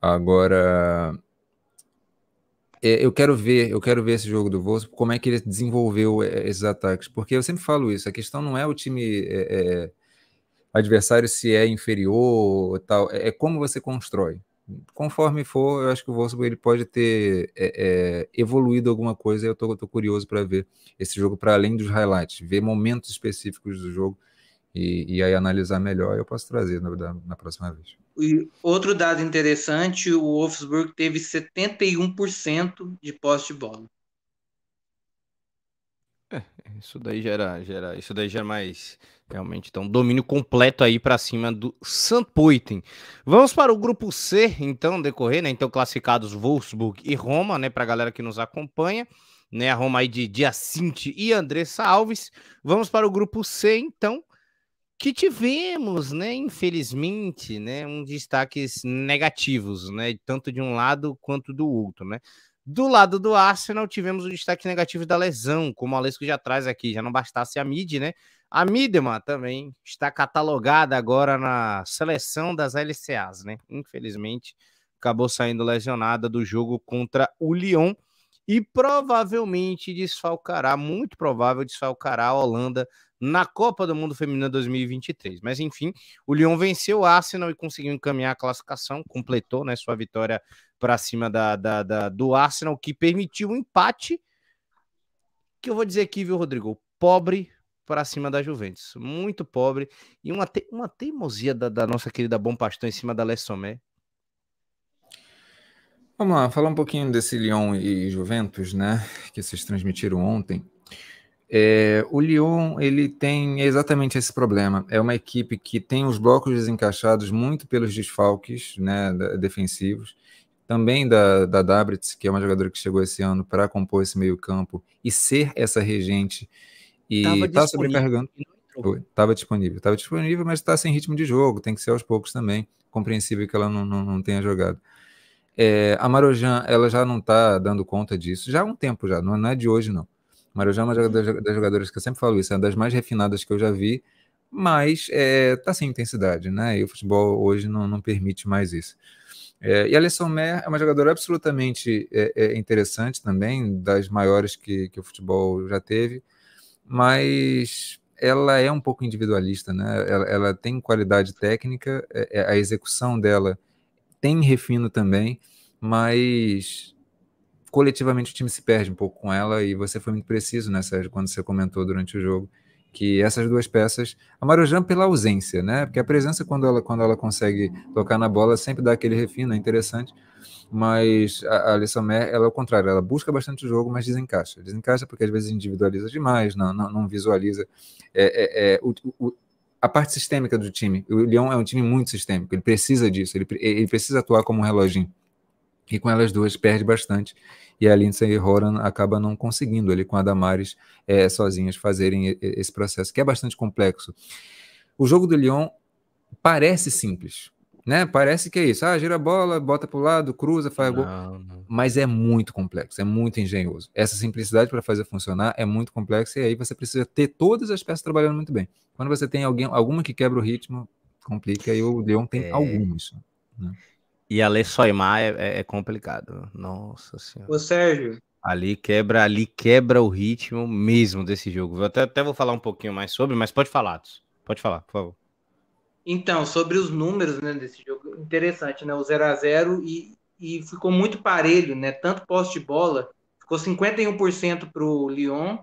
Agora, é, eu quero ver, eu quero ver esse jogo do Wolfsburg, como é que ele desenvolveu é, esses ataques, porque eu sempre falo isso, a questão não é o time é, adversário se é inferior tal, é como você constrói. Conforme for, eu acho que o Wolfsburg ele pode ter é, evoluído alguma coisa, eu tô curioso para ver esse jogo para além dos highlights, ver momentos específicos do jogo e, e aí analisar melhor, eu posso trazer na, na próxima vez. E outro dado interessante, o Wolfsburg teve 71% de posse de bola. É, isso daí gera, gera, isso daí gera mais realmente então domínio completo aí para cima do Sandpoiten. Vamos para o grupo C, então decorrer, né? Então classificados Wolfsburg e Roma, né, para a galera que nos acompanha, né? A Roma aí de Diacinte e Andressa Alves. Vamos para o grupo C, então que tivemos, né, infelizmente, né, um destaques negativos, né, tanto de um lado quanto do outro, né. Do lado do Arsenal, tivemos o destaque negativo da lesão, como o Alesco já traz aqui, já não bastasse a Mid, né? A Midema também está catalogada agora na seleção das LCAs, né? Infelizmente, acabou saindo lesionada do jogo contra o Lyon e provavelmente desfalcará, muito provável desfalcará a Holanda na Copa do Mundo Feminina 2023. Mas enfim, o Lyon venceu o Arsenal e conseguiu encaminhar a classificação, completou né, sua vitória para cima da, da, da, do Arsenal, que permitiu um empate. Que eu vou dizer aqui, viu, Rodrigo? Pobre para cima da Juventus. Muito pobre. E uma, te, uma teimosia da, da nossa querida Bom Pastor em cima da Lessomé. Vamos lá, falar um pouquinho desse Lyon e Juventus, né? Que vocês transmitiram ontem. É, o Lyon ele tem exatamente esse problema. É uma equipe que tem os blocos desencaixados muito pelos desfalques né, defensivos, também da, da Dabritz, que é uma jogadora que chegou esse ano para compor esse meio campo e ser essa regente e está sobrecarregando. Estava disponível, estava disponível, mas está sem ritmo de jogo, tem que ser aos poucos também. Compreensível que ela não, não, não tenha jogado. É, a Marojan, ela já não está dando conta disso, já há um tempo já, não, não é de hoje não. Marujá é uma das, das jogadoras que eu sempre falo isso, é uma das mais refinadas que eu já vi, mas é, tá sem intensidade, né? E o futebol hoje não, não permite mais isso. É, e a Alesson Mer é uma jogadora absolutamente é, é, interessante também, das maiores que, que o futebol já teve, mas ela é um pouco individualista, né? Ela, ela tem qualidade técnica, é, é, a execução dela tem refino também, mas coletivamente o time se perde um pouco com ela e você foi muito preciso, né, Sérgio, quando você comentou durante o jogo que essas duas peças, a Marujan pela ausência, né, porque a presença quando ela, quando ela consegue tocar na bola sempre dá aquele refino, é interessante, mas a, Alissa Mer, ela é o contrário, ela busca bastante o jogo, mas desencaixa, desencaixa porque às vezes individualiza demais, não, não, não visualiza. É, é, é o, o, a parte sistêmica do time, o Leão é um time muito sistêmico, ele precisa disso, ele, ele precisa atuar como um reloginho, e com elas duas perde bastante. E a Lindsay Horan acaba não conseguindo ali com a Damares é, sozinhas fazerem esse processo, que é bastante complexo. O jogo do Lyon parece simples, né? Parece que é isso. Ah, gira a bola, bota para o lado, cruza, faz gol. Mas é muito complexo, é muito engenhoso. Essa simplicidade para fazer funcionar é muito complexa e aí você precisa ter todas as peças trabalhando muito bem. Quando você tem alguém, alguma que quebra o ritmo, complica e o Leon tem é... algumas. Né? E a ler Soimar é, é, é, complicado. Nossa senhora. Ô, Sérgio. Ali quebra, ali quebra o ritmo mesmo desse jogo. Eu até, até vou falar um pouquinho mais sobre, mas pode falar, Pode falar, por favor. Então, sobre os números né, desse jogo, interessante, né? O 0 a 0 e, e ficou muito parelho, né? Tanto posse de bola, ficou 51% para o Lyon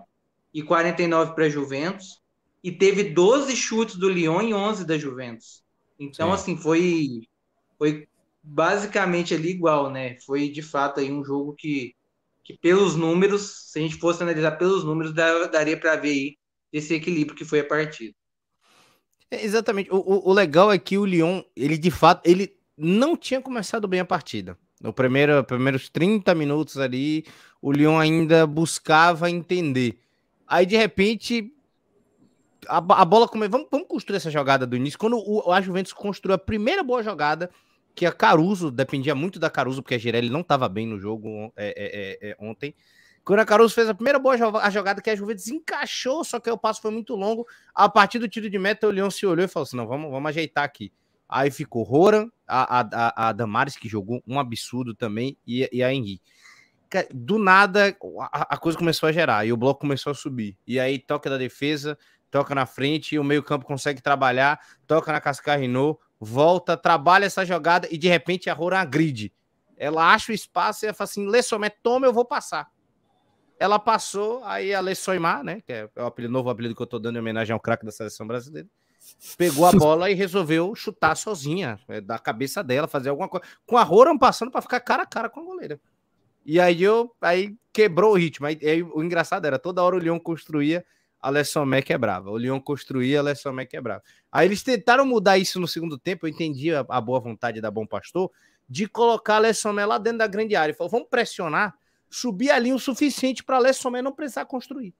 e 49% para a Juventus. E teve 12 chutes do Lyon e 11 da Juventus. Então, Sim. assim, foi, foi basicamente ali igual, né? Foi de fato aí um jogo que, que pelos números, se a gente fosse analisar pelos números, daria para ver aí esse equilíbrio que foi a partida. É, exatamente. O, o, o, legal é que o Lyon, ele de fato, ele não tinha começado bem a partida. No primeiro, primeiros 30 minutos ali, o Lyon ainda buscava entender. Aí, de repente, a, a bola come... vamos, vamos construir essa jogada do início. Quando o, a Juventus construiu a primeira boa jogada, que a Caruso dependia muito da Caruso, porque a Girelli não estava bem no jogo é, é, é, é, ontem. Quando a Caruso fez a primeira boa a jogada que a Juventus encaixou, só que o passo foi muito longo. A partir do tiro de meta, o Leão se olhou e falou assim: não, vamos, vamos ajeitar aqui. Aí ficou Roran, a, a, a Damares, que jogou um absurdo também, e, e a Henry. Do nada, a, a, coisa começou a gerar, e o bloco começou a subir. E aí toca da defesa, toca na frente, o meio-campo consegue trabalhar, toca na Cascarrinô, volta, trabalha essa jogada, e de repente a Roran agride. Ela acha o espaço e ela fala assim: Lê Somé, toma, eu vou passar. Ela passou, aí a Lê Soimar, né? Que é o apelido, novo apelido que eu tô dando em homenagem ao craque da seleção brasileira pegou a bola e resolveu chutar sozinha, é, da cabeça dela, fazer alguma coisa. Com a Roran passando para ficar cara a cara com a goleira. E aí eu aí quebrou o ritmo. Aí, aí o engraçado era toda hora o Leão construía, a Lessomé quebrava. O Leão construía, a Lessomé quebrava. Aí eles tentaram mudar isso no segundo tempo. Eu entendi a, a boa vontade da Bom Pastor de colocar a Lessomé lá dentro da grande área. Falou, vamos pressionar, subir ali o suficiente para a Lessomé não precisar construir.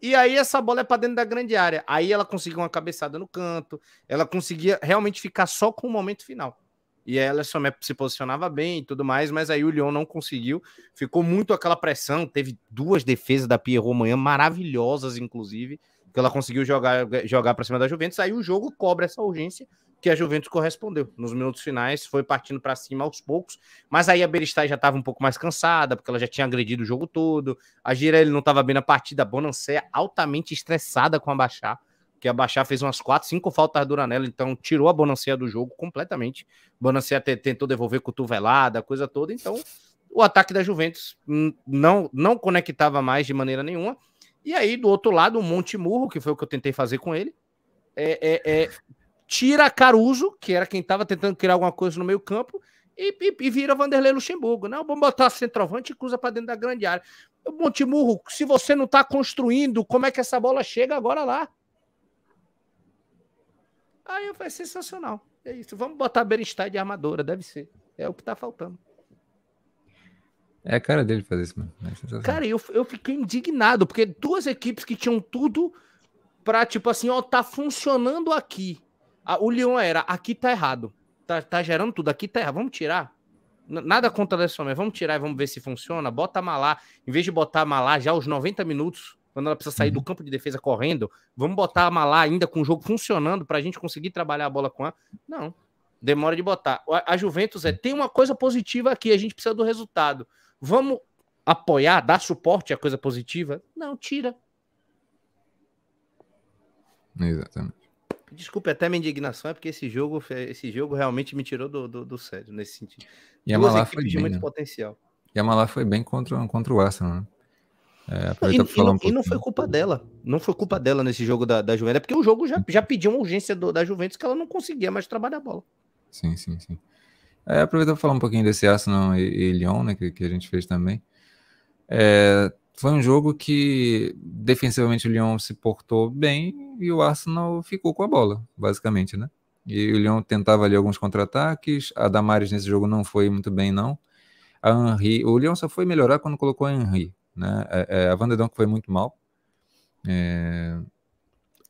E aí essa bola é para dentro da grande área. Aí ela conseguiu uma cabeçada no canto, ela conseguia realmente ficar só com o momento final. E ela só se posicionava bem e tudo mais, mas aí o Lyon não conseguiu. Ficou muito aquela pressão. Teve duas defesas da Pierrot manhã maravilhosas, inclusive, que ela conseguiu jogar, jogar para cima da Juventus. Aí o jogo cobra essa urgência que a Juventus correspondeu. Nos minutos finais, foi partindo para cima aos poucos, mas aí a Beristai já estava um pouco mais cansada, porque ela já tinha agredido o jogo todo. A Girelli não estava bem na partida. A Bonancé altamente estressada com a Baixar, que a Baixar fez umas 4, 5 faltas duras nela, então tirou a Bonancé do jogo completamente. Bonancé tentou devolver cotovelada, coisa toda, então o ataque da Juventus não, não conectava mais de maneira nenhuma. E aí, do outro lado, o Monte Murro, que foi o que eu tentei fazer com ele, é, é, é, tira Caruso, que era quem estava tentando criar alguma coisa no meio campo, e, e, e vira Vanderlei Luxemburgo. Não, vamos botar centroavante e cruza para dentro da grande área. Montemurro, se você não está construindo, como é que essa bola chega agora lá? Aí falei, sensacional. É isso. Vamos botar Beristai de armadora, deve ser. É o que está faltando. É a cara dele fazer isso, mano. É cara, eu, eu fiquei indignado, porque duas equipes que tinham tudo para tipo assim, ó, tá funcionando aqui. o Lyon era, aqui tá errado. Tá, tá gerando tudo, aqui tá errado. Vamos tirar. Nada contra a Lessomé, vamos tirar e vamos ver se funciona. Bota a Malá, em vez de botar a Malá já aos 90 minutos, quando ela precisa sair uhum. do campo de defesa correndo, vamos botar a Malá ainda com o jogo funcionando para a gente conseguir trabalhar a bola com ela. Não, demora de botar. A, Juventus é, tem uma coisa positiva aqui, a gente precisa do resultado. Vamos apoiar, dar suporte à coisa positiva? Não, tira. Exatamente. Desculpe até minha indignação, é porque esse jogo, esse jogo realmente me tirou do, do, do sério nesse sentido. E a Malá foi de bem, muito né? potencial. E a Malá foi bem contra, contra o Arsenal, né? É, e, e, não, um e, não, foi culpa dela. Não foi culpa dela nesse jogo da, da Juventus. É porque o jogo já, já pediu uma urgência do, da Juventus que ela não conseguia mais trabalhar a bola. Sim, sim, sim. É, aproveitar para falar um pouquinho desse Arsenal e, e Lyon, né, que, que a gente fez também. É, foi um jogo que defensivamente o Lyon se portou bem e o Arsenal ficou com a bola, basicamente, né? E o Lyon tentava ali alguns contra-ataques, a Damares nesse jogo não foi muito bem, não. A Henry, o Lyon só foi melhorar quando colocou a Henry, né? É, é, a Van foi muito mal. É...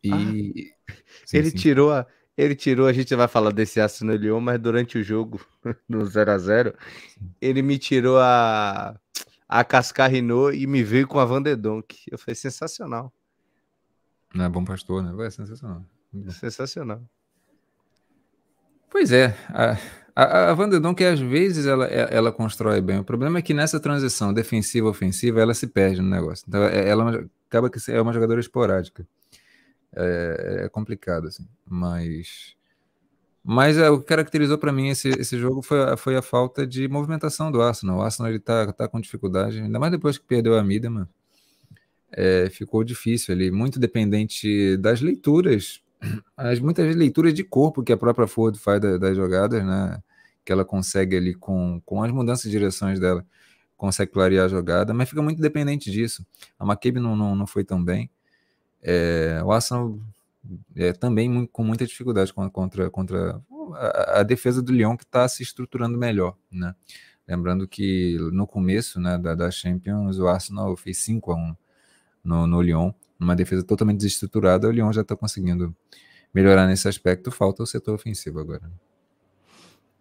E... Ah, sim, ele sim. tirou a... Ele tirou, a gente vai falar desse Arsenal Lyon, mas durante o jogo, no 0 a 0 ele me tirou a a Cascarrinou e me veio com a Vanderdonk. Eu falei, sensacional. Não é bom pastor, né? Vai, sensacional. Sensacional. Pois é, a, a, a Vanderdonk às vezes ela, é, ela constrói bem. O problema é que nessa transição defensiva-ofensiva ela se perde no negócio. Então é, ela é acaba que é uma jogadora esporádica. É, é complicado, assim. Mas mas é, o que caracterizou para mim esse, esse jogo foi a, foi a falta de movimentação do Arsenal. O Arsenal ele tá, tá com dificuldade, ainda mais depois que perdeu a Mida, mano. É, ficou difícil ali, muito dependente das leituras, as muitas leituras de corpo que a própria Ford faz da, das jogadas, né? Que ela consegue ali com, com as mudanças de direções dela, consegue clarear a jogada, mas fica muito dependente disso. A McCabe não, não, não foi tão bem. É, o Arsenal é, também com muita dificuldade contra, contra a, a defesa do Lyon, que está se estruturando melhor, né? Lembrando que no começo né, da, da Champions, o Arsenal fez 5 a 1 no, no Lyon, uma defesa totalmente desestruturada, o Lyon já está conseguindo melhorar nesse aspecto, falta o setor ofensivo agora.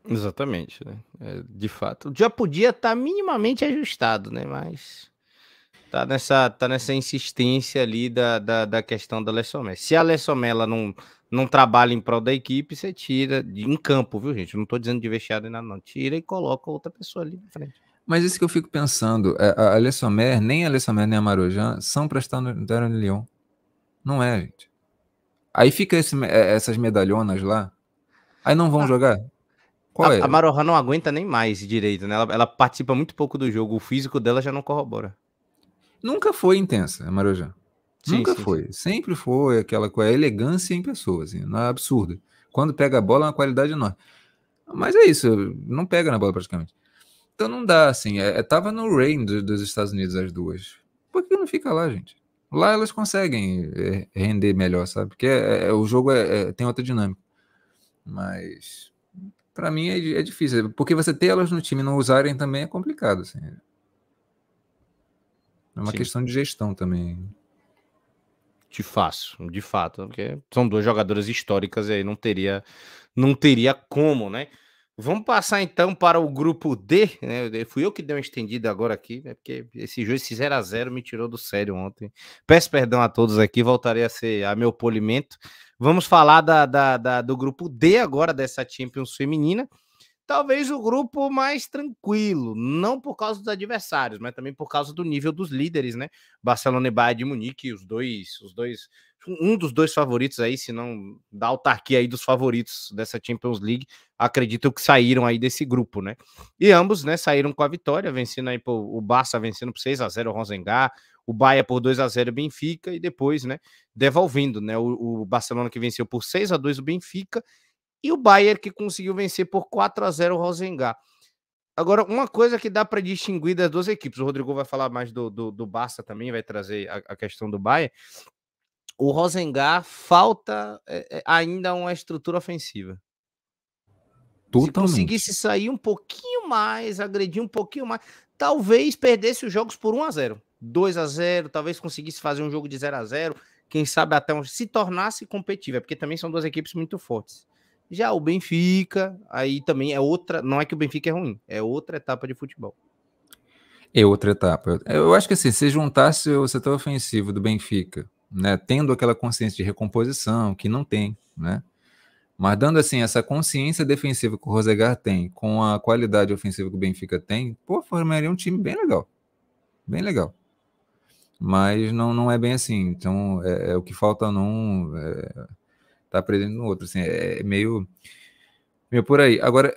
Exatamente, né? É, de fato, já podia estar tá minimamente ajustado, né? Mas tá nessa, tá nessa insistência ali da, da, da questão da Lessomé. Se a Lessomé não, não trabalha em prol da equipe, você tira de, em campo, viu, gente? Não estou dizendo de vestiário ainda não. Tira e coloca outra pessoa ali na frente. Mas isso que eu fico pensando, é, a Alessomer, nem a Alessomer nem a Marojan são para estar no Darren Lyon. Não é, gente. Aí fica esse, é, essas medalhonas lá. Aí não vão ah, jogar? Qual a, é? A Marojan não aguenta nem mais direito, né? Ela, ela, participa muito pouco do jogo. O físico dela já não corrobora. Nunca foi intensa, a Marojan. Sim, Nunca sim, foi. Sim. Sempre foi aquela com a elegância em pessoas, assim, não é absurdo. Quando pega a bola, é uma qualidade enorme. Mas é isso, não pega na bola praticamente. Então não dá, assim. É, é tava no Rain do, dos Estados Unidos as duas. Por que não fica lá, gente? Lá elas conseguem é, render melhor, sabe? Porque é, é, o jogo é, tem outra dinâmica. Mas para mim é, difícil. Porque você ter elas no time e não usarem também é complicado. Assim. É uma Sim. questão de gestão também. De fácil, de fato, porque são duas jogadoras históricas e aí não teria, não teria como, né? Vamos passar então para o grupo D, né? Fui eu que dei uma estendida agora aqui, né? Porque esse jogo, esse 0x0 me tirou do sério ontem. Peço perdão a todos aqui, voltarei a ser a meu polimento. Vamos falar da, da, da, do grupo D agora, dessa Champions feminina. Talvez o grupo mais tranquilo, não por causa dos adversários, mas também por causa do nível dos líderes, né? Barcelona e Bayern de Munique, os dois, os dois um dos dois favoritos aí, se não da autarquia aí dos favoritos dessa Champions League, acredito que saíram aí desse grupo, né? E ambos, né, saíram com a vitória, vencendo aí o Barça vencendo por 6 a 0 o Rosengar, o Bahia por 2 a 0 o Benfica e depois, né, devolvendo, né, o, o Barcelona que venceu por 6 a 2 o Benfica e o Bayern que conseguiu vencer por 4 a 0 o Rosengar. Agora, uma coisa que dá para distinguir das duas equipes, o Rodrigo vai falar mais do, do, do Barça também, vai trazer a, a questão do Bayern, o Rosengar falta é, ainda uma estrutura ofensiva. Totalmente. Se conseguisse sair um pouquinho mais, agredir um pouquinho mais, talvez perdesse os jogos por 1 a 0 2 a 0 talvez conseguisse fazer um jogo de 0 a 0 quem sabe até um, se tornasse competitiva, porque também são duas equipes muito fortes. Já o Benfica, aí também é outra, não é que o Benfica é ruim, é outra etapa de futebol. É outra etapa. Eu acho que assim, se juntasse o setor ofensivo do Benfica né, tendo aquela consciência de recomposição, que não tem, né? Mas dando assim essa consciência defensiva que o Rosegar tem, com a qualidade ofensiva que o Benfica tem, pô, formaria um time bem legal. Bem legal. Mas não, não é bem assim. Então, é, é o que falta num é, tá presente no outro. Assim, é meio, meio por aí. Agora,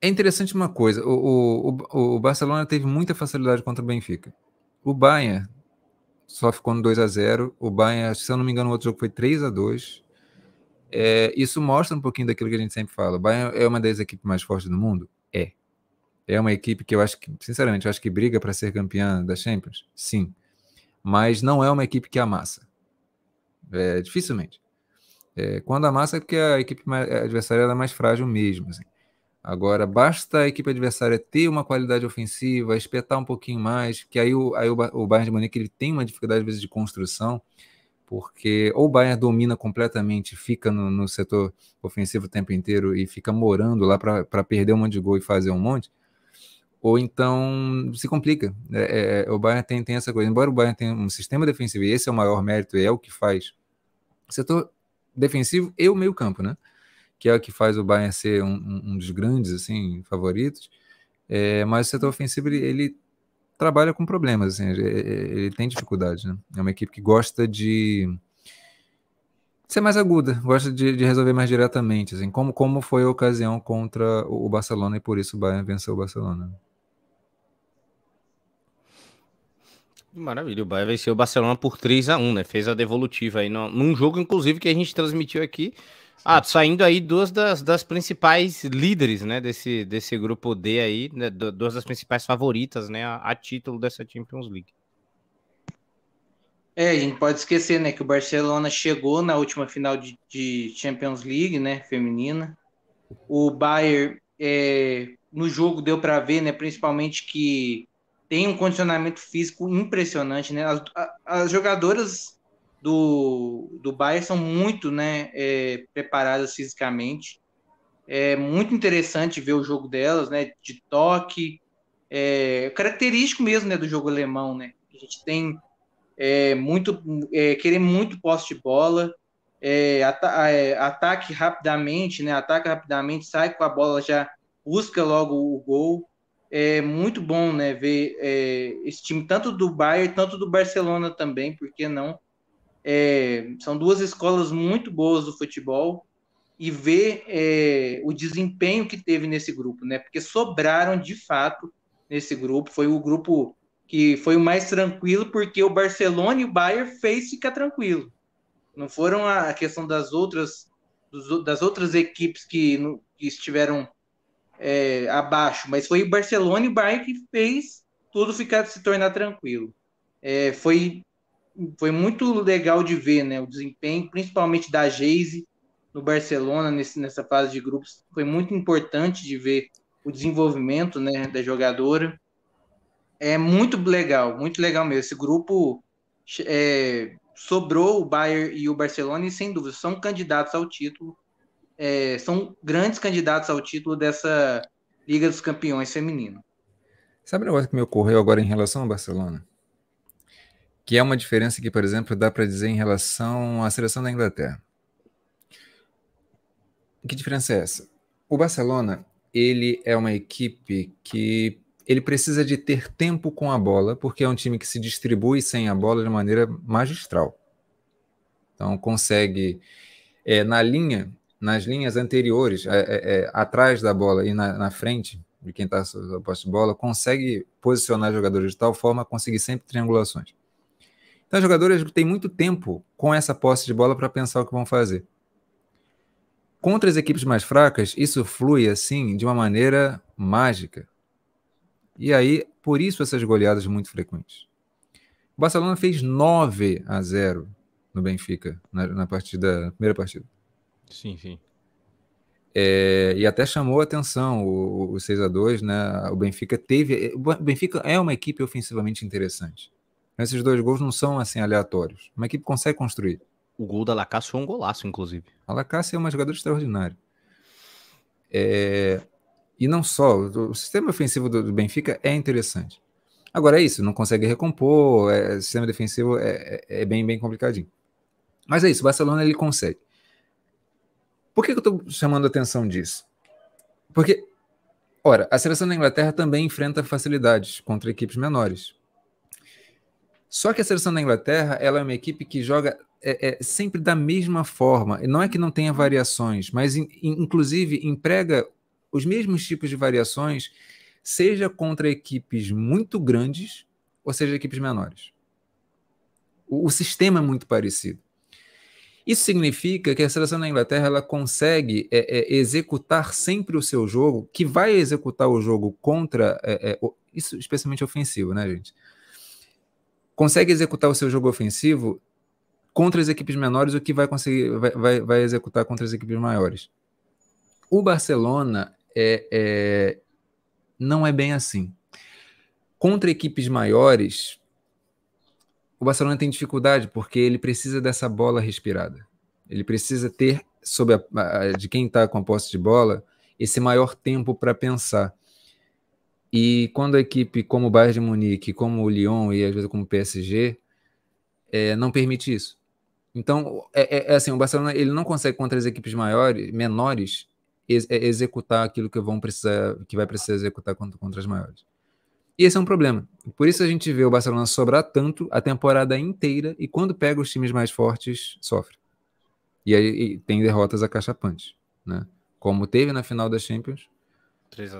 é interessante uma coisa: o, o, o Barcelona teve muita facilidade contra o Benfica. O Bayern só ficou no 2 a 0 O Bayern, se eu não me engano, o outro jogo foi 3 a 2 é, Isso mostra um pouquinho daquilo que a gente sempre fala. O Bayern é uma das equipes mais fortes do mundo? É. É uma equipe que eu acho que, sinceramente, eu acho que briga para ser campeã da Champions? Sim. Mas não é uma equipe que amassa. É, dificilmente. É, quando amassa é porque a equipe adversária é mais frágil mesmo. Assim. Agora, basta a equipe adversária ter uma qualidade ofensiva, espetar um pouquinho mais, que aí o, aí o, o Bayern de Munique ele tem uma dificuldade, às vezes, de construção, porque ou o Bayern domina completamente, fica no, no setor ofensivo o tempo inteiro e fica morando lá para perder um monte de gol e fazer um monte, ou então se complica. É, é, o Bayern tem, tem essa coisa. Embora o Bayern tenha um sistema defensivo, e esse é o maior mérito, é o que faz setor defensivo e o meio campo, né? Que é o que faz o Bayern ser um, um dos grandes assim favoritos. É, mas o setor ofensivo ele, ele trabalha com problemas, assim, ele, ele, tem dificuldade. Né? É uma equipe que gosta de ser mais aguda, gosta de, de, resolver mais diretamente, assim, como, como foi a ocasião contra o Barcelona e por isso o Bayern venceu o Barcelona. Maravilha, o Bayern venceu o Barcelona por 3 a 1 né? Fez a devolutiva aí no, num jogo, inclusive, que a gente transmitiu aqui ah, saindo aí duas das, das principais líderes, né, desse, desse grupo D aí, né, duas das principais favoritas, né, a, a título dessa Champions League. É, a gente pode esquecer, né, que o Barcelona chegou na última final de, de Champions League, né, feminina. O Bayern, é, no jogo deu para ver, né, principalmente que tem um condicionamento físico impressionante, né? As, as jogadoras do, do Bayern são muito, né, é, preparadas fisicamente. É muito interessante ver o jogo delas, né, de toque, é, característico mesmo, né, do jogo alemão, né? A gente tem é, muito, é, querer muito posse de bola, é, é, ataque rapidamente, né? Ataca rapidamente, sai com a bola, já busca logo o gol. É muito bom, né? Ver é, esse time tanto do Bayern, tanto do Barcelona também, porque não? É, são duas escolas muito boas do futebol e ver é, o desempenho que teve nesse grupo, né? Porque sobraram de fato nesse grupo. Foi o grupo que foi o mais tranquilo, porque o Barcelona e o Bayern fez ficar tranquilo. Não foram a questão das outras das outras equipes que, que estiveram é, abaixo, mas foi o Barcelona e o Bayern que fez tudo ficar se tornar tranquilo. É, foi foi muito legal de ver, né, o desempenho, principalmente da Geise no Barcelona nesse, nessa fase de grupos, foi muito importante de ver o desenvolvimento, né, da jogadora é muito legal, muito legal mesmo. Esse grupo é, sobrou o Bayern e o Barcelona, e sem dúvida são candidatos ao título, é, são grandes candidatos ao título dessa Liga dos Campeões feminino. Sabe o negócio que me ocorreu agora em relação ao Barcelona? Que é uma diferença que, por exemplo, dá para dizer em relação à seleção da Inglaterra. Que diferença é essa? O Barcelona, ele é uma equipe que ele precisa de ter tempo com a bola, porque é um time que se distribui sem a bola de maneira magistral. Então consegue é, na linha, nas linhas anteriores, é, é, é atrás da bola e na, na frente de quem está a posse de bola, consegue posicionar jogadores de tal forma a conseguir sempre triangulações. Então, os jogadores têm muito tempo com essa posse de bola para pensar o que vão fazer. Contra as equipes mais fracas, isso flui assim de uma maneira mágica. E aí, por isso essas goleadas muito frequentes. O Barcelona fez 9 a 0 no Benfica na, na partida, na primeira partida. Sim, sim. É, e até chamou a atenção o, o 6 a 2 né? O Benfica teve. O Benfica é uma equipe ofensivamente interessante. Esses dois gols não são assim aleatórios. Uma equipe consegue construir. O gol da Lacasse foi um golaço, inclusive. A Lacasse é uma jogadora extraordinária. É, e não só, o sistema ofensivo do, Benfica é interessante. Agora é isso, não consegue recompor, é, o sistema defensivo é, é, é, bem, bem complicadinho. Mas é isso, o Barcelona ele consegue. Por que, que eu estou chamando a atenção disso? Porque, ora, a seleção da Inglaterra também enfrenta facilidades contra equipes menores. Só que a seleção da Inglaterra ela é uma equipe que joga é, é, sempre da mesma forma. Não é que não tenha variações, mas in, inclusive emprega os mesmos tipos de variações, seja contra equipes muito grandes ou seja equipes menores. O, o sistema é muito parecido. Isso significa que a seleção da Inglaterra ela consegue é, é, executar sempre o seu jogo, que vai executar o jogo contra. É, é isso especialmente ofensivo, né, gente? Consegue executar o seu jogo ofensivo contra as equipes menores, o que vai conseguir vai, vai, vai executar contra as equipes maiores. O Barcelona é, é, não é bem assim. Contra equipes maiores, o Barcelona tem dificuldade porque ele precisa dessa bola respirada. Ele precisa ter, sob a, a, de quem está com a posse de bola, esse maior tempo para pensar. E quando a equipe como o Bayern de Munique, como o Lyon e às vezes como o PSG, é, não permite isso. Então, é, é, é, assim, o Barcelona ele não consegue contra as equipes maiores, menores, ex é, executar aquilo que vão precisar, que vai precisar executar contra, contra as maiores. E esse é um problema. Por isso a gente vê o Barcelona sobrar tanto a temporada inteira e quando pega os times mais fortes, sofre. E aí e tem derrotas acachapantes, né? Como teve na final da Champions,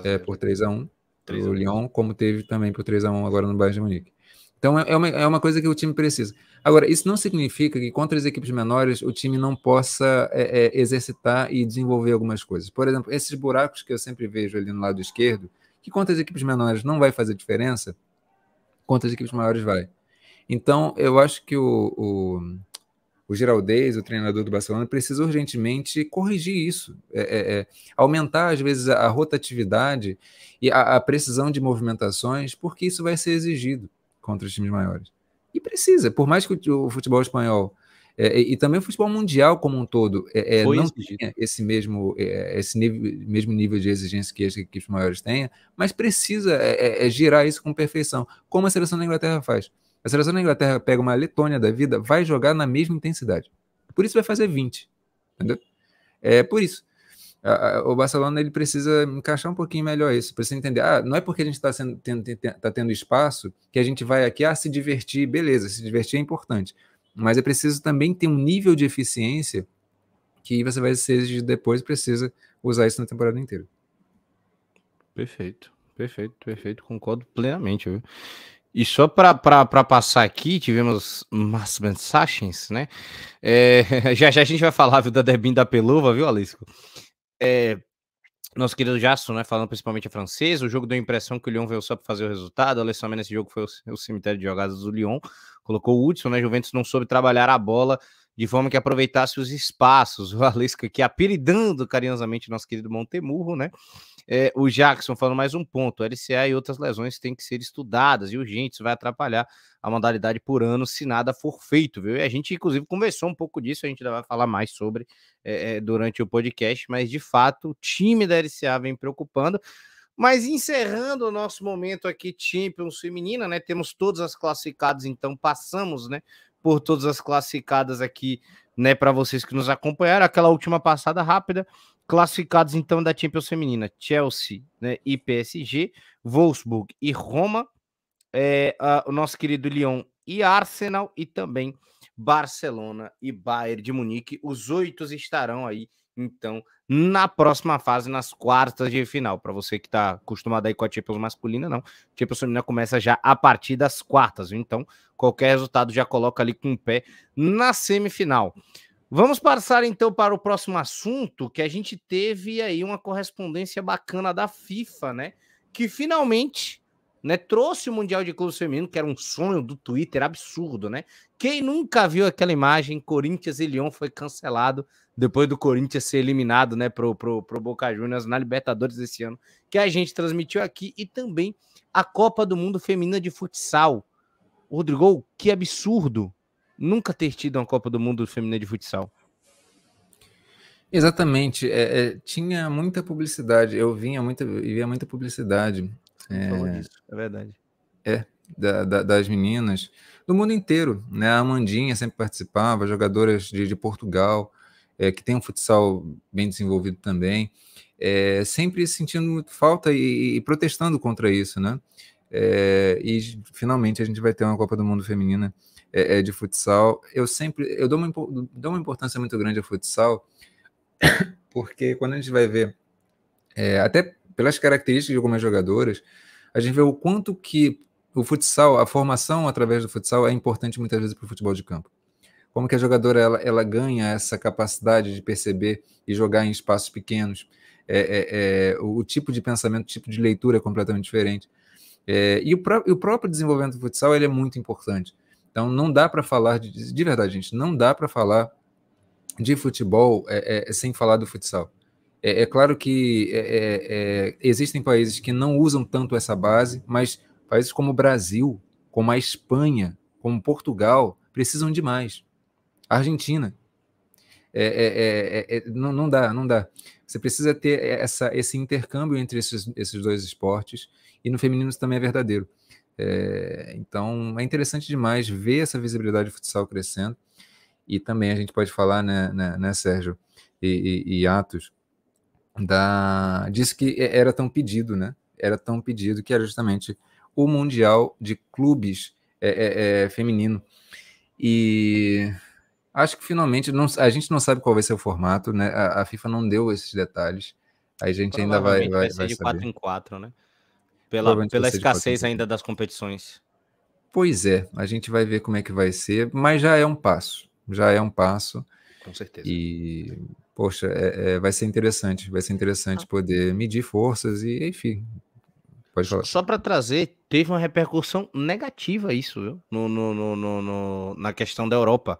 é, por 3 a 1 o Lyon, como teve também por 3 a 1 agora no Bayern de Munique. Então é, é uma, é uma coisa que o time precisa. Agora, isso não significa que contra as equipes menores o time não possa é, é, exercitar e desenvolver algumas coisas. Por exemplo, esses buracos que eu sempre vejo ali no lado esquerdo, que contra as equipes menores não vai fazer diferença, contra as equipes maiores vai. Então, eu acho que o, o, o Geraldez, o treinador do Barcelona, precisa urgentemente corrigir isso, é, é, é, aumentar, às vezes, a, rotatividade e a, a, precisão de movimentações, porque isso vai ser exigido contra os times maiores. E precisa, por mais que o, o futebol espanhol é, e também o futebol mundial como um todo é, é não tenha esse mesmo, é, esse nível, mesmo nível de exigência que as equipes maiores têm, mas precisa é, girar isso com perfeição, como a seleção da Inglaterra faz. A seleção da Inglaterra pega uma Letônia da vida, vai jogar na mesma intensidade. Por isso vai fazer 20. Entendeu? É por isso. o Barcelona ele precisa encaixar um pouquinho melhor isso, precisa entender. Ah, não é porque a gente está tendo, tá tendo espaço que a gente vai aqui ah, se divertir, beleza, se divertir é importante. Mas é preciso também ter um nível de eficiência que você vai ser exigido depois precisa usar isso na temporada inteira. Perfeito, perfeito, perfeito, concordo plenamente. Viu? E só para passar aqui, tivemos umas mensagens, né? É, já já a gente vai falar viu, da Debin da Peluva, viu, Alisco? É, nosso querido Jasso, né, falando principalmente a francês, o jogo deu a impressão que o Lyon veio só para fazer o resultado, a Alessandro nesse jogo foi o, o, cemitério de jogadas do Lyon, colocou o Hudson, né, Juventus não soube trabalhar a bola de forma que aproveitasse os espaços, o Alisco aqui apelidando carinhosamente nosso querido Montemurro, né, é, o Jackson falando mais um ponto: LCA e outras lesões têm que ser estudadas e urgentes, vai atrapalhar a modalidade por ano se nada for feito, viu? E a gente, inclusive, conversou um pouco disso, a gente ainda vai falar mais sobre é, durante o podcast, mas de fato o time da LCA vem preocupando. Mas encerrando o nosso momento aqui, Champions Feminina, né? Temos todas as classificadas, então passamos, né? Por todas as classificadas aqui, né? Para vocês que nos acompanharam. Aquela última passada rápida. Classificados então da Champions Feminina: Chelsea né, e PSG, Wolfsburg e Roma, é, a, o nosso querido Lyon e Arsenal, e também Barcelona e Bayern de Munique. Os oito estarão aí, então, na próxima fase, nas quartas de final. Para você que está acostumado aí com a Champions masculina, não. Champions feminina começa já a partir das quartas, então qualquer resultado já coloca ali com o pé na semifinal. Vamos passar então para o próximo assunto, que a gente teve aí uma correspondência bacana da FIFA, né? Que finalmente né, trouxe o Mundial de Clubes Feminino, que era um sonho do Twitter absurdo, né? Quem nunca viu aquela imagem, Corinthians e Lyon foi cancelado depois do Corinthians ser eliminado, né, pro, pro, pro Boca Juniors na Libertadores esse ano, que a gente transmitiu aqui, e também a Copa do Mundo Feminina de Futsal. Rodrigo, que absurdo nunca ter tido uma Copa do Mundo feminina de futsal. Exatamente, é, é, tinha muita publicidade, eu vinha muita, via muita publicidade. É, disso, é verdade. É, da, da, das meninas do mundo inteiro, né? A Amandinha sempre participava, jogadoras de, de Portugal, é, que tem um futsal bem desenvolvido também, é, sempre sentindo muito falta e, e, protestando contra isso, né? É, e finalmente a gente vai ter uma Copa do Mundo feminina é, é, de futsal. Eu sempre eu dou uma, dou uma importância muito grande ao futsal, porque quando a gente vai ver, é, até pelas características de algumas jogadoras, a gente vê o quanto que o futsal, a formação através do futsal é importante muitas vezes para o futebol de campo. Como que a jogadora ela, ela ganha essa capacidade de perceber e jogar em espaços pequenos. É, é, é, o tipo de pensamento, o tipo de leitura é completamente diferente. É, e, o e, o próprio desenvolvimento do futsal ele é muito importante. Então não dá para falar de, de verdade, gente, não dá para falar de futebol é, é, sem falar do futsal. É, é claro que é, é, é, existem países que não usam tanto essa base, mas países como o Brasil, como a Espanha, como Portugal, precisam de mais. A Argentina. não, não dá, não dá. Você precisa ter essa, esse intercâmbio entre esses, esses dois esportes, e no feminino isso também é verdadeiro. É, então é interessante demais ver essa visibilidade do futsal crescendo. E também a gente pode falar, né, né, né Sérgio e, e, e, Atos, da, disso que era tão pedido, né? Era tão pedido que era justamente o Mundial de Clubes é, é, é, Feminino. E acho que finalmente não, a gente não sabe qual vai ser o formato, né? A, a FIFA não deu esses detalhes. A gente ainda vai, vai, vai ser de 4 em 4, né? Pela, pela escassez ainda das competições. Pois é, a gente vai ver como é que vai ser, mas já é um passo. Já é um passo. Com certeza. E, poxa, é, é, vai ser interessante. Vai ser interessante ah. poder medir forças e, enfim, Pode falar. Só para trazer, teve uma repercussão negativa isso, viu? No, no, no, no, na questão da Europa.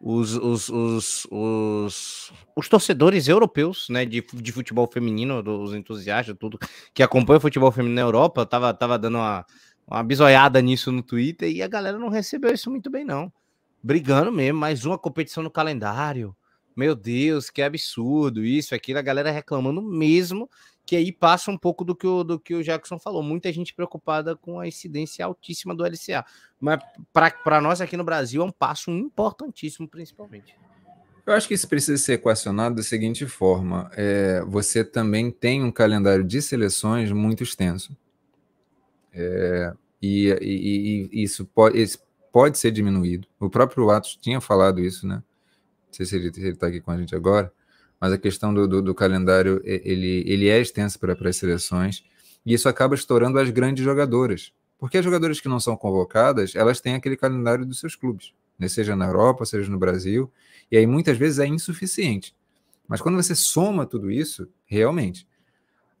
Os, os, os, os, os torcedores europeus, né, de, de futebol feminino, os entusiastas, tudo que acompanha o futebol feminino na Europa, tava, tava dando uma, uma bisoiada nisso no Twitter e a galera não recebeu isso muito bem, não. Brigando mesmo, mais uma competição no calendário. Meu Deus, que absurdo, isso, aquilo, a galera reclamando mesmo que aí passa um pouco do que o, do que o Jackson falou. Muita gente preocupada com a incidência altíssima do LCA. Mas para nós aqui no Brasil é um passo importantíssimo, principalmente. Eu acho que isso precisa ser equacionado da seguinte forma: é, você também tem um calendário de seleções muito extenso. É, e, e, e, isso pode, pode ser diminuído. O próprio Atos tinha falado isso, né? Não sei se ele está aqui com a gente agora mas a questão do, do, do calendário ele, ele é extenso para as seleções e isso acaba estourando as grandes jogadoras. Porque as jogadoras que não são convocadas, elas têm aquele calendário dos seus clubes, né? seja na Europa, seja no Brasil, e aí muitas vezes é insuficiente. Mas quando você soma tudo isso, realmente.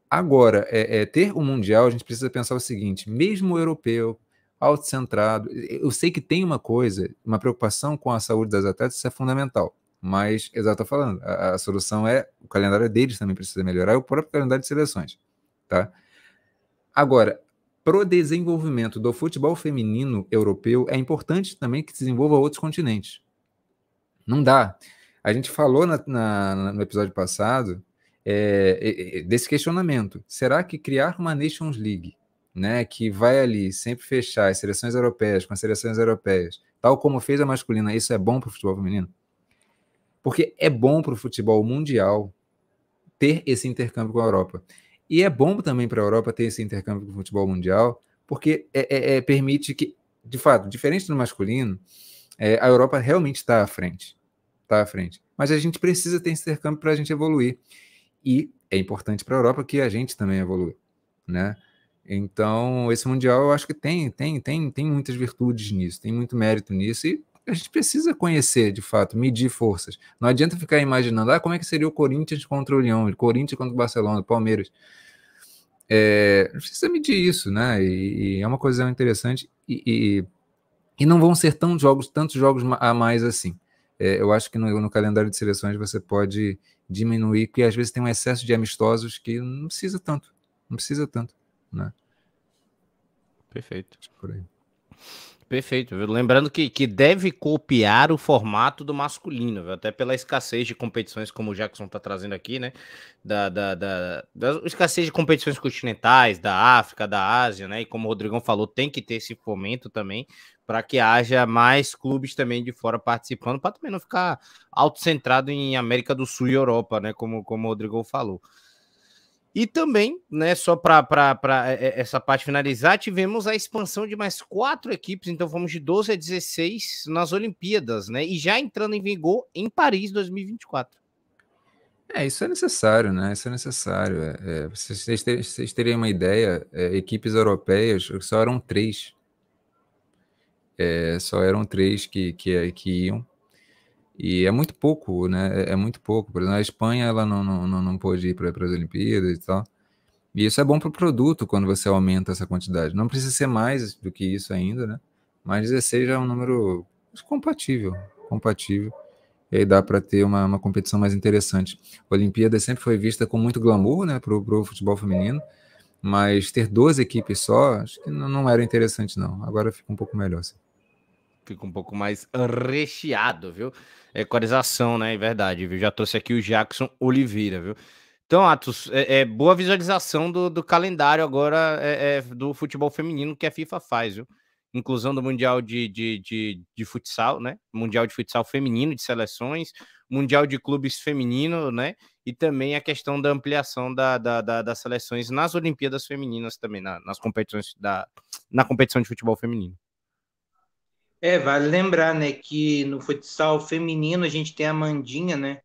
Agora, é, é ter o um Mundial, a gente precisa pensar o seguinte: mesmo o europeu, autocentrado, eu sei que tem uma coisa, uma preocupação com a saúde das atletas, isso é fundamental. Mas, exato, falando, a, a, solução é o calendário deles também precisa melhorar, e o próprio calendário de seleções, tá? Agora, para o desenvolvimento do futebol feminino europeu, é importante também que desenvolva outros continentes. Não dá. A gente falou na, na, no episódio passado é, desse questionamento. Será que criar uma Nations League, né, que vai ali sempre fechar as seleções europeias com as seleções europeias, tal como fez a masculina, isso é bom para o futebol feminino? Porque é bom para o futebol mundial ter esse intercâmbio com a Europa. E é bom também para a Europa ter esse intercâmbio com o futebol mundial, porque é, é, é permite que, de fato, diferente do masculino, é, a Europa realmente está à frente. Está à frente. Mas a gente precisa ter esse intercâmbio para a gente evoluir. E é importante para a Europa que a gente também evolua. Né? Então, esse Mundial eu acho que tem, tem, tem, tem muitas virtudes nisso, tem muito mérito nisso, e a gente precisa conhecer, de fato, medir forças. Não adianta ficar imaginando, ah, como é que seria o Corinthians contra o Leão, o Corinthians contra o Barcelona, o Palmeiras. É, precisa medir isso, né? E, e, é uma coisa interessante e, e, e, não vão ser tão jogos, tantos jogos a mais assim. É, eu acho que no, no, calendário de seleções você pode diminuir, porque às vezes tem um excesso de amistosos que não precisa tanto, não precisa tanto, né? Perfeito. Por aí. Perfeito. Viu? Lembrando que, que deve copiar o formato do masculino, viu? até pela escassez de competições, como o Jackson está trazendo aqui, né? Da, da, da, da, escassez de competições continentais, da África, da Ásia, né? E como o Rodrigão falou, tem que ter esse fomento também para que haja mais clubes também de fora participando, para também não ficar autocentrado em América do Sul e Europa, né? Como, como o Rodrigão falou. E também, né, só para é, é, essa parte finalizar, tivemos a expansão de mais quatro equipes, então fomos de 12 a 16 nas Olimpíadas, né? E já entrando em vigor em Paris 2024. É, isso é necessário, né? Isso é necessário. É, é, vocês, terem, uma ideia, é, equipes europeias só eram três. É, só eram três que, que, que iam. E é muito pouco, né? É, é muito pouco. Por exemplo, a Espanha ela não, não, não, pôde ir para as Olimpíadas e tal. E isso é bom para o produto quando você aumenta essa quantidade. Não precisa ser mais do que isso ainda, né? Mas 16 já é um número compatível, compatível. E aí dá para ter uma, uma competição mais interessante. A Olimpíada sempre foi vista com muito glamour, né, para o futebol feminino. Mas ter 12 equipes só, acho que não, não era interessante, não. Agora fica um pouco melhor. Assim. Fica um pouco mais recheado, viu? Equalização, né? É verdade, viu? Já trouxe aqui o Jackson Oliveira, viu? Então, Atos, é, é boa visualização do, do calendário agora é, é, do futebol feminino que a FIFA faz, viu? Inclusão do Mundial de, de, de, de, Futsal, né? Mundial de Futsal feminino de seleções, Mundial de Clubes feminino, né? E também a questão da ampliação da, da, da das seleções nas Olimpíadas Femininas também, na, nas competições da, na competição de futebol feminino. É, vale lembrar, né, que no futsal feminino a gente tem a Mandinha, né,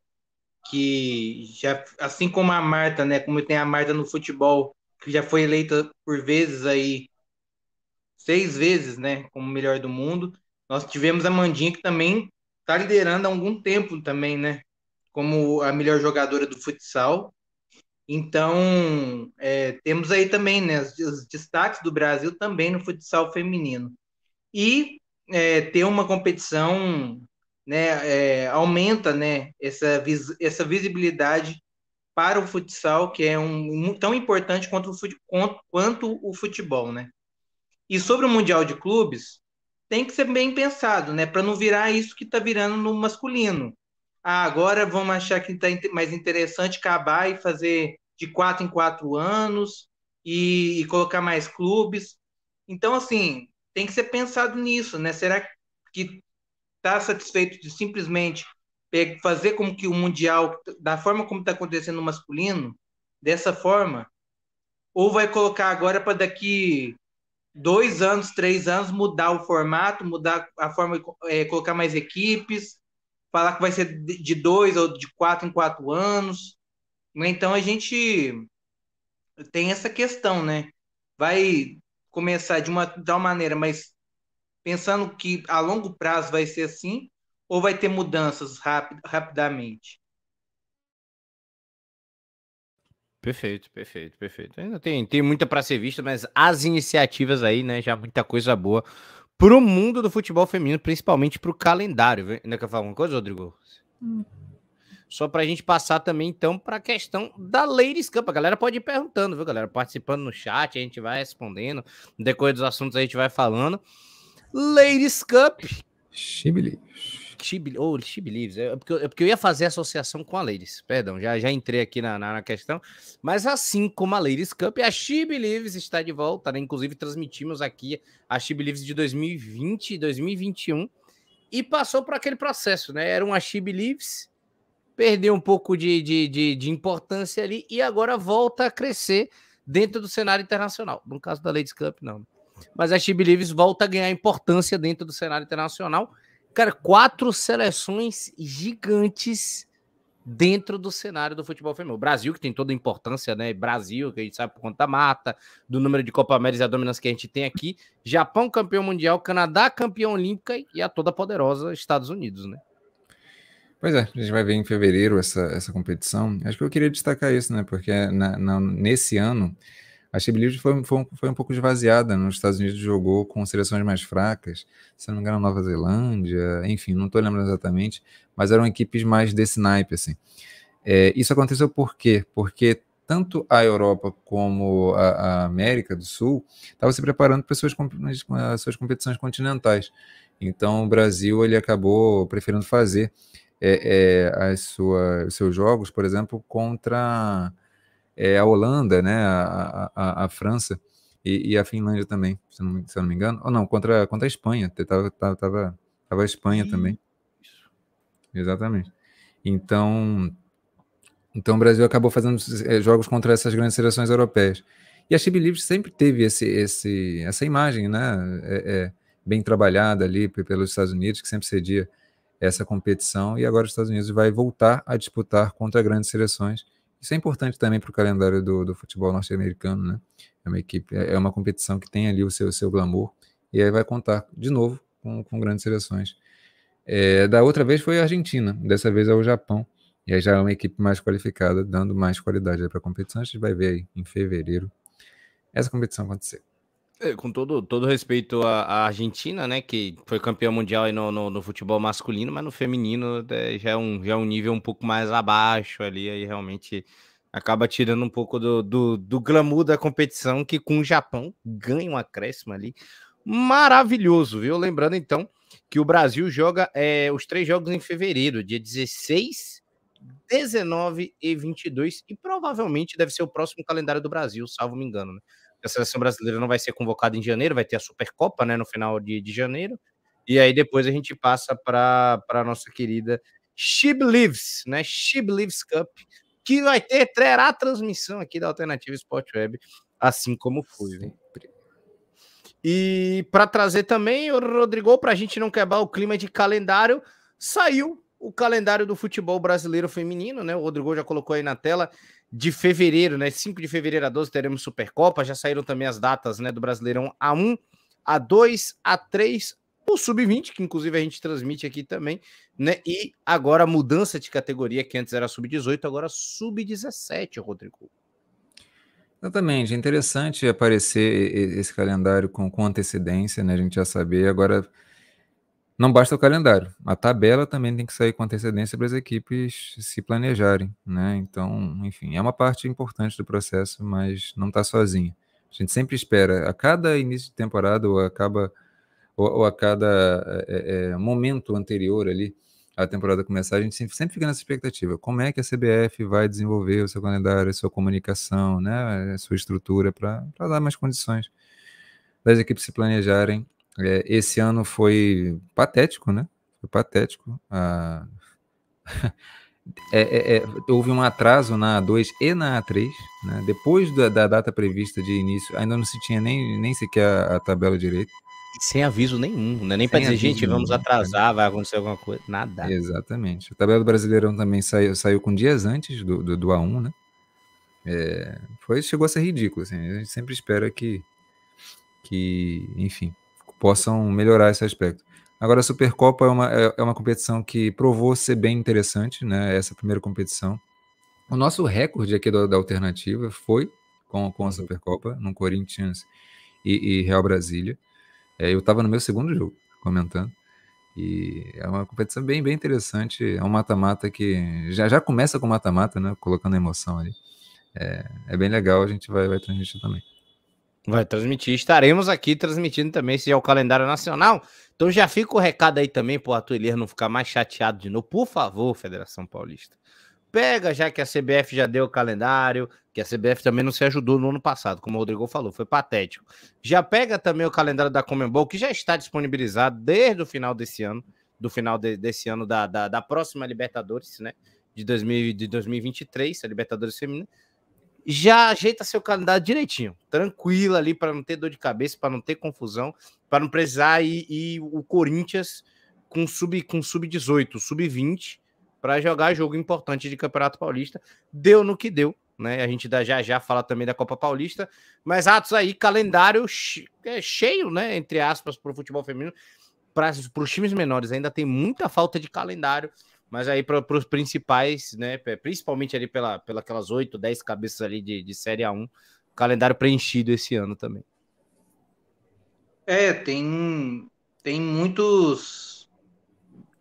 que já, assim como a Marta, né, como tem a Marta no futebol, que já foi eleita por vezes aí, seis vezes, né, como melhor do mundo, nós tivemos a Mandinha que também está liderando há algum tempo também, né, como a melhor jogadora do futsal, Então, é, temos aí também né, os, os, destaques do Brasil também no futsal feminino. E é, ter uma competição né, é, aumenta né, essa, vis, essa visibilidade para o futsal, que é um, um tão importante quanto o, quanto, quanto o futebol. Né? E sobre o Mundial de Clubes, tem que ser bem pensado, né, para não virar isso que está virando no masculino ah, agora vamos achar que está mais interessante acabar e fazer de quatro em quatro anos e, e, colocar mais clubes. Então, assim, tem que ser pensado nisso, né? Será que está satisfeito de simplesmente fazer como que o Mundial, da forma como está acontecendo no masculino, dessa forma? Ou vai colocar agora para daqui dois anos, três anos, mudar o formato, mudar a forma, é, colocar mais equipes, falar que vai ser de dois ou de quatro em quatro anos. Né? Então a gente tem essa questão, né? Vai começar de uma tal maneira, mas pensando que a longo prazo vai ser assim, ou vai ter mudanças rapid, rapidamente? Perfeito, perfeito, perfeito. Ainda tem, tem muita para ser vista, mas as iniciativas aí, né? Já muita coisa boa pro mundo do futebol feminino, principalmente pro calendário. Ainda quer falar alguma coisa, Rodrigo? Hum. Só pra gente passar também, então, pra questão da Ladies Cup. A galera pode ir perguntando, viu, galera? Participando no chat, a gente vai respondendo. No decorrer dos assuntos a gente vai falando. Ladies Cup. Chibili. She, oh. É porque, é porque eu ia fazer associação com a Ladies. Perdão, já, já entrei aqui na, na, na questão. Mas assim como a Ladies Cup, a She Believes está de volta, né? Inclusive, transmitimos aqui a She Believes de 2020 e 2021. E passou por aquele processo, né? Era uma She Believes, perdeu um pouco de, de, de, de importância ali e agora volta a crescer dentro do cenário internacional. No caso da Ladies Cup, não. Mas a She Believes volta a ganhar importância dentro do cenário internacional Cara, quatro seleções gigantes dentro do cenário do futebol feminino. O Brasil, que tem toda a importância, né? Brasil, que a gente sabe por conta da mata, do número de Copa América e a dominância que a gente tem aqui. Japão campeão mundial, Canadá campeão olímpica e a toda poderosa Estados Unidos, né? Pois é, a gente vai ver em fevereiro essa, essa competição. Acho que eu queria destacar isso, né? Porque na, na, nesse ano a Chibli foi, foi, foi, um pouco esvaziada. Nos Estados Unidos jogou com seleções mais fracas, se não me engano, Nova Zelândia, enfim, não estou lembrando exatamente, mas eram equipes mais desse naipe, assim. É, isso aconteceu por quê? Porque tanto a Europa como a, a América do Sul estavam se preparando para suas, as suas competições continentais. Então o Brasil ele acabou preferindo fazer é, é, as sua, os seus jogos, por exemplo, contra é, a Holanda, né, a, a, a França e, e, a Finlândia também, se não, se não me engano. Ou não, contra, contra a Espanha. Tava, tava, tava, tava a Espanha também. Exatamente. Então, então o Brasil acabou fazendo é, jogos contra essas grandes seleções europeias. E a Chile Livre sempre teve esse, esse, essa imagem, né, é, é, bem trabalhada ali pelos Estados Unidos, que sempre cedia essa competição, e agora os Estados Unidos vai voltar a disputar contra grandes seleções isso é importante também para o calendário do, do futebol norte-americano, né? É uma equipe, é, é uma competição que tem ali o seu, seu glamour e aí vai contar de novo com, com grandes seleções. É, da outra vez foi a Argentina, dessa vez é o Japão. E aí já é uma equipe mais qualificada, dando mais qualidade para a competição. A gente vai ver aí em fevereiro essa competição acontecer. É, com todo, todo respeito à, Argentina, né, que foi campeão mundial no, no, no, futebol masculino, mas no feminino é, já, é um, já é um nível um pouco mais abaixo ali, aí realmente acaba tirando um pouco do, do, do glamour da competição, que com o Japão ganha um acréscimo ali maravilhoso, viu? Lembrando então que o Brasil joga é, os três jogos em fevereiro, dia 16, 19 e 22, e provavelmente deve ser o próximo calendário do Brasil, salvo me engano, né? A seleção brasileira não vai ser convocada em janeiro, vai ter a Supercopa, né, no final de, de janeiro. E aí depois a gente passa para a nossa querida She Believes, né? She Believes Cup, que vai ter, terá a transmissão aqui da Alternativa Sport Web, assim como foi. Né? E para trazer também, o Rodrigo, para a gente não quebrar o clima de calendário, saiu o calendário do futebol brasileiro feminino, né? O Rodrigo já colocou aí na tela de fevereiro, né? 5 de fevereiro a 12 teremos Supercopa, já saíram também as datas, né, do Brasileirão A1, A2, A3. O o Sub-20, que inclusive a gente transmite aqui também, né? E agora a mudança de categoria, que antes era Sub-18, agora Sub-17, Rodrigo. Exatamente, é interessante aparecer esse calendário com, com antecedência, né? A gente já saber. Agora, não basta o calendário, a tabela também tem que sair com antecedência para as equipes se planejarem, né? Então, enfim, é uma parte importante do processo, mas não está sozinho. A gente sempre espera, a cada início de temporada ou acaba ou, ou a cada é, é, momento anterior ali à temporada começar, a gente sempre, sempre fica nessa expectativa. Como é que a CBF vai desenvolver o seu calendário, a sua comunicação, né, a sua estrutura para dar mais condições das equipes se planejarem é, esse ano foi patético, né? Foi patético. Ah, é, é, é, houve um atraso na A2 e na A3, né? Depois da, da, data prevista de início, ainda não se tinha nem, nem sequer a, a tabela direito. Sem aviso nenhum, né? Nem para dizer, gente, vamos nenhum, atrasar, vai acontecer alguma coisa, nada. Exatamente. A tabela do Brasileirão também saiu, saiu com dias antes do, do, do A1, né? É, foi, chegou a ser ridículo, assim. A gente sempre espera que, que enfim, possam melhorar esse aspecto. Agora, a Supercopa é uma, é, é uma competição que provou ser bem interessante, né? Essa primeira competição. O nosso recorde aqui da, da alternativa foi com, com a Supercopa, no Corinthians e, e Real Brasília. É, eu estava no meu segundo jogo comentando. E é uma competição bem, bem interessante. É um mata-mata que já, já começa com mata-mata, né? Colocando emoção ali. É, é bem legal, a gente vai, vai transmitir também. Vai transmitir. Estaremos aqui transmitindo também, se é o calendário nacional. Então já fica o recado aí também para o Atuelier não ficar mais chateado de novo. Por favor, Federação Paulista. Pega, já que a CBF já deu o calendário, que a CBF também não se ajudou no ano passado, como o Rodrigo falou, foi patético. Já pega também o calendário da Comembol, que já está disponibilizado desde o final desse ano, do final de, desse ano da, da, da, próxima Libertadores, né? De, 2000, de 2023, a Libertadores Feminina já ajeita seu calendário direitinho, tranquilo ali, para não ter dor de cabeça, para não ter confusão, para não precisar ir, ir, o Corinthians com sub com sub-18, sub-20 para jogar jogo importante de Campeonato Paulista. Deu no que deu, né? A gente já já fala também da Copa Paulista, mas atos aí, calendário é cheio, né? Entre aspas, para o futebol feminino. Para os times menores ainda tem muita falta de calendário mas aí para os principais, né? Principalmente ali pela, pela aquelas 8, 10 cabeças ali de, de Série A1, calendário preenchido esse ano também. É, tem, tem muitos.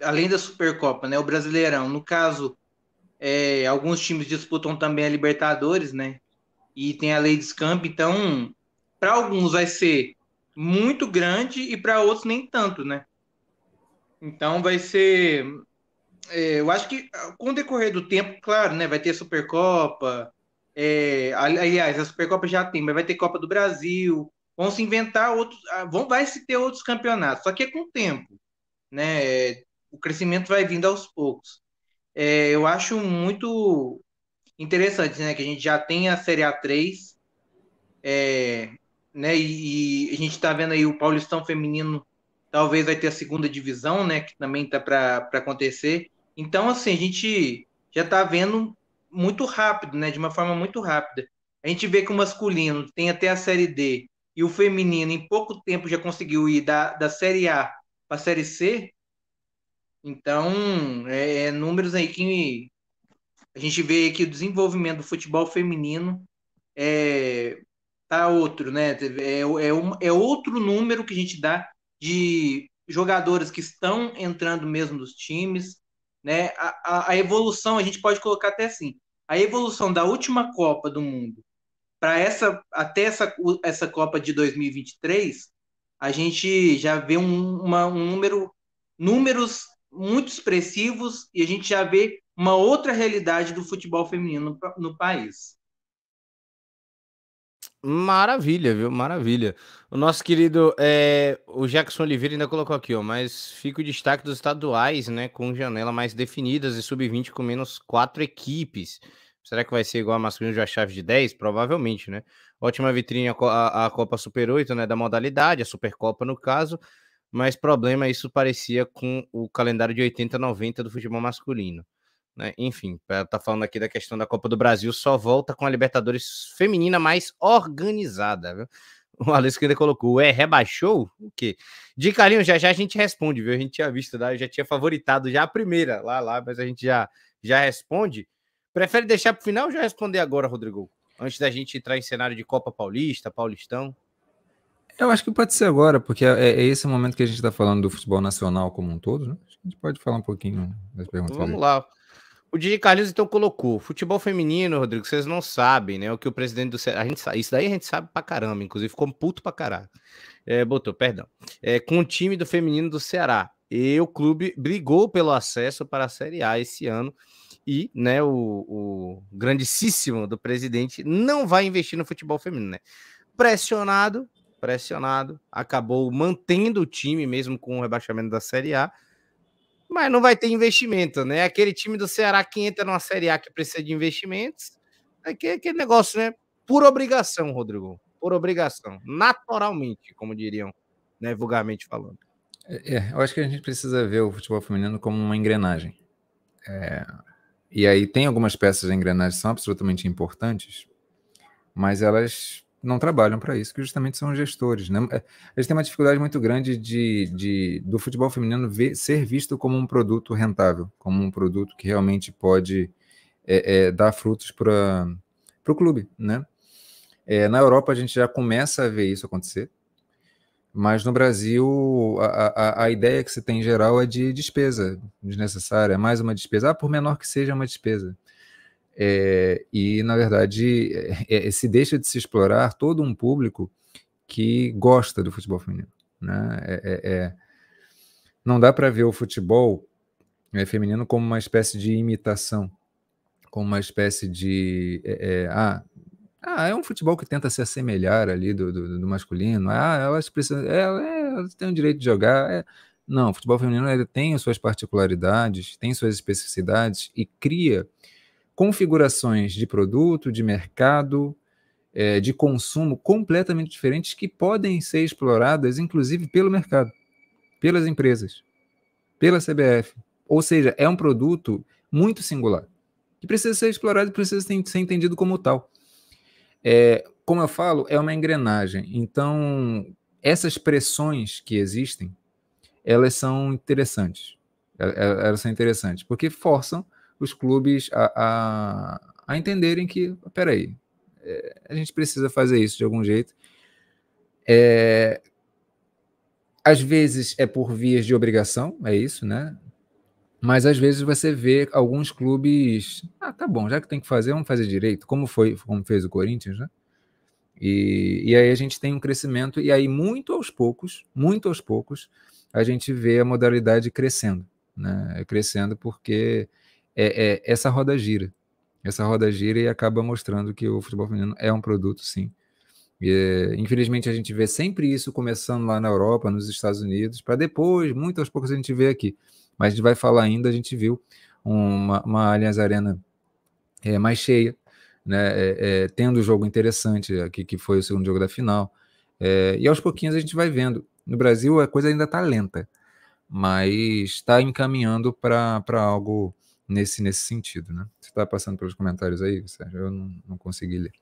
Além da Supercopa, né? O Brasileirão. No caso, é, alguns times disputam também a Libertadores, né? E tem a Lei de Scamp, então, para alguns vai ser muito grande e para outros nem tanto, né? Então vai ser eu acho que ah, com o decorrer do tempo, claro, né, vai ter Supercopa. É, aliás, a Supercopa já tem, mas vai ter Copa do Brasil. Vão se inventar outros, ah, vão vai se ter outros campeonatos. Só que é com o tempo, né? O crescimento vai vindo aos poucos. É, eu acho muito interessante, né, que a gente já tem a Série A3, é, né? E, e a gente está vendo aí o Paulistão feminino talvez vai ter a segunda divisão, né, que também está para acontecer. Então, assim, a gente já está vendo muito rápido, né? De uma forma muito rápida. A gente vê que o masculino tem até a Série D e o feminino em pouco tempo já conseguiu ir da, da Série A para a Série C. Então, é, é, números aí que a gente vê que o desenvolvimento do futebol feminino é tá outro, né? É, é, um, é outro número que a gente dá de jogadores que estão entrando mesmo nos times, né? A, a, a evolução, a gente pode colocar até assim, a evolução da última Copa do Mundo para essa até essa, essa Copa de 2023, a gente já vê um, uma, um número números muito expressivos e a gente já vê uma outra realidade do futebol feminino no, no país. Maravilha, viu? Maravilha. O nosso querido, é, o Jackson Oliveira ainda colocou aqui, ó, mas fica o destaque dos estaduais, né, com janela mais definidas e sub-20 com menos quatro equipes. Será que vai ser igual a masculino a chave de 10? Provavelmente, né? Ótima vitrine a, a, a Copa Super 8, né, da modalidade, a Supercopa no caso, mas problema isso parecia com o calendário de 80-90 do futebol masculino. Né? Enfim, tá falando aqui da questão da Copa do Brasil, só volta com a Libertadores feminina mais organizada. Viu? O Alex ainda colocou, é, rebaixou? O quê? De carinho, já já a gente responde, viu? A gente tinha visto, né? já tinha favoritado já a primeira lá, lá, mas a gente já, já responde. Prefere deixar para o final ou já responder agora, Rodrigo? Antes da gente entrar em cenário de Copa Paulista, Paulistão? Eu acho que pode ser agora, porque é, é esse momento que a gente está falando do futebol nacional como um todo, né? A gente pode falar um pouquinho das perguntas. Vamos lá. O Didi Carlinhos então colocou: futebol feminino, Rodrigo, vocês não sabem, né? O que o presidente do. A gente, isso daí a gente sabe pra caramba, inclusive ficou puto pra caralho. É, botou, perdão. É, com o time do feminino do Ceará. E o clube brigou pelo acesso para a Série A esse ano. E né, o, o grandíssimo do presidente não vai investir no futebol feminino, né? Pressionado, pressionado, acabou mantendo o time mesmo com o rebaixamento da Série A mas não vai ter investimento, né? Aquele time do Ceará que entra numa Série A que precisa de investimentos, é aquele negócio, né? Por obrigação, Rodrigo. Por obrigação. Naturalmente, como diriam, né? Vulgarmente falando. É, é eu acho que a gente precisa ver o futebol feminino como uma engrenagem. É, e aí tem algumas peças da engrenagem que são absolutamente importantes, mas elas não trabalham para isso, que justamente são gestores. Né? É, eles têm uma dificuldade muito grande de, de do futebol feminino ver, ser visto como um produto rentável, como um produto que realmente pode é, é, dar frutos para o clube. Né? É, na Europa a gente já começa a ver isso acontecer, mas no Brasil a, a, a ideia que se tem em geral é de despesa desnecessária, é mais uma despesa, ah, por menor que seja uma despesa. É, e, na verdade, é, é, se deixa de se explorar todo um público que gosta do futebol feminino. Né? É, é, é não dá para ver o futebol feminino como uma espécie de imitação, como uma espécie de. ah, ah, é um futebol que tenta se assemelhar ali do, do, do masculino. Ah, elas precisam. Elas têm o direito de jogar. Não, o futebol feminino ele tem as suas particularidades, tem suas especificidades e cria configurações de produto, de mercado, é, de consumo completamente diferentes que podem ser exploradas, inclusive, pelo mercado, pelas empresas, pela CBF. Ou seja, é um produto muito singular, que precisa ser explorado e precisa ser entendido como tal. É, como eu falo, é uma engrenagem. Então, essas pressões que existem, elas são interessantes. Elas são interessantes, porque forçam os clubes a, a, a entenderem que, peraí, é, a gente precisa fazer isso de algum jeito. É, às vezes é por vias de obrigação, é isso, né? Mas às vezes você vê alguns clubes, ah, tá bom, já que tem que fazer, vamos fazer direito, como foi, como fez o Corinthians, né? E, e aí a gente tem um crescimento, e aí muito aos poucos, muito aos poucos, a gente vê a modalidade crescendo, né? Crescendo porque é, é, essa roda gira. Essa roda gira e acaba mostrando que o futebol feminino é um produto, sim. E, é, infelizmente, a gente vê sempre isso começando lá na Europa, nos Estados Unidos, para depois, muito aos poucos, a gente vê aqui. Mas a gente vai falar ainda, a gente viu uma, uma Allianz Arena é, mais cheia, né, é, é, tendo um jogo interessante aqui, que foi o segundo jogo da final. É, e aos pouquinhos a gente vai vendo. No Brasil a coisa ainda está lenta, mas está encaminhando para algo nesse, nesse sentido, né? Você está passando pelos comentários aí, Sérgio? Eu não, não consegui ler.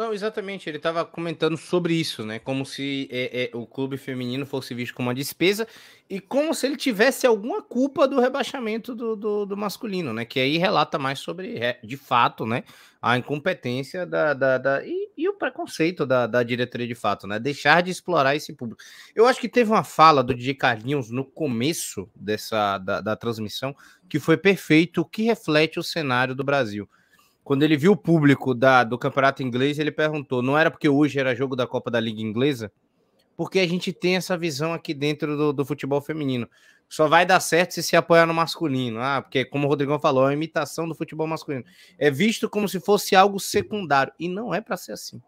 Não, exatamente. Ele estava comentando sobre isso, né? Como se é, é, o clube feminino fosse visto como uma despesa e como se ele tivesse alguma culpa do rebaixamento do, do, do masculino, né? Que aí relata mais sobre, de fato, né? A incompetência da, da, da e, e, o preconceito da, da diretoria de fato, né? Deixar de explorar esse público. Eu acho que teve uma fala do DJ Carlinhos no começo dessa da, da transmissão que foi perfeito, que reflete o cenário do Brasil quando ele viu o público da, do campeonato inglês, ele perguntou: não era porque hoje era jogo da Copa da Liga Inglesa? Porque a gente tem essa visão aqui dentro do, do futebol feminino. Só vai dar certo se se apoiar no masculino. Ah, porque, como o Rodrigão falou, é uma imitação do futebol masculino. É visto como se fosse algo secundário. E não é para ser assim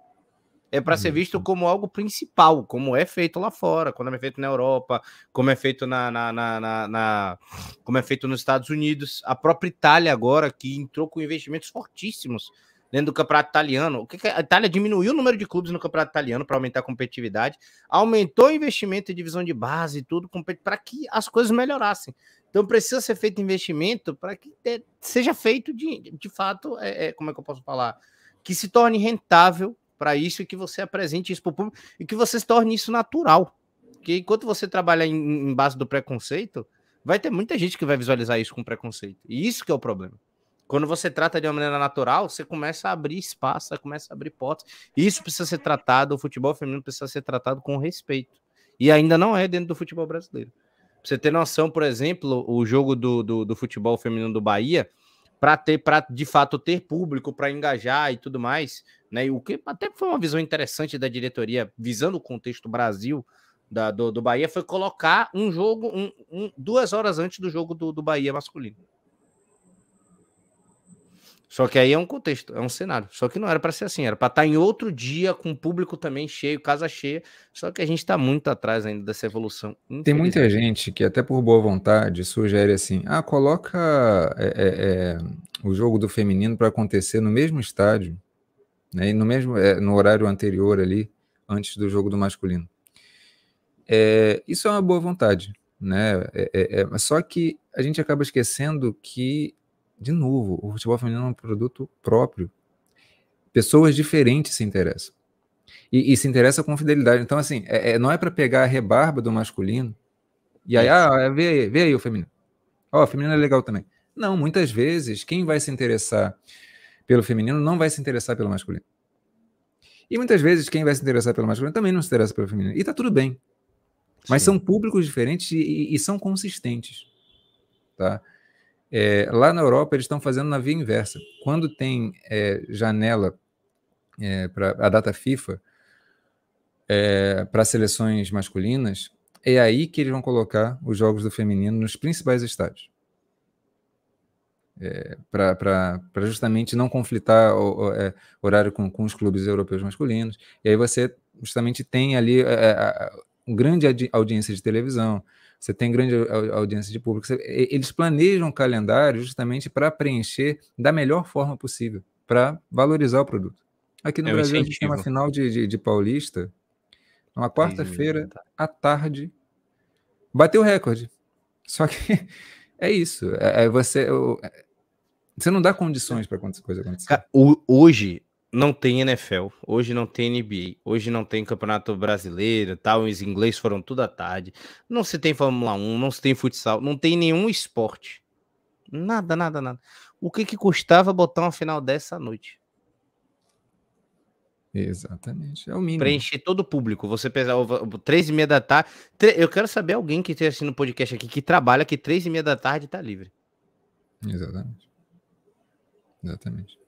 é para ser visto como algo principal, como é feito lá fora, quando é feito na Europa, como é feito na, na, na, na, como é feito nos Estados Unidos. A própria Itália agora que entrou com investimentos fortíssimos dentro do campeonato italiano. O que, que a Itália diminuiu o número de clubes no campeonato italiano para aumentar a competitividade, aumentou o investimento em divisão de base e tudo para que as coisas melhorassem. Então precisa ser feito investimento para que seja feito de, de fato, é, é, como é que eu posso falar, que se torne rentável para isso e que você apresente isso para o público e que você se torne isso natural. Porque enquanto você trabalha em, em base do preconceito, vai ter muita gente que vai visualizar isso com preconceito. E isso que é o problema. Quando você trata de uma maneira natural, você começa a abrir espaço, começa a abrir portas. Isso precisa ser tratado, o futebol feminino precisa ser tratado com respeito. E ainda não é dentro do futebol brasileiro. Pra você ter noção, por exemplo, o jogo do, do, do futebol feminino do Bahia, para ter, para de fato ter público, para engajar e tudo mais, né? E o que até foi uma visão interessante da diretoria, visando o contexto Brasil, da, do, do Bahia foi colocar um jogo um, um, duas horas antes do jogo do, do Bahia masculino. Só que aí é um contexto, é um cenário. Só que não era para ser assim, era para estar tá em outro dia com o público também cheio, casa cheia. Só que a gente está muito atrás ainda dessa evolução. Tem muita gente que até por boa vontade sugere assim: ah, coloca é, é, é o jogo do feminino para acontecer no mesmo estádio, né, e no mesmo é, no horário anterior ali, antes do jogo do masculino. É, isso é uma boa vontade, né? É, é, é só que a gente acaba esquecendo que, de novo, o futebol feminino é um produto próprio. Pessoas diferentes se interessam. E, e se interessa com fidelidade. Então, assim, é, é não é para pegar a rebarba do masculino e aí, ah, vê aí, vê aí o feminino. Ó, oh, o feminino é legal também. Não, muitas vezes, quem vai se interessar pelo feminino não vai se interessar pelo masculino. E muitas vezes, quem vai se interessar pelo masculino também não se interessa pelo feminino. E tá tudo bem. Mas Sim. são públicos diferentes e, e são consistentes. Tá? É, lá na Europa, eles estão fazendo na via inversa. Quando tem é, janela é, para a data FIFA é, para seleções masculinas, é aí que eles vão colocar os jogos do feminino nos principais estádios. É, para justamente não conflitar o, o é, horário com, com, os clubes europeus masculinos. E aí você justamente tem ali é, grande audiência de televisão, você tem grande audiência de público. Você, eles planejam o calendário justamente para preencher da melhor forma possível, para valorizar o produto. Aqui no é Brasil, a gente tem uma final de, de, de Paulista, uma quarta-feira à tarde, bateu o recorde. Só que é isso. É, é você, é, você não dá condições para quantas coisas acontecer. Hoje, não tem NFL, hoje não tem NBA, hoje não tem Campeonato Brasileiro, tal, os ingleses foram tudo à tarde. Não se tem Fórmula 1, não se tem futsal, não tem nenhum esporte. Nada, nada, nada. O que que custava botar uma final dessa noite? Exatamente, é o mínimo. Preencher todo o público. Você pesar três e meia da tarde. Eu quero saber alguém que esteja assistindo o podcast aqui que trabalha que três e meia da tarde está livre. Exatamente. Exatamente.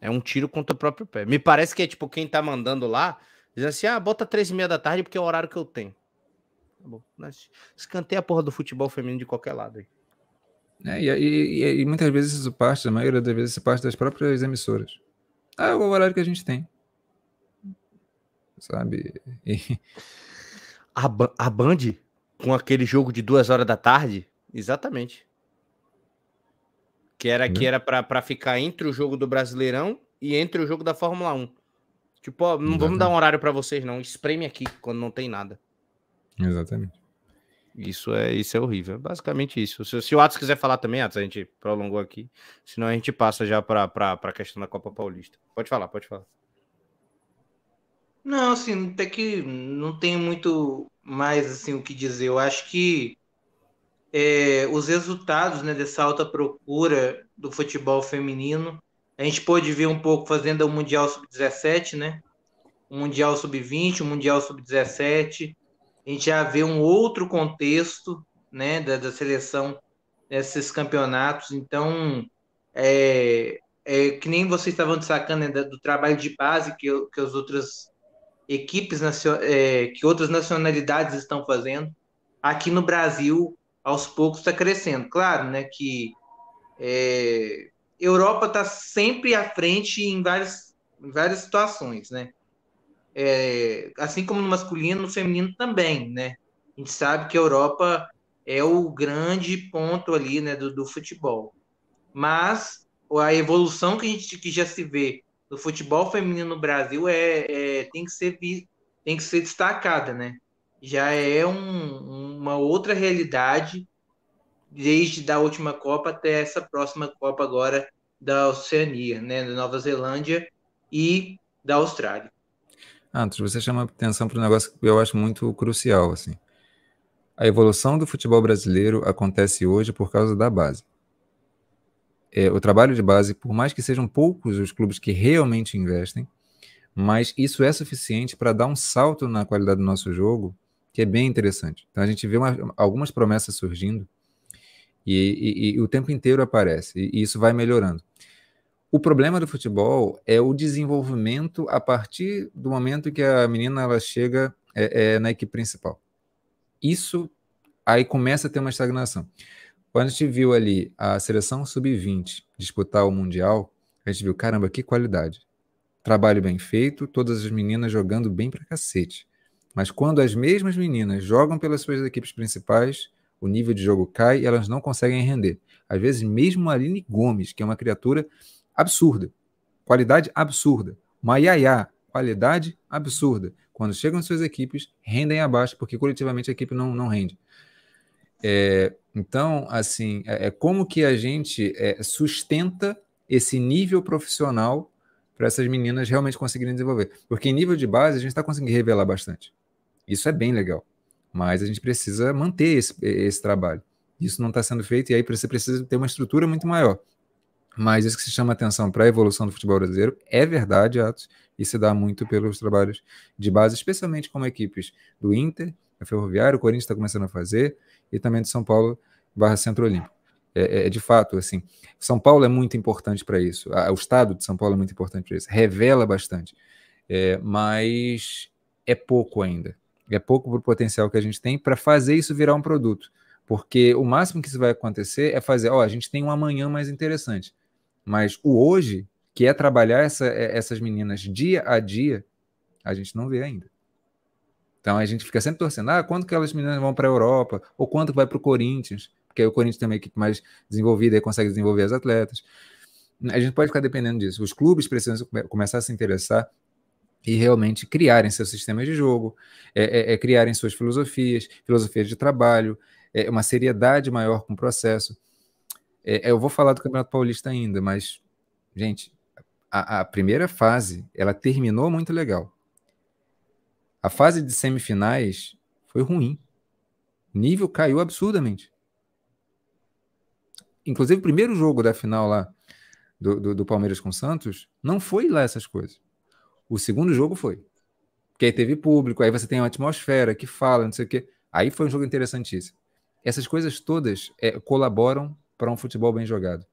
É um tiro contra o próprio pé. Me parece que é tipo quem tá mandando lá, diz assim: ah, bota três e meia da tarde porque é o horário que eu tenho. Tá bom. Escanteia a porra do futebol feminino de qualquer lado aí. É, e, e, e, muitas vezes isso parte, a maioria das vezes isso parte das próprias emissoras. Ah, é o horário que a gente tem. Sabe? E... A, a Band, com aquele jogo de duas horas da tarde, exatamente. Que era, que era para ficar entre o jogo do Brasileirão e entre o jogo da Fórmula 1. Tipo, ó, não vamos dar um horário para vocês, não. Espreme aqui quando não tem nada. Exatamente. Isso é, isso é horrível. É basicamente isso. Se, se o Atos quiser falar também, Atos, a gente prolongou aqui. Senão a gente passa já para a questão da Copa Paulista. Pode falar, pode falar. Não, assim, até que não tem muito mais assim o que dizer. Eu acho que é, os resultados né, dessa alta procura do futebol feminino. A gente pôde ver um pouco fazendo o Mundial Sub-17, né? O Mundial Sub-20, o Mundial Sub-17. A gente já vê um outro contexto né, da, da seleção nesses campeonatos. Então, é, é, que nem vocês estavam destacando né, do trabalho de base que, que as outras equipes, é, que outras nacionalidades estão fazendo. Aqui no Brasil, aos poucos está crescendo. Claro, né, que é, Europa está sempre à frente em várias, em várias situações, né? É, assim como no masculino, no feminino também, né? A gente sabe que a Europa é o grande ponto ali, né, do, do futebol. Mas a evolução que a gente que já se vê do futebol feminino no Brasil é, é tem que ser tem que ser destacada, né? Já é um, uma outra realidade desde da última Copa até essa próxima Copa agora da Oceania, né, da Nova Zelândia e da Austrália. Antes, você chama atenção para um negócio que eu acho muito crucial, assim. A evolução do futebol brasileiro acontece hoje por causa da base. É, o trabalho de base, por mais que sejam poucos os clubes que realmente investem, mas isso é suficiente para dar um salto na qualidade do nosso jogo, que é bem interessante. Então a gente vê uma, algumas promessas surgindo e, e, e, o tempo inteiro aparece, e isso vai melhorando. O problema do futebol é o desenvolvimento a partir do momento que a menina ela chega é, é, na equipe principal. Isso aí começa a ter uma estagnação. Quando a gente viu ali a seleção sub-20 disputar o Mundial, a gente viu, caramba, que qualidade. Trabalho bem feito, todas as meninas jogando bem pra cacete. Mas quando as mesmas meninas jogam pelas suas equipes principais, o nível de jogo cai e elas não conseguem render. Às vezes, mesmo a Aline Gomes, que é uma criatura absurda. Qualidade absurda. Maiaiá, qualidade absurda. Quando chegam suas equipes, rendem abaixo, porque coletivamente a equipe não, não rende. É, então, assim, é, é, como que a gente é, sustenta esse nível profissional para essas meninas realmente conseguirem desenvolver? Porque em nível de base a gente está conseguindo revelar bastante. Isso é bem legal. Mas a gente precisa manter esse, esse trabalho. Isso não está sendo feito, e aí você precisa ter uma estrutura muito maior. Mas isso que se chama atenção para a evolução do futebol brasileiro é verdade, Atos, e se dá muito pelos trabalhos de base, especialmente como equipes do Inter, a Ferroviário, o Corinthians está começando a fazer, e também de São Paulo barra Centro Olímpico. É, é, é de fato, assim, São Paulo é muito importante para isso, o estado de São Paulo é muito importante para isso, revela bastante, é, mas é pouco ainda, é pouco para o potencial que a gente tem para fazer isso virar um produto, porque o máximo que isso vai acontecer é fazer, ó, a gente tem um amanhã mais interessante, mas o hoje, que é trabalhar essa, é, essas meninas dia a dia, a gente não vê ainda. Então a gente fica sempre torcendo, ah, quando que aquelas meninas vão para a Europa? Ou quando vai para o Corinthians? Porque aí o Corinthians tem uma equipe mais desenvolvida e consegue desenvolver as atletas. A gente pode ficar dependendo disso. Os clubes precisam começar a se interessar e realmente criarem seus sistemas de jogo, é, é, é criarem suas filosofias, filosofias de trabalho, é, uma seriedade maior com o processo. É, eu vou falar do Campeonato Paulista ainda, mas, gente, a, a primeira fase, ela terminou muito legal. A fase de semifinais foi ruim. O nível caiu absurdamente. Inclusive, o primeiro jogo da final lá do, do, do, Palmeiras com o Santos não foi lá essas coisas. O segundo jogo foi. Porque aí teve público, aí você tem uma atmosfera que fala, não sei o quê. Aí foi um jogo interessantíssimo. Essas coisas todas é, colaboram para um futebol bem jogado.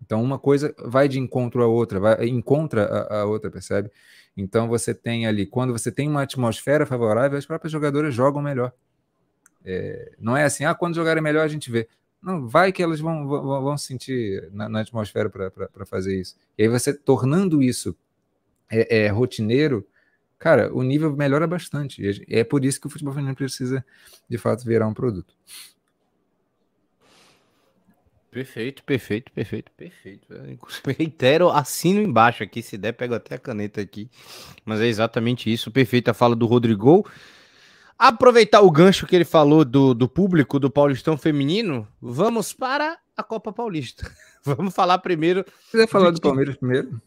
Então, uma coisa vai de encontro à outra, vai encontra a, a, outra, percebe? Então, você tem ali, quando você tem uma atmosfera favorável, as próprias jogadoras jogam melhor. É, não é assim, ah, quando jogarem melhor a gente vê. Não, vai que elas vão, vão, vão sentir na, na atmosfera para fazer isso. E aí, você tornando isso é, é, rotineiro, cara, o nível melhora bastante. E é por isso que o futebol feminino precisa, de fato, virar um produto. Perfeito, perfeito, perfeito, perfeito. reitero, assino embaixo aqui, se der, pego até a caneta aqui. Mas é exatamente isso, perfeita fala do Rodrigo. Aproveitar o gancho que ele falou do, do público do Paulistão Feminino, vamos para a Copa Paulista. vamos falar primeiro. Você quiser falar do Palmeiras primeiro?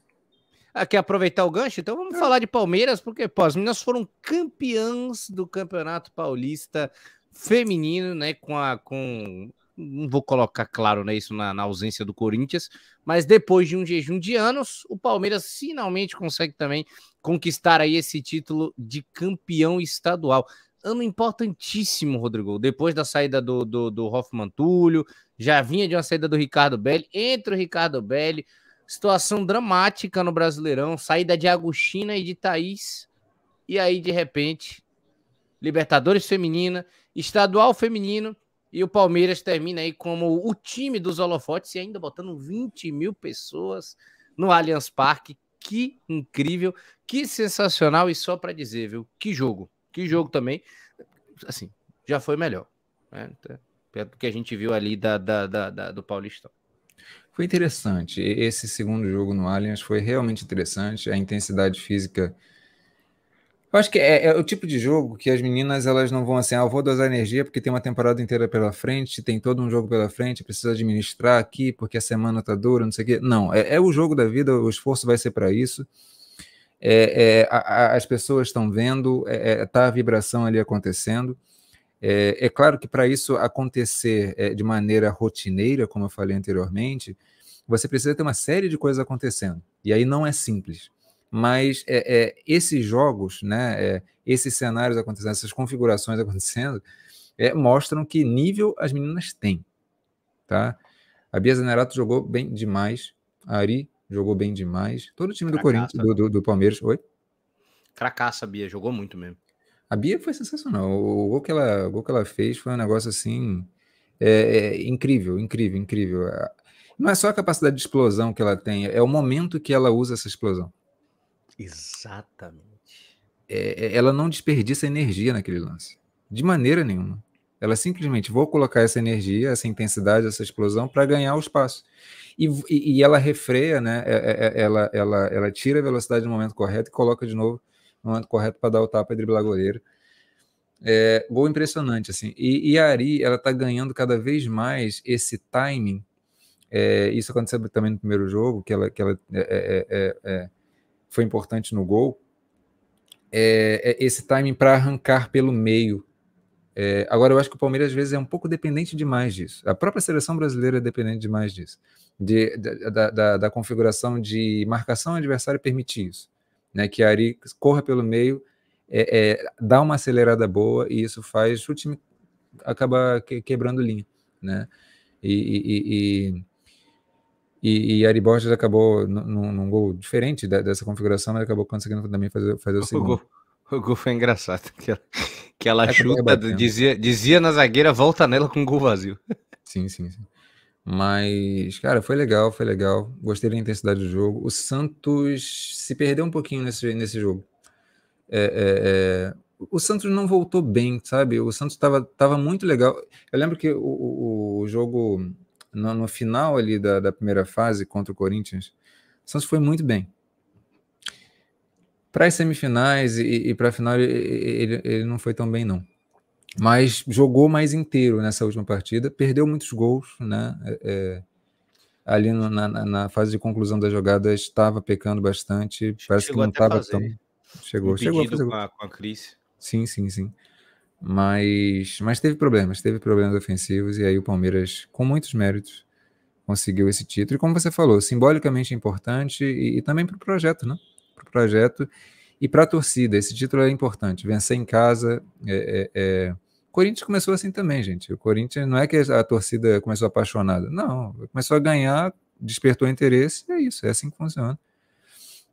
Ah, quer aproveitar o gancho? Então vamos é. falar de Palmeiras, porque pô, as meninas foram campeãs do Campeonato Paulista Feminino, né? Com a. Com não vou colocar claro né, isso na, na, ausência do Corinthians, mas depois de um jejum de anos, o Palmeiras finalmente consegue também conquistar aí esse título de campeão estadual. Ano importantíssimo, Rodrigo. Depois da saída do, do, do Hoffman Túlio, já vinha de uma saída do Ricardo Belli, entre o Ricardo Belli, situação dramática no Brasileirão, saída de Agostina e de Thaís, e aí de repente, Libertadores feminina, estadual feminino, e o Palmeiras termina aí como o time dos holofotes e ainda botando 20 mil pessoas no Allianz Parque. Que incrível, que sensacional. E só para dizer, viu? Que jogo, que jogo também. Assim, já foi melhor. Né? Do que a gente viu ali da, da, da, da do Paulistão. Foi interessante. Esse segundo jogo no Allianz foi realmente interessante. A intensidade física eu acho que é, é, o tipo de jogo que as meninas elas não vão assim, ah, eu vou dosar energia porque tem uma temporada inteira pela frente, tem todo um jogo pela frente, precisa administrar aqui porque a semana tá dura, não sei o quê. Não, é, é o jogo da vida, o esforço vai ser para isso. é, é, a, as pessoas estão vendo, é, é tá a vibração ali acontecendo. É, é claro que para isso acontecer é, de maneira rotineira, como eu falei anteriormente, você precisa ter uma série de coisas acontecendo. E aí não é simples. Mas é, esses jogos, né, esses cenários acontecendo, essas configurações acontecendo, mostram que nível as meninas têm. Tá? A Bia Zanerato jogou bem demais. A Ari jogou bem demais. Todo o time do Corinthians, do, do, do, Palmeiras. Oi? Fracassa, Bia, jogou muito mesmo. A Bia foi sensacional. O gol que ela, o gol que ela fez foi um negócio assim. É, é, incrível, incrível, incrível. Não é só a capacidade de explosão que ela tem, é o momento que ela usa essa explosão. Exatamente. É, é ela não desperdiça energia naquele lance. De maneira nenhuma. Ela simplesmente vou colocar essa energia, essa intensidade, essa explosão para ganhar o espaço. E, e, e ela refreia, né? É, é, ela, ela, ela tira a velocidade no momento correto e coloca de novo no momento correto para dar o tapa e driblar goleiro. É, gol impressionante, assim. E, e a Ari, ela tá ganhando cada vez mais esse timing. É, isso aconteceu também no primeiro jogo, que ela, que ela é, é, é foi importante no gol. esse timing para arrancar pelo meio. agora, eu acho que o Palmeiras às vezes é um pouco dependente demais disso. A própria seleção brasileira é dependente demais disso de, da, da, da, configuração de marcação adversária permitir isso. Né, que a Ari corra pelo meio, é, é, dá uma acelerada boa e isso faz o time acabar que, quebrando linha. Né? E, e, e, e, Ari Borges acabou num, num gol diferente dessa configuração, mas acabou conseguindo também fazer, fazer o, o segundo. Gol, o gol foi engraçado, que ela, que ela chuta, dizia, dizia na zagueira, volta nela com o gol vazio. Sim, sim, sim. Mas, cara, foi legal, foi legal. Gostei da intensidade do jogo. O Santos se perdeu um pouquinho nesse, nesse jogo. É, é, é, o Santos não voltou bem, sabe? O Santos estava tava muito legal. Eu lembro que o, o, o jogo, no, no, final ali da, da primeira fase contra o Corinthians, o Santos foi muito bem. Para as semifinais e, e para a final, ele, ele, ele não foi tão bem, não mas jogou mais inteiro nessa última partida, perdeu muitos gols, né? É, é ali no, na, na, fase de conclusão da jogada estava pecando bastante, parece chegou que não estava tão. Chegou, chegou a fazer com a, com a Cris. Sim, sim, sim. Mas, mas teve problemas, teve problemas ofensivos, e aí o Palmeiras, com muitos méritos, conseguiu esse título. E como você falou, simbolicamente importante e, e também para o projeto, né? Para o projeto e para a torcida, esse título é importante. Vencer em casa. É, é, é... O Corinthians começou assim também, gente. O Corinthians não é que a torcida começou apaixonada. Não, começou a ganhar, despertou interesse, é isso, é assim que funciona.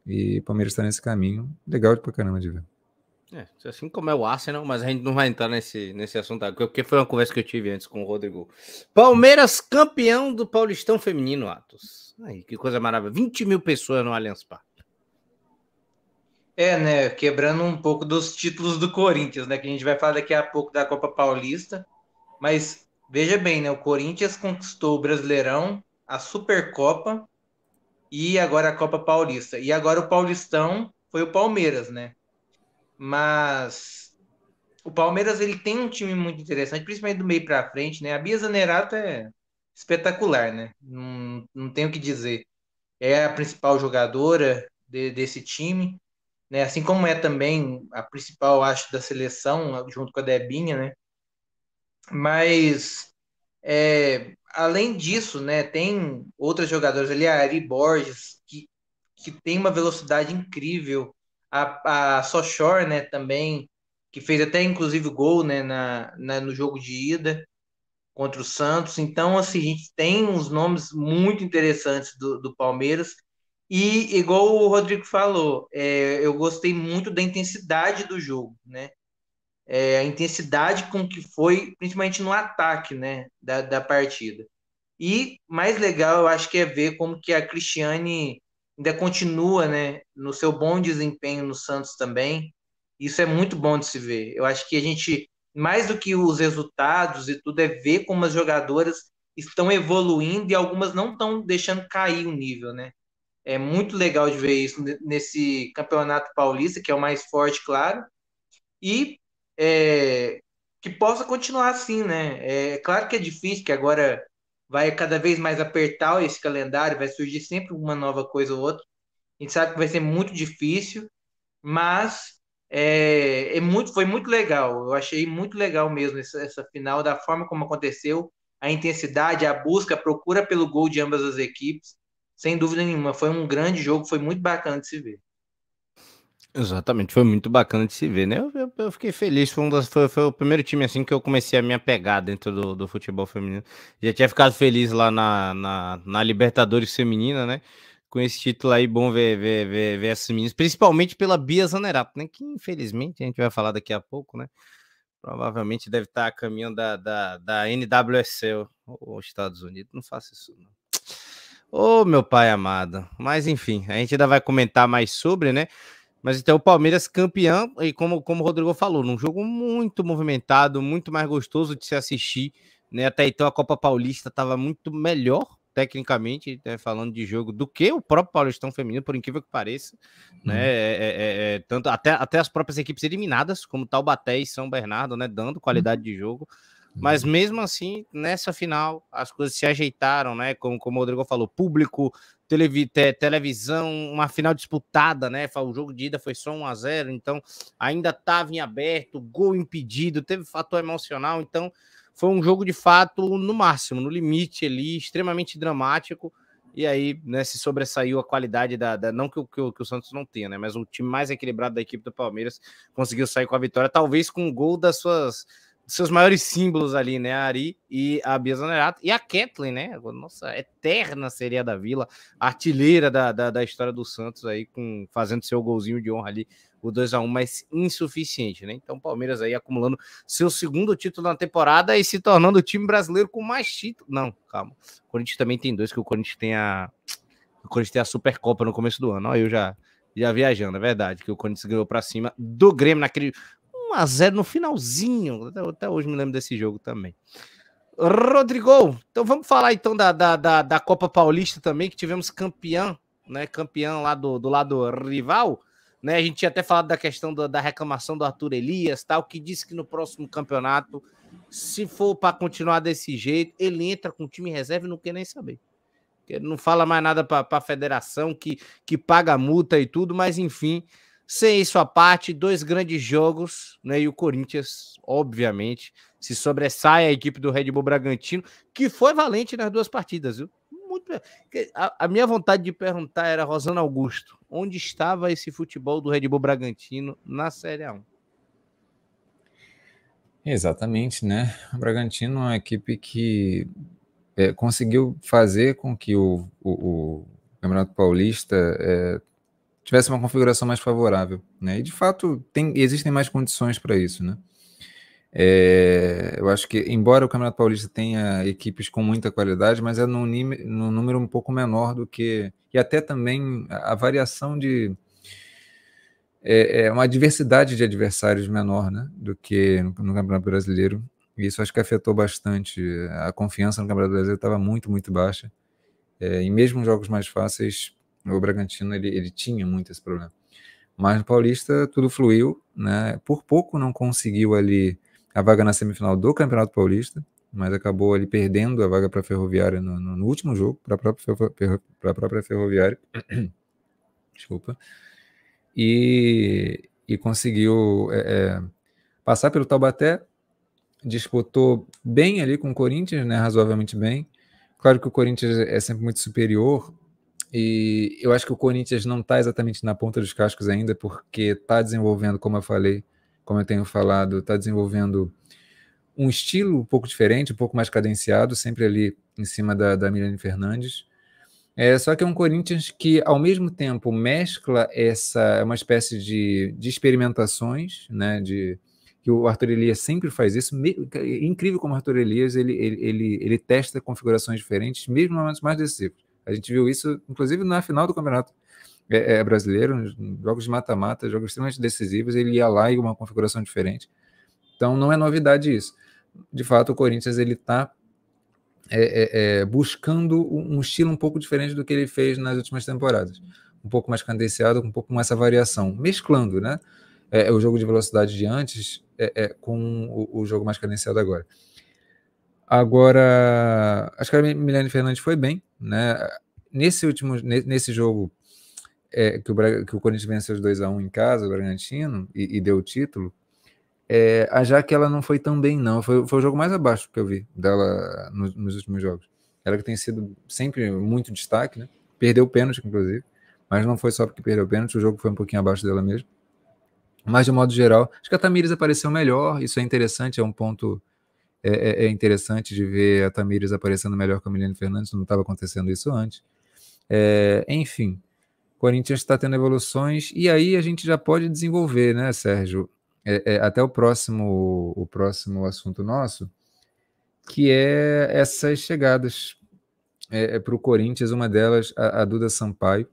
E o Palmeiras está nesse caminho. Legal pra caramba de ver. É, assim como é o Arsenal, mas a gente não vai entrar nesse, nesse assunto agora, porque foi uma conversa que eu tive antes com o Rodrigo. Palmeiras campeão do Paulistão Feminino, Atos. Aí, que coisa maravilhosa. 20 mil pessoas no Allianz Parque. É, né? Quebrando um pouco dos títulos do Corinthians, né? Que a gente vai falar daqui a pouco da Copa Paulista. Mas veja bem, né? O Corinthians conquistou o Brasileirão, a Supercopa e agora a Copa Paulista. E agora o Paulistão foi o Palmeiras, né? Mas o Palmeiras ele tem um time muito interessante, principalmente do meio para frente, né? A Bia Zanerato é espetacular, né? Não, não tenho o que dizer. É a principal jogadora de, desse time né? Assim como é também a principal, acho, da seleção, junto com a Debinha, né? Mas é, além disso, né, tem outras jogadoras ali, a Ari Borges, que, que tem uma velocidade incrível, a, a Sochor, né, também, que fez até inclusive gol, né, na, na, no jogo de ida contra o Santos. Então, assim, a gente tem uns nomes muito interessantes do, do Palmeiras e, igual o Rodrigo falou, é, eu gostei muito da intensidade do jogo, né? É, a intensidade com que foi, principalmente no ataque, né, da, da partida. E mais legal, eu acho que é ver como que a Cristiane ainda continua, né, no seu bom desempenho no Santos também. Isso é muito bom de se ver. Eu acho que a gente, mais do que os resultados e tudo, é ver como as jogadoras estão evoluindo e algumas não estão deixando cair o nível, né? É muito legal de ver isso nesse campeonato paulista, que é o mais forte, claro, e é, que possa continuar assim, né? É claro que é difícil, que agora vai cada vez mais apertar esse calendário, vai surgir sempre uma nova coisa ou outra. A gente sabe que vai ser muito difícil, mas é, é muito, foi muito legal. Eu achei muito legal mesmo essa, essa final, da forma como aconteceu, a intensidade, a busca, a procura pelo gol de ambas as equipes. Sem dúvida nenhuma, foi um grande jogo, foi muito bacana de se ver. Exatamente, foi muito bacana de se ver, né? Eu, eu, eu fiquei feliz, foi, um das, foi, foi, o primeiro time assim que eu comecei a me apegar dentro do, do futebol feminino. Já tinha ficado feliz lá na, na, na Libertadores Feminina, né? Com esse título aí, bom ver, ver, ver, ver essas meninas, principalmente pela Bia Zanerato, né? Que infelizmente a gente vai falar daqui a pouco, né? Provavelmente deve estar a caminho da, da, da NWSL, os Estados Unidos. Não faça isso, não. Ô, oh, meu pai amado. Mas enfim, a gente ainda vai comentar mais sobre, né? Mas então o Palmeiras campeão, e como, como o Rodrigo falou, num jogo muito movimentado, muito mais gostoso de se assistir. Né? Até então a Copa Paulista estava muito melhor, tecnicamente, né? falando de jogo, do que o próprio Paulistão Feminino, por incrível que pareça. Né? Uhum. É, é, é, é, tanto, até, até as próprias equipes eliminadas, como Taubaté e São Bernardo, né? dando qualidade uhum. de jogo. Mas uhum. mesmo assim, nessa final, as coisas se ajeitaram, né? Como, como o Rodrigo falou, público, televi te, televisão, uma final disputada, né? O jogo de ida foi só 1 a 0 então ainda estava em aberto, gol impedido, teve fator emocional, então foi um jogo de fato no máximo, no limite ali, extremamente dramático. E aí, né, se sobressaiu a qualidade da. da não que que que, o, Santos não tenha, né? Mas o time mais equilibrado da equipe do Palmeiras conseguiu sair com a vitória, talvez com o gol das suas seus maiores símbolos ali, né? A Ari e a Bia Zanerato. E a Kathleen, né? Nossa, eterna seria da Vila, artilheira da, da, da, história do Santos aí, com, fazendo seu golzinho de honra ali, o 2 a 1 mas insuficiente, né? Então, Palmeiras aí acumulando seu segundo título na temporada e se tornando o time brasileiro com mais títulos. Não, calma. O Corinthians também tem dois, que o Corinthians tem a. O Corinthians tem a Supercopa no começo do ano. Ó, eu já já viajando, é verdade, que o Corinthians ganhou para cima do Grêmio naquele 1 a 0 no finalzinho. Até, até, hoje me lembro desse jogo também. Rodrigo, então vamos falar então da, da, da, da, Copa Paulista também, que tivemos campeão, né? Campeão lá do, do lado rival. Né, a gente tinha até falado da questão do, da reclamação do Arthur Elias, tal, que disse que no próximo campeonato, se for para continuar desse jeito, ele entra com o time reserva e não quer nem saber. Ele não fala mais nada para a federação que, que paga multa e tudo, mas enfim, sem isso à parte, dois grandes jogos, né? E o Corinthians, obviamente, se sobressai a equipe do Red Bull Bragantino, que foi valente nas duas partidas, viu? Muito a, a minha vontade de perguntar era, Rosana Augusto, onde estava esse futebol do Red Bull Bragantino na Série A1? Exatamente, né? O Bragantino é uma equipe que é, conseguiu fazer com que o, o, o Campeonato Paulista é, tivesse uma configuração mais favorável, né? E de fato tem, existem mais condições para isso, né? É, eu acho que, embora o Campeonato Paulista tenha equipes com muita qualidade, mas é num, num número um pouco menor do que. E até também a, a variação de. É, é, uma diversidade de adversários menor né, do que no, no Campeonato Brasileiro. E isso acho que afetou bastante. A confiança no Campeonato Brasileiro estava muito, muito baixa. É, e mesmo jogos mais fáceis, o Bragantino ele, ele tinha muito esse problema. Mas no Paulista tudo fluiu, né? Por pouco não conseguiu ali a vaga na semifinal do Campeonato Paulista, mas acabou ali perdendo a vaga para a Ferroviária no, no, no, último jogo, para a própria, própria Ferroviária. Desculpa. E, e conseguiu é, é, passar pelo Taubaté, disputou bem ali com o Corinthians, né, razoavelmente bem. Claro que o Corinthians é sempre muito superior e eu acho que o Corinthians não está exatamente na ponta dos cascos ainda, porque está desenvolvendo, como eu falei, como eu tenho falado, está desenvolvendo um estilo um pouco diferente, um pouco mais cadenciado, sempre ali em cima da, da Milene Fernandes. É, só que é um Corinthians que, ao mesmo tempo, mescla essa é uma espécie de, de experimentações, né? De, que o Arthur Elias sempre faz isso. É incrível como o Arthur Elias ele, ele, ele, ele testa configurações diferentes, mesmo momentos mais decisivos. A gente viu isso, inclusive, na final do Campeonato é, é, Brasileiro, jogos de mata-mata, jogos extremamente decisivos, ele ia lá e uma configuração diferente. Então, não é novidade isso. De fato, o Corinthians ele está é, é, é, buscando um estilo um pouco diferente do que ele fez nas últimas temporadas. Um pouco mais cadenciado, um pouco com essa variação, mesclando, né? É, o jogo de velocidade de antes com o, o jogo mais cadenciado agora. Agora, acho que a Milene Fernandes foi bem, né? Nesse último, nesse jogo, é, que, o, que o Corinthians venceu os 2 a 1 em casa, o Bragantino, e, e deu o título, é, a Jaque ela não foi tão bem, não. Foi, foi o jogo mais abaixo que eu vi dela no, nos últimos jogos. Ela que tem sido sempre muito destaque, né? Perdeu o pênalti, inclusive, mas não foi só porque perdeu o pênalti, o jogo foi um pouquinho abaixo dela mesmo. Mas, de modo geral, acho que a Tamires apareceu melhor, isso é interessante, é um ponto é, é, é interessante de ver a Tamires aparecendo melhor que a Milene Fernandes, não estava acontecendo isso antes. É, enfim, Corinthians está tendo evoluções, e aí a gente já pode desenvolver, né, Sérgio? É, é, até o próximo, o próximo assunto nosso, que é essas chegadas é, é para o Corinthians, uma delas, a, a Duda Sampaio.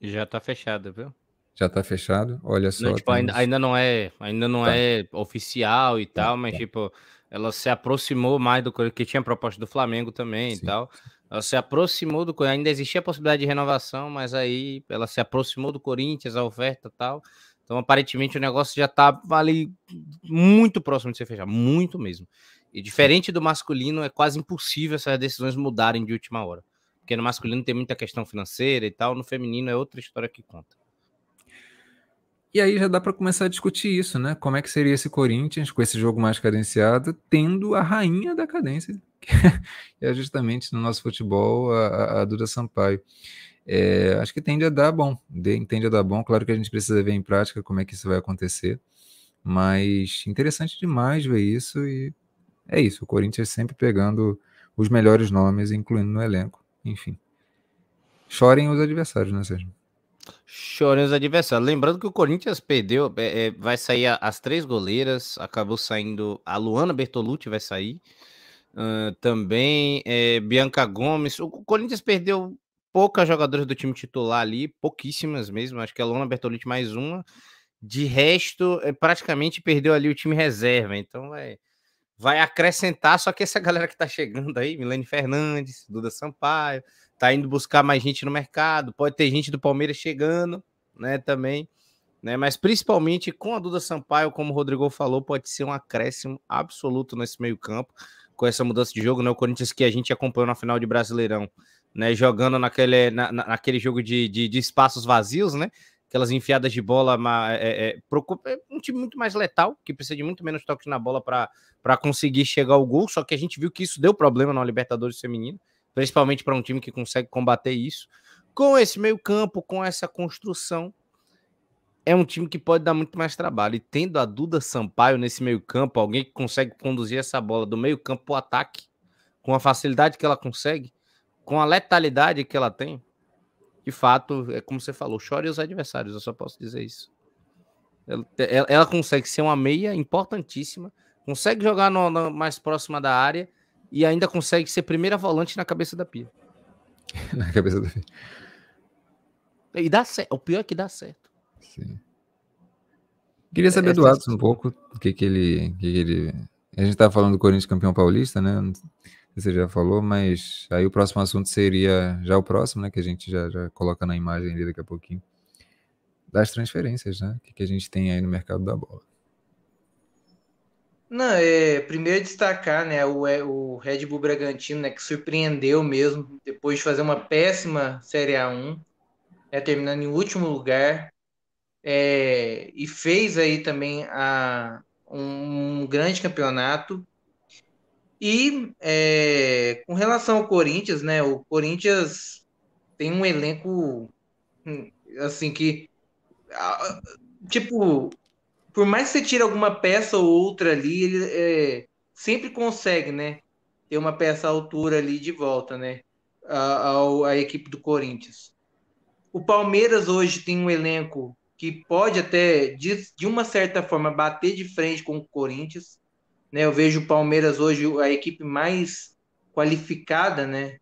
Já está fechada, viu? Já está fechado, olha só. Não, tipo, ainda, ainda, não é, ainda não tá. é oficial e tá, tal, mas tá. tipo, ela se aproximou mais do que tinha proposta do Flamengo também Sim. e tal. Ela se aproximou do ainda existia a possibilidade de renovação, mas aí ela se aproximou do Corinthians, a oferta tal. Então, aparentemente, o negócio já tá ali muito próximo de ser fechado, muito mesmo. E diferente do masculino, é quase impossível essas decisões mudarem de última hora. Porque no masculino tem muita questão financeira e tal, no feminino é outra história que conta. E aí já dá para começar a discutir isso, né? Como é que seria esse Corinthians com esse jogo mais cadenciado, tendo a rainha da cadência, que é justamente no nosso futebol a, a Duda Sampaio. É, acho que tende a dar bom, tende a dar bom. Claro que a gente precisa ver em prática como é que isso vai acontecer, mas interessante demais ver isso e é isso. O Corinthians sempre pegando os melhores nomes, incluindo no elenco. Enfim, chorem os adversários, né, Sérgio? Chorem os adversários. Lembrando que o Corinthians perdeu, é, é, vai sair as três goleiras, acabou saindo a Luana Bertolucci vai sair. Uh, também é, Bianca Gomes. O Corinthians perdeu poucas jogadoras do time titular ali, pouquíssimas mesmo. Acho que a Luana Bertolucci mais uma. De resto, é, praticamente perdeu ali o time reserva. Então vai, vai acrescentar. Só que essa galera que tá chegando aí, Milene Fernandes, Duda Sampaio, tá indo buscar mais gente no mercado, pode ter gente do Palmeiras chegando, né, também, né, mas principalmente com a Duda Sampaio, como o Rodrigo falou, pode ser um acréscimo absoluto nesse meio-campo, com essa mudança de jogo, né, o Corinthians que a gente acompanhou na final de Brasileirão, né, jogando naquele, na, naquele jogo de, de, de, espaços vazios, né, aquelas enfiadas de bola, é, é, é, um time muito mais letal, que precisa de muito menos toques na bola para conseguir chegar ao gol, só que a gente viu que isso deu problema na Libertadores Feminino, principalmente para um time que consegue combater isso. Com esse meio-campo, com essa construção, é um time que pode dar muito mais trabalho. E tendo a Duda Sampaio nesse meio-campo, alguém que consegue conduzir essa bola do meio-campo para o ataque, com a facilidade que ela consegue, com a letalidade que ela tem, de fato, é como você falou, chore os adversários, eu só posso dizer isso. Ela, ela, consegue ser uma meia importantíssima, consegue jogar no, no, mais próxima da área e ainda consegue ser primeira volante na cabeça da Pia. na cabeça da Pia. E dá certo. O pior é que dá certo. Sim. Queria saber é, do Atos um pouco o que, que, ele, que, que ele. A gente estava falando do Corinthians campeão paulista, né? Não sei se você já falou, mas aí o próximo assunto seria já o próximo, né? Que a gente já, já coloca na imagem ali daqui a pouquinho. Das transferências, né? O que, que a gente tem aí no mercado da bola. Não, é, primeiro destacar, né, o, é, o Red Bull Bragantino, né, que surpreendeu mesmo, depois de fazer uma péssima Série A1, né, terminando em último lugar, é, e fez aí também a, um, um grande campeonato. E é, com relação ao Corinthians, né, o Corinthians tem um elenco hum, assim que tipo por mais que você tire alguma peça ou outra ali, ele é, sempre consegue, né? Ter uma peça à altura ali de volta, né? A, a, a equipe do Corinthians. O Palmeiras hoje tem um elenco que pode até, de, de uma certa forma, bater de frente com o Corinthians. Né? Eu vejo o Palmeiras hoje a equipe mais qualificada, né?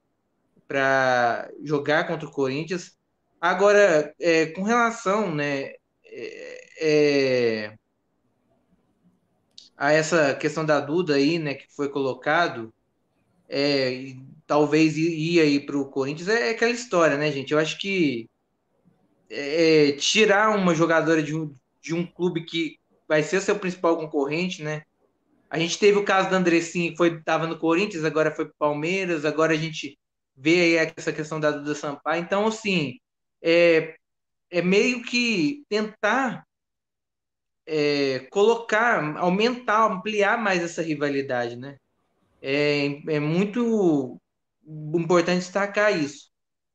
Para jogar contra o Corinthians. Agora, é, com relação, né? É, é, a essa questão da Duda aí, né, que foi colocado, é, talvez ir aí para o Corinthians, é, é aquela história, né, gente? Eu acho que é, tirar uma jogadora de um, de um clube que vai ser seu principal concorrente, né? A gente teve o caso da Andressin, que foi estava no Corinthians, agora foi para Palmeiras, agora a gente vê aí essa questão da Duda Sampaio. Então, assim, é, é meio que tentar é, colocar, aumentar, ampliar mais essa rivalidade, né? É, é muito importante destacar isso.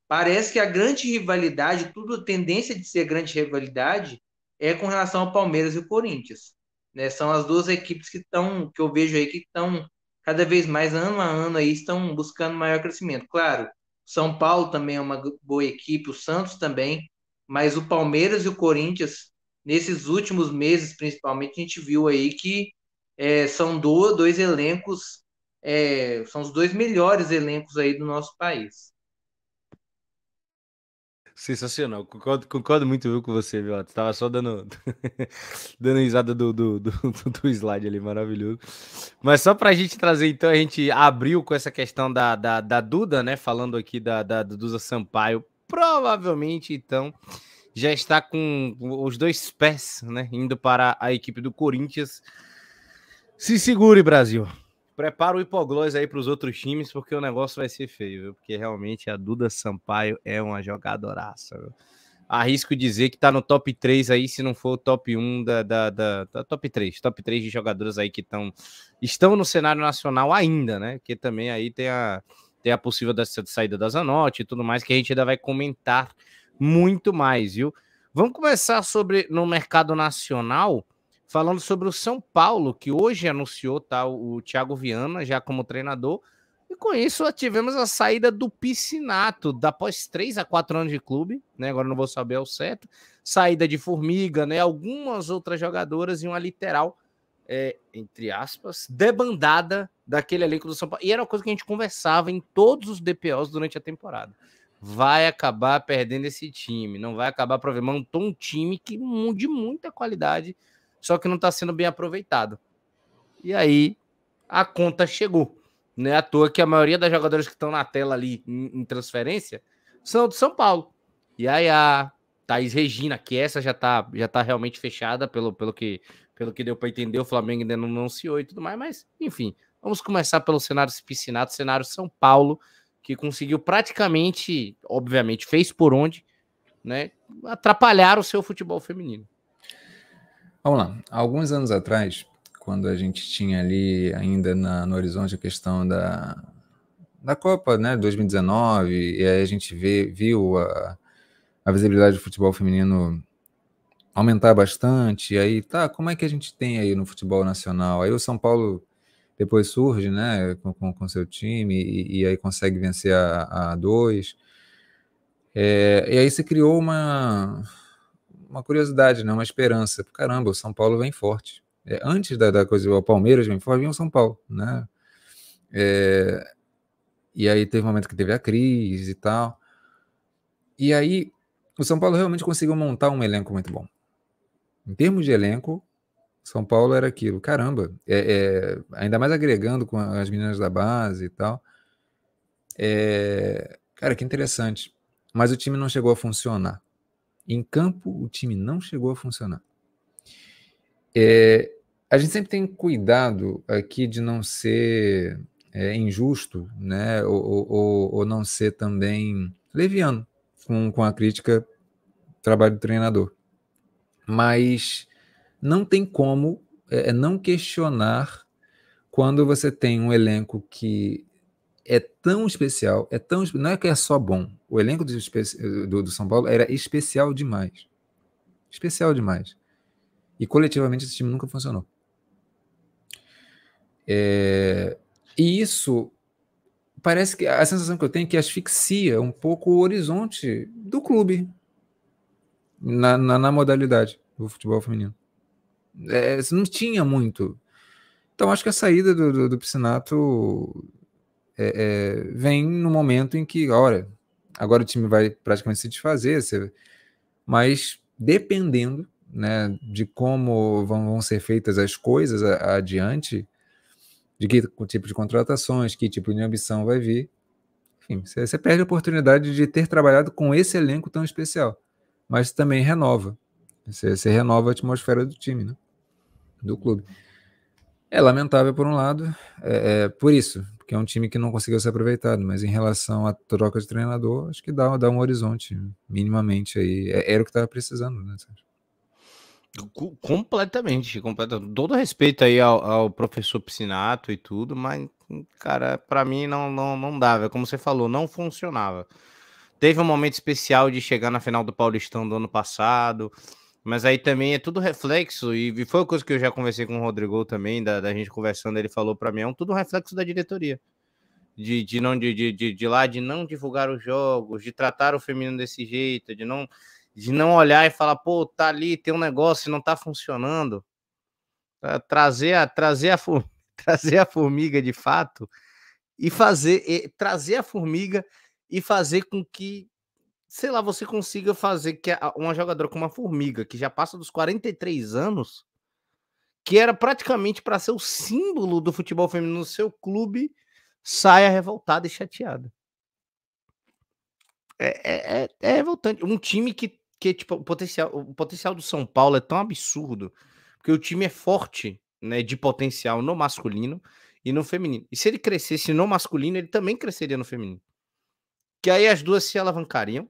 Parece que a grande rivalidade, tudo tendência de ser grande rivalidade, é com relação ao Palmeiras e o Corinthians. Né? São as duas equipes que estão, que eu vejo aí que estão cada vez mais ano a ano aí estão buscando maior crescimento. Claro, São Paulo também é uma boa equipe, o Santos também, mas o Palmeiras e o Corinthians nesses últimos meses, principalmente, a gente viu aí que é, são do, dois elencos, é, são os dois melhores elencos aí do nosso país. Sensacional, concordo, concordo muito com você, viu? Tava só dando, dando risada do, do, do, do, slide ali, maravilhoso. Mas só para a gente trazer, então, a gente abriu com essa questão da, da, da Duda, né? Falando aqui da, da Duda Sampaio. Provavelmente, então, já está com os dois pés, né? Indo para a equipe do Corinthians. Se segure, Brasil. Prepara o hipoglós aí para os outros times, porque o negócio vai ser feio, viu? Porque realmente a Duda Sampaio é uma jogadoraça, viu? Arrisco dizer que tá no top 3 aí, se não for o top 1 da, da, da, da top 3, top 3 de jogadores aí que tão, estão no cenário nacional ainda, né? Que também aí tem a, tem a possível da, saída da Zanotti e tudo mais, que a gente ainda vai comentar muito mais, viu? Vamos começar sobre no mercado nacional, falando sobre o São Paulo, que hoje anunciou tá, o, Thiago Viana já como treinador. E com isso tivemos a saída do Piscinato, após três a quatro anos de clube, né? Agora não vou saber ao certo. Saída de Formiga, né? Algumas outras jogadoras e uma literal, é, entre aspas, debandada daquele elenco do São Paulo. E era uma coisa que a gente conversava em todos os DPOs durante a temporada vai acabar perdendo esse time, não vai acabar. Montou um time que de muita qualidade, só que não está sendo bem aproveitado. E aí a conta chegou. Não é à toa que a maioria das jogadoras que estão na tela ali em, transferência são do São Paulo. E aí a Thaís Regina, que essa já está já tá realmente fechada, pelo, pelo, que, pelo que deu para entender, o Flamengo ainda não anunciou e tudo mais, mas enfim, vamos começar pelo cenário piscinato, cenário São Paulo, que conseguiu praticamente, obviamente, fez por onde, né, atrapalhar o seu futebol feminino. Vamos lá. Alguns anos atrás, quando a gente tinha ali ainda na, no horizonte a questão da, da Copa, né, 2019, e aí a gente vê, viu a, a visibilidade do futebol feminino aumentar bastante, e aí, tá, como é que a gente tem aí no futebol nacional? Aí o São Paulo depois surge, né, com, com, com seu time e, e, aí consegue vencer a, a dois. É, e aí se criou uma, uma curiosidade, né, uma esperança. Caramba, o São Paulo vem forte. É, antes da, da, coisa, o Palmeiras vem forte, vinha o São Paulo, né? É, e aí teve um momento que teve a crise e tal. E aí o São Paulo realmente conseguiu montar um elenco muito bom. Em termos de elenco, são Paulo era aquilo. Caramba, é, é, ainda mais agregando com as meninas da base e tal. É, cara, que interessante. Mas o time não chegou a funcionar. Em campo, o time não chegou a funcionar. É, a gente sempre tem cuidado aqui de não ser é, injusto, né? Ou, ou, ou, não ser também leviano com, com a crítica trabalho do treinador. Mas não tem como é, é, não questionar quando você tem um elenco que é tão especial, é tão não é que é só bom. O elenco do, do, do São Paulo era especial demais, especial demais. E coletivamente esse time nunca funcionou. É, e isso parece que a sensação que eu tenho é que asfixia um pouco o horizonte do clube na, na, na modalidade do futebol feminino é, não tinha muito. Então, acho que a saída do, do, do Piscinato é, é, vem no momento em que, olha, agora o time vai praticamente se desfazer, você, mas dependendo né, de como vão, vão ser feitas as coisas a, adiante, de que tipo de contratações, que tipo de ambição vai vir, enfim, você, você perde a oportunidade de ter trabalhado com esse elenco tão especial, mas também renova. Você, você renova a atmosfera do time, né? Do clube. É lamentável por um lado, é, é, por isso, porque é um time que não conseguiu ser aproveitado. Mas em relação à troca de treinador, acho que dá, dá um horizonte, minimamente aí. É, era o que estava precisando, né, Sérgio? Completamente, completamente. Todo respeito aí ao, ao, professor Piscinato e tudo, mas, cara, para mim não, não, não dava. Como você falou, não funcionava. Teve um momento especial de chegar na final do Paulistão do ano passado, mas aí também é tudo reflexo, e foi uma coisa que eu já conversei com o Rodrigo também, da, da gente conversando, ele falou para mim, é um tudo reflexo da diretoria. De, de não de, de, de, lá de não divulgar os jogos, de tratar o feminino desse jeito, de não de não olhar e falar, pô, tá ali, tem um negócio e não tá funcionando. Trazer a, trazer a, trazer a formiga de fato e fazer, e, trazer a formiga e fazer com que, sei lá, você consiga fazer que uma jogadora como a formiga, que já passa dos 43 anos, que era praticamente para ser o símbolo do futebol feminino no seu clube, saia revoltada e chateada. É, é, é, é revoltante. Um time que porque, tipo, o potencial, o potencial do São Paulo é tão absurdo, porque o time é forte, né, de potencial no masculino e no feminino. E se ele crescesse no masculino, ele também cresceria no feminino. Que aí as duas se alavancariam.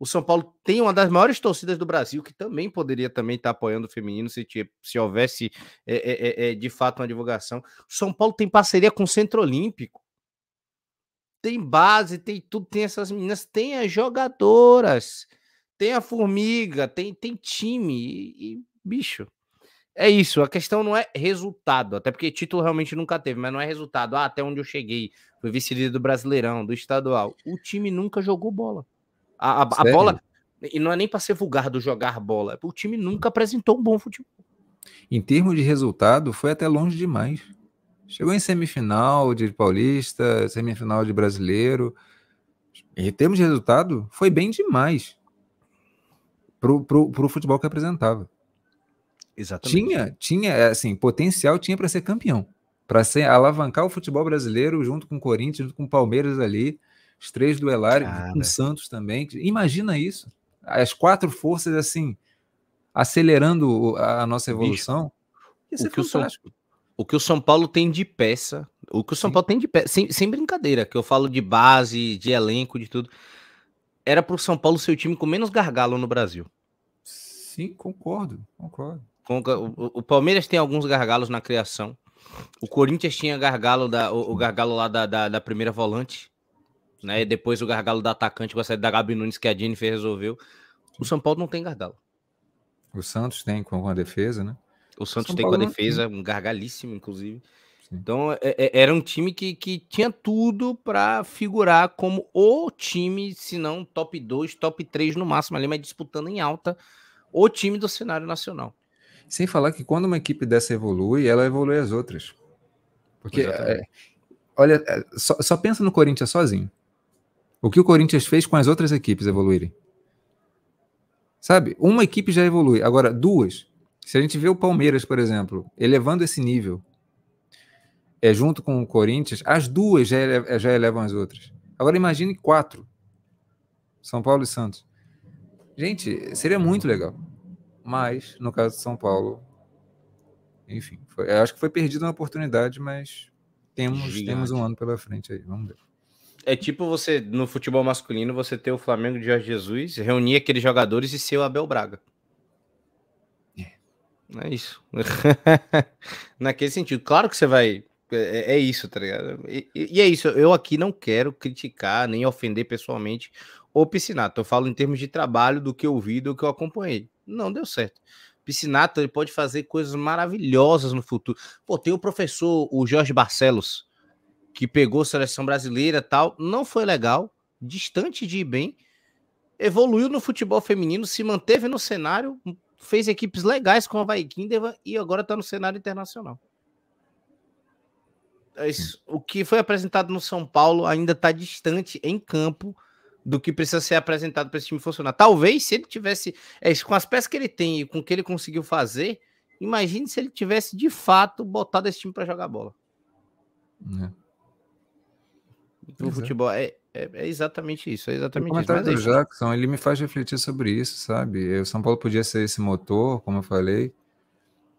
O São Paulo tem uma das maiores torcidas do Brasil, que também poderia também estar apoiando o feminino se, se houvesse é, é, de fato uma divulgação. O São Paulo tem parceria com o Centro Olímpico. Tem base, tem tudo, tem essas meninas, tem as jogadoras tem a formiga, tem, tem time e, e, bicho. É isso, a questão não é resultado, até porque título realmente nunca teve, mas não é resultado. Ah, até onde eu cheguei, fui vice-líder do Brasileirão, do estadual. O time nunca jogou bola. A, a, a bola, e não é nem para ser vulgar do jogar bola, o time nunca apresentou um bom futebol. Em termos de resultado, foi até longe demais. Chegou em semifinal de Paulista, semifinal de Brasileiro. Em termos de resultado, foi bem demais pro, pro, pro futebol que apresentava. Exatamente. Tinha, tinha é, assim, potencial tinha para ser campeão, para ser alavancar o futebol brasileiro junto com o Corinthians, junto com o Palmeiras ali, os três duelários, com o Santos também. Imagina isso. As quatro forças assim acelerando a nossa evolução. Bicho, o, que o, São, o que o São Paulo tem de peça, o que o São Sim. Paulo tem de peça, sem, sem brincadeira, que eu falo de base, de elenco, de tudo era para o São Paulo ser o time com menos gargalo no Brasil. Sim, concordo, concordo. O, o Palmeiras tem alguns gargalos na criação. O Corinthians tinha gargalo da, o, o gargalo lá da, da, da, primeira volante, né? E depois o gargalo da atacante com a saída da Gabi Nunes que a Jennifer resolveu. O São Paulo não tem gargalo. O Santos tem com a defesa, né? O Santos tem com a defesa, um gargalíssimo, inclusive. Então, é, é, era um time que, que tinha tudo para figurar como o time, se não top 2, top 3 no máximo ali, mas disputando em alta o time do cenário nacional. Sem falar que quando uma equipe dessa evolui, ela evolui as outras. Porque, é, olha, é, só, só pensa no Corinthians sozinho. O que o Corinthians fez com as outras equipes evoluírem. Sabe? Uma equipe já evolui. Agora, duas. Se a gente vê o Palmeiras, por exemplo, elevando esse nível é, junto com o Corinthians, as duas já, ele, já elevam as outras. Agora imagine quatro. São Paulo e Santos. Gente, seria muito legal. Mas, no caso de São Paulo, enfim, foi, acho que foi perdida uma oportunidade, mas temos, temos um ano pela frente aí. Vamos ver. É tipo você, no futebol masculino, você ter o Flamengo de Jorge Jesus, reunir aqueles jogadores e ser o Abel Braga. É, é isso. Naquele sentido. Claro que você vai é, é, isso, tá ligado? E, e, é isso. Eu aqui não quero criticar nem ofender pessoalmente o Piscinato. Eu falo em termos de trabalho, do que eu vi, do que eu acompanhei. Não deu certo. Piscinato ele pode fazer coisas maravilhosas no futuro. Pô, tem o professor, o Jorge Barcelos, que pegou a seleção brasileira tal. Não foi legal, distante de ir bem. Evoluiu no futebol feminino, se manteve no cenário, fez equipes legais com a Vai e agora tá no cenário internacional. É o que foi apresentado no São Paulo ainda está distante em campo do que precisa ser apresentado para esse time funcionar. Talvez se ele tivesse, é isso, com as peças que ele tem e com o que ele conseguiu fazer, imagine se ele tivesse de fato botado esse time para jogar bola. É. O é. futebol é, é, é, exatamente isso, é exatamente o isso. Mas do é Jackson, ele me faz refletir sobre isso, sabe? O São Paulo podia ser esse motor, como eu falei,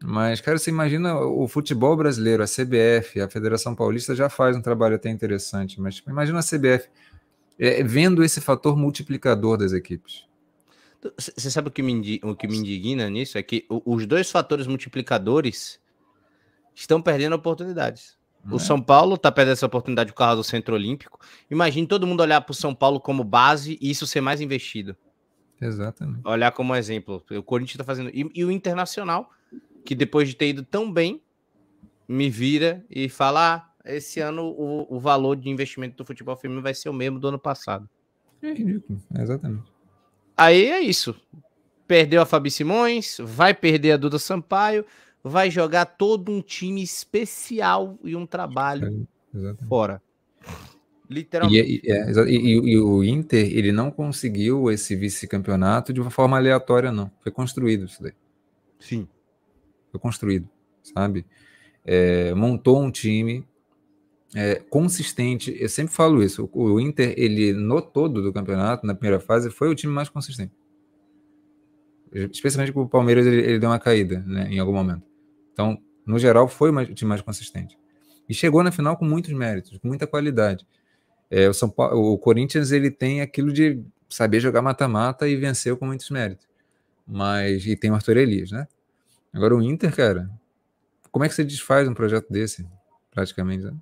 Mas, cara, você imagina o futebol brasileiro, a CBF, a Federação Paulista já faz um trabalho até interessante, mas tipo, imagina a CBF é, vendo esse fator multiplicador das equipes. Você sabe o que, me, o que me indigna nisso? É que os dois fatores multiplicadores estão perdendo oportunidades. O é. São Paulo está perdendo essa oportunidade por causa do Centro Olímpico. Imagine todo mundo olhar para o São Paulo como base e isso ser mais investido. Exatamente. Olhar como exemplo. O Corinthians está fazendo. E, e, o Internacional, que depois de ter ido tão bem, me vira e fala: ah, esse ano o, o valor de investimento do futebol feminino vai ser o mesmo do ano passado. É ridículo, exatamente. Aí é isso. Perdeu a Fabi Simões, vai perder a Duda Sampaio, vai jogar todo um time especial e um trabalho é, fora. Literalmente. E, é, e, e, e, o Inter, ele não conseguiu esse vice-campeonato de uma forma aleatória, não. Foi construído isso daí. Sim. Foi construído, sabe? É, montou um time é, consistente. Eu sempre falo isso. O, o Inter, ele no todo do campeonato, na primeira fase, foi o time mais consistente. Especialmente com o Palmeiras, ele, ele deu uma caída né, em algum momento. Então, no geral, foi o time mais consistente. E chegou na final com muitos méritos, com muita qualidade. É, o, São Paulo, o Corinthians ele tem aquilo de saber jogar mata-mata e venceu com muitos méritos. Mas e tem o Arthur Elias, né? Agora o Inter, cara, como é que você desfaz um projeto desse, praticamente? Né?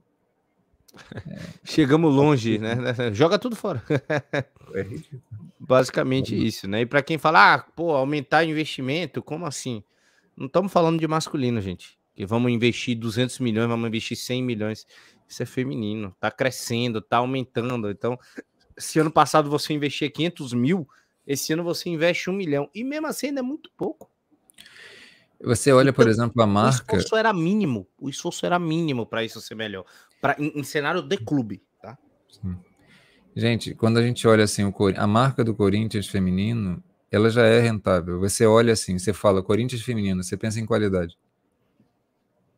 É. Chegamos longe, né? Joga tudo fora. É Basicamente é isso, né? E para quem fala, ah, pô, aumentar investimento, como assim? Não estamos falando de masculino, gente. Que vamos investir 200 milhões, vamos investir 100 milhões. Isso é feminino, tá crescendo, tá aumentando. Então, se ano passado você investia 500 mil, esse ano você investe um milhão. E mesmo assim ainda é muito pouco. Você olha, por então, exemplo, a marca. O esforço era mínimo. O esforço era mínimo para isso ser melhor. Pra, em, em cenário de clube, tá? Sim. Gente, quando a gente olha assim, o, a marca do Corinthians feminino, ela já é rentável. Você olha assim, você fala Corinthians feminino, você pensa em qualidade.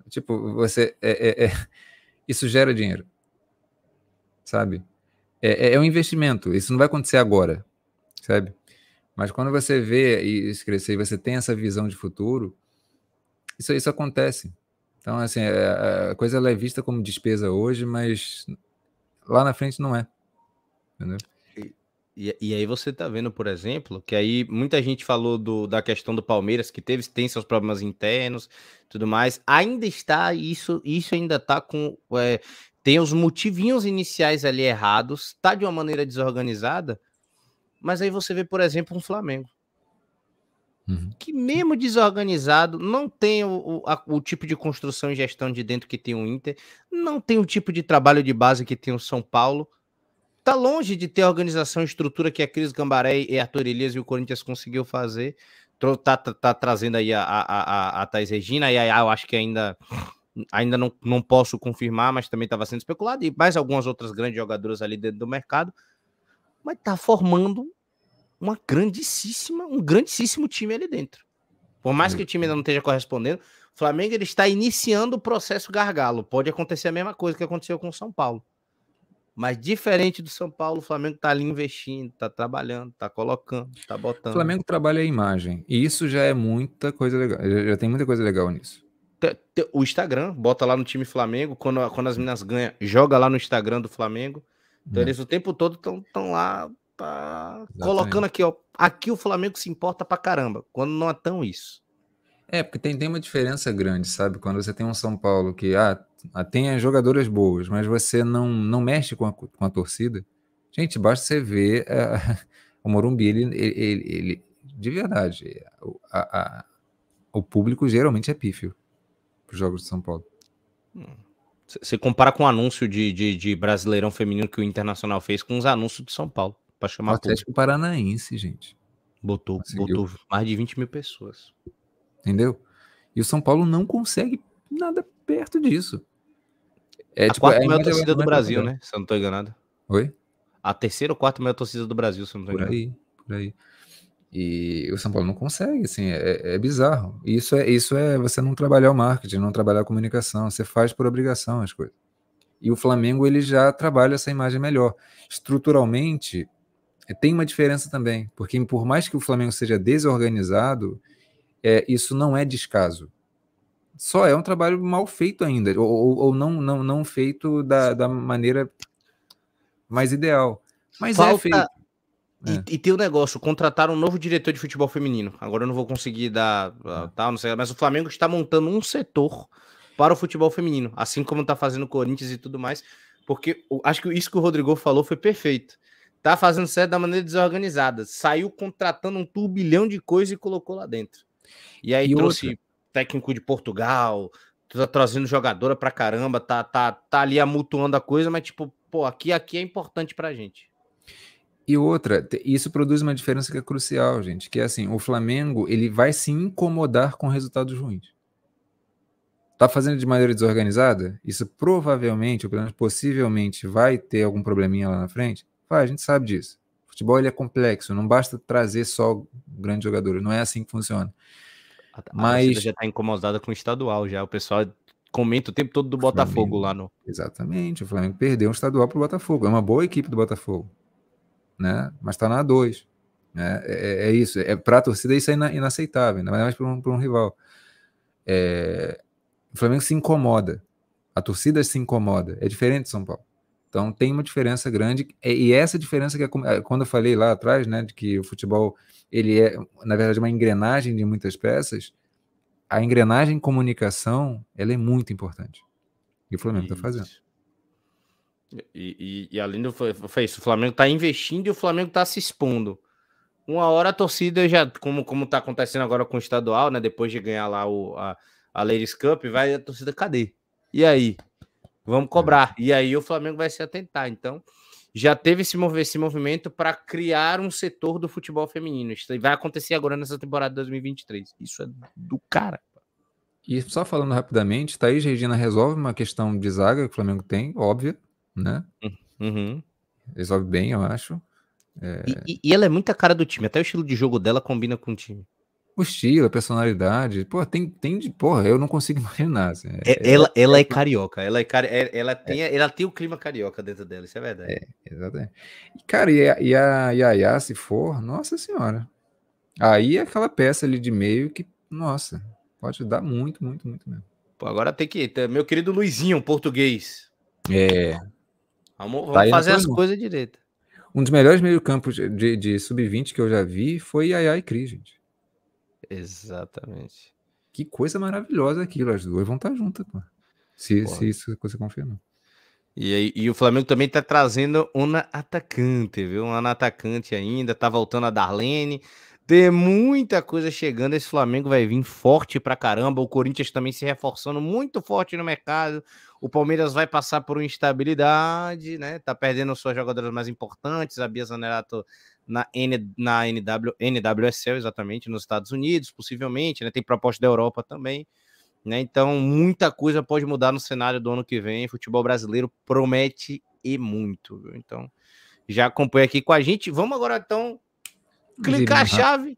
Tipo, você é, é, é isso gera dinheiro, sabe? É, é, é, um investimento. Isso não vai acontecer agora, sabe? Mas quando você vê isso crescer, e você tem essa visão de futuro, isso isso acontece. Então, assim, é, a coisa ela é vista como despesa hoje, mas lá na frente não é. Entendeu? E, e, aí você tá vendo, por exemplo, que aí muita gente falou do, da questão do Palmeiras, que teve, tem seus problemas internos, tudo mais. Ainda está, isso, isso ainda tá com. É, tem os motivinhos iniciais ali errados, tá de uma maneira desorganizada, mas aí você vê, por exemplo, um Flamengo. Uhum. Que mesmo desorganizado, não tem o, o, a, o tipo de construção e gestão de dentro que tem o Inter, não tem o tipo de trabalho de base que tem o São Paulo tá longe de ter a organização e estrutura que a Cris Gambaré e Arthur Elias e o Corinthians conseguiu fazer. Tá, tá, tá trazendo aí a, a, a, a Thais Regina, e aí eu acho que ainda, ainda não, não posso confirmar, mas também estava sendo especulado, e mais algumas outras grandes jogadoras ali dentro do mercado. Mas tá formando uma grandíssima, um grandíssimo time ali dentro. Por mais que o time ainda não esteja correspondendo, o Flamengo ele está iniciando o processo gargalo. Pode acontecer a mesma coisa que aconteceu com o São Paulo. Mas diferente do São Paulo, o Flamengo tá ali investindo, tá trabalhando, tá colocando, tá botando. O Flamengo trabalha a imagem. E isso já é muita coisa legal. Já tem muita coisa legal nisso. O Instagram, bota lá no time Flamengo, quando, quando as meninas ganham, joga lá no Instagram do Flamengo. Então é. eles o tempo todo estão lá tá colocando aqui, ó. Aqui o Flamengo se importa pra caramba, quando não é tão isso. É, porque tem, tem uma diferença grande, sabe? Quando você tem um São Paulo que, ah, ah, tem jogadoras boas, mas você não, não mexe com a, com a torcida. Gente, basta você ver uh, o Morumbi, ele, ele, ele, de verdade, a, a, o público geralmente é pífio para os jogos de São Paulo. Você compara com o anúncio de, de, de, Brasileirão Feminino que o Internacional fez com os anúncios de São Paulo, para chamar o Atlético público. Paranaense, gente. Botou, botou mais de 20 mil pessoas. Entendeu? E o São Paulo não consegue nada perto disso. É, a tipo, quarta é maior torcida do Brasil, né? Se eu não tô enganado. Oi? A terceira ou quarta maior torcida do Brasil, se eu não tô enganado. Por aí, por aí. E o São Paulo não consegue, assim, é, é, bizarro. Isso é, isso é você não trabalhar o marketing, não trabalhar a comunicação, você faz por obrigação as coisas. E o Flamengo ele já trabalha essa imagem melhor. Estruturalmente, é, tem uma diferença também, porque por mais que o Flamengo seja desorganizado, é, isso não é descaso. Só é um trabalho mal feito ainda, ou, ou não, não, não feito da, da maneira mais ideal. Mas é Falta- feito. E, e tem o negócio, contrataram um novo diretor de futebol feminino. Agora eu não vou conseguir dar ah, tal, não sei, mas o Flamengo está montando um setor para o futebol feminino, assim como está fazendo o Corinthians e tudo mais, porque acho que isso que o Rodrigo falou foi perfeito. Tá fazendo certo da maneira desorganizada. Saiu contratando um turbilhão de coisa e colocou lá dentro. E aí E trouxe técnico de Portugal, tá trazendo jogadora pra caramba, tá, tá, tá ali amutuando a coisa, mas tipo, pô, aqui, aqui é importante pra gente. E outra, isso produz uma diferença que é crucial, gente, que é assim, o Flamengo, ele vai se incomodar com resultados ruins. Tá fazendo de maneira desorganizada? Isso provavelmente, ou pelo menos possivelmente, vai ter algum probleminha lá na frente? Vai, a gente sabe disso. Futebol ele é complexo, não basta trazer só grandes jogadores, não é assim que funciona. A, Mas- torcida já tá incomodada com o estadual já. O pessoal comenta o tempo todo do Botafogo Flamengo. lá no. Exatamente, o Flamengo perdeu um estadual para o Botafogo. É uma boa equipe do Botafogo, né? Mas está na A2. Né? É, é isso. É, para a torcida isso é ina- inaceitável, ainda mais para um, um rival. É, o Flamengo se incomoda, a torcida se incomoda. É diferente de São Paulo. Então tem uma diferença grande e essa diferença que é é, quando eu falei lá atrás, né, de que o futebol ele é na verdade uma engrenagem de muitas peças. A engrenagem comunicação ela é muito importante. E o Flamengo está fazendo. E, e, e além do foi, isso, o Flamengo tá investindo e o Flamengo tá se expondo. Uma hora a torcida já, como, como tá acontecendo agora com o estadual, né? Depois de ganhar lá o, a, a Ladies Cup, vai a torcida, cadê? E aí? Vamos cobrar. E aí o Flamengo vai se atentar. Então, já teve esse, mover, esse movimento para criar um setor do futebol feminino. Isso vai acontecer agora nessa temporada de 2023. Isso é do cara. E só falando rapidamente, Thaís Regina resolve uma questão de zaga que o Flamengo tem, óbvia, né? Uhum. Resolve bem, eu acho. E, e- e ela é muita cara do time. Até o estilo de jogo dela combina com o time. O estilo, a personalidade, pô, tem, tem de, porra, eu não consigo imaginar. assim, é- É- ela, ela é carioca. Ela, é cari é- ela, tem, ela tem o clima carioca dentro dela, isso é verdade. Exatamente. E, cara, e a, e a Yaya, se for, nossa senhora. Aí é aquela peça ali de meio que, nossa, pode dar muito, muito, muito mesmo. Pô, agora tem que. ter- Meu querido Luizinho, português. É. Vamos, vamos Tá fazer as coisas direito. Um dos melhores meio-campos de, de, de sub-20 que eu já vi foi Yaya e Cris, gente. Exatamente. Que coisa maravilhosa aquilo. As duas vão estar juntas, pô. Se, se isso você confirma. E, aí- e o Flamengo também tá trazendo uma atacante, viu? Uma atacante ainda, tá voltando a Darlene. Tem muita coisa chegando. Esse Flamengo vai vir forte pra caramba. O Corinthians também se reforçando muito forte no mercado. O Palmeiras vai passar por uma instabilidade, né? Tá perdendo suas jogadoras mais importantes. A Bia Zanerato na, N, na NW, NWSL, exatamente, nos Estados Unidos, possivelmente, né? Tem proposta da Europa também. Né? Então, muita coisa pode mudar no cenário do ano que vem. Futebol brasileiro promete e muito. viu? Então, já acompanha aqui com a gente. Vamos agora, então, Um clicar a chave.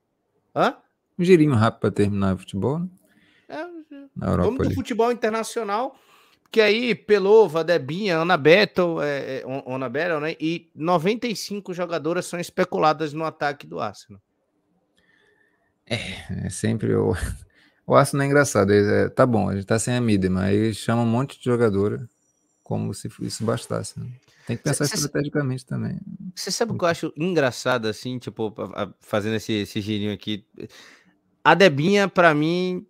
Hã? Um girinho rápido para terminar o futebol né? É, vamos do ali. futebol internacional, que aí Pelova, Debinha, Ana Battle, é, é, Ana Battle, né? E 95 jogadoras são especuladas no ataque do Arsenal. É sempre o. O Arsenal é engraçado. é- é- tá bom, a gente tá sem a mídia, mas chama um monte de jogadora como se isso bastasse. né? Tem que pensar Cê- cê- estrategicamente também. Você sabe o que eu acho engraçado, assim, tipo, fazendo esse, esse girinho aqui? A Debinha, pra mim,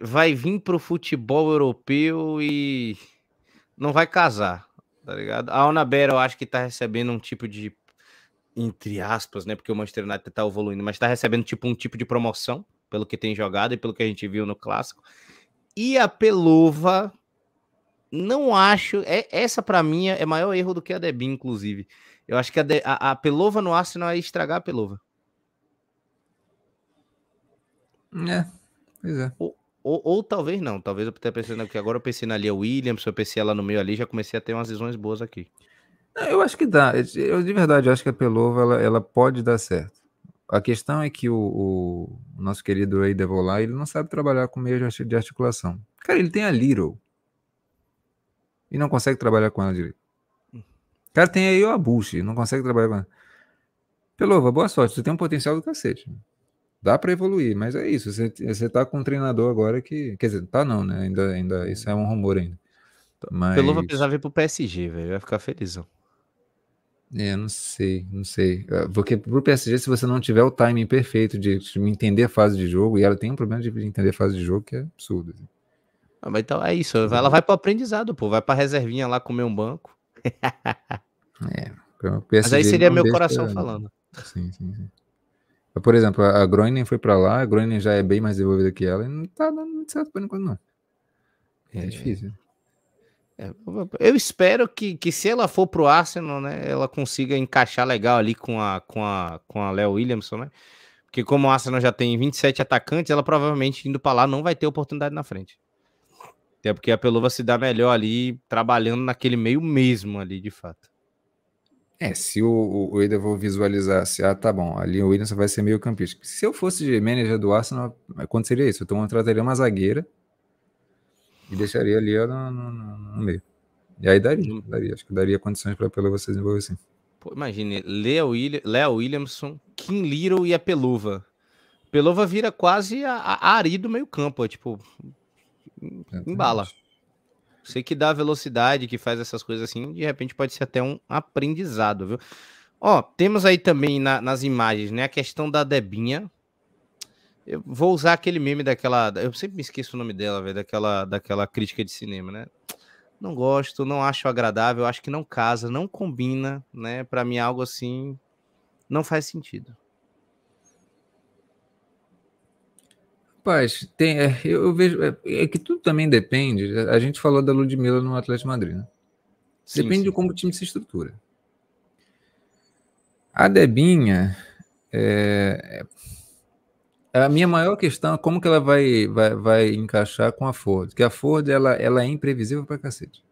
vai vir pro futebol europeu e não vai casar, tá ligado? A Onabera, eu acho que tá recebendo um tipo de, entre aspas, né? Porque o Manchester United tá evoluindo, mas tá recebendo tipo um tipo de promoção, pelo que tem jogado e pelo que a gente viu no clássico. E a Pelova, não acho. É, essa pra mim é maior erro do que a Debinha, inclusive. Eu acho que a, De- a- a Pelova no Arsenal é estragar a Pelova. É, pois é. Ou, ou talvez não. Talvez eu esteja pensando que agora eu pensei na Lia Williams, eu pensei ela no meio ali, já comecei a ter umas visões boas aqui. Eu acho que dá. Eu de verdade acho que a Pelova ela, ela pode dar certo. A questão é que o, o nosso querido Ray Devolar, ele não sabe trabalhar com meio de articulação. Cara, ele tem a Little. E não consegue trabalhar com ela direito. Cara, tem aí o Abushi, não consegue trabalhar com ela. Pelova, boa sorte. Você tem um potencial do cacete. Dá para evoluir, mas é isso. Você, você tá com um treinador agora que. Quer dizer, tá não, né? Ainda, ainda, isso é um rumor ainda. Mas... Pelo vai precisar vir pro PSG, velho. Vai ficar felizão. É, não sei, não sei. Ah, porque pro PSG, se você não tiver o timing perfeito de, de entender a fase de jogo, e ela tem um problema de entender a fase de jogo que é absurdo. Assim. Ah, mas então é isso. Ela vai pro aprendizado, pô. Vai pra reservinha lá comer um banco. é. Mas aí seria meu coração falando. Sim, sim, sim. Por exemplo, a Groningen foi para lá, a Groningen já é bem mais desenvolvida que ela e não tá dando muito certo por enquanto, não. É, é difícil. É, eu espero que, que se ela for pro Arsenal, né, ela consiga encaixar legal ali com a com a com a Léo Williamson, né? Porque como o Arsenal já tem 27 atacantes, ela provavelmente indo para lá não vai ter oportunidade na frente. Até porque a Pelova se dá melhor ali trabalhando naquele meio mesmo ali, de fato. É, se o, o Eder visualizasse, ah, tá bom, ali o Williams vai ser meio campista. Se eu fosse de manager do Arsenal, aconteceria isso. Eu contrataria uma zagueira e deixaria ali no, no, no meio. E aí daria, hum. daria. Acho que daria condições para a Pelova se desenvolver assim. Pô, imagine, Leo, William, Leo Williamson, Kim Little e a Peluva. Pelova vira quase a, a Ari do meio campo, é tipo, embala. Você que dá velocidade, que faz essas coisas assim, de repente pode ser até um aprendizado, viu? Ó, temos aí também na, nas imagens, né, a questão da Debinha. Eu vou usar aquele meme daquela, eu sempre me esqueço o nome dela, velho, daquela, daquela crítica de cinema, né? Não gosto, não acho agradável, acho que não casa, não combina, né? Para mim algo assim não faz sentido. Rapaz, tem, é, eu, vejo. É, é, que tudo também depende. A gente falou da Ludmilla no Atlético Madrid, né? Sim, depende sim. de como o time se estrutura. A Debinha. É, é, a minha maior questão é como que ela vai, vai, vai encaixar com a Ford. Porque a Ford ela, ela é imprevisível pra cacete.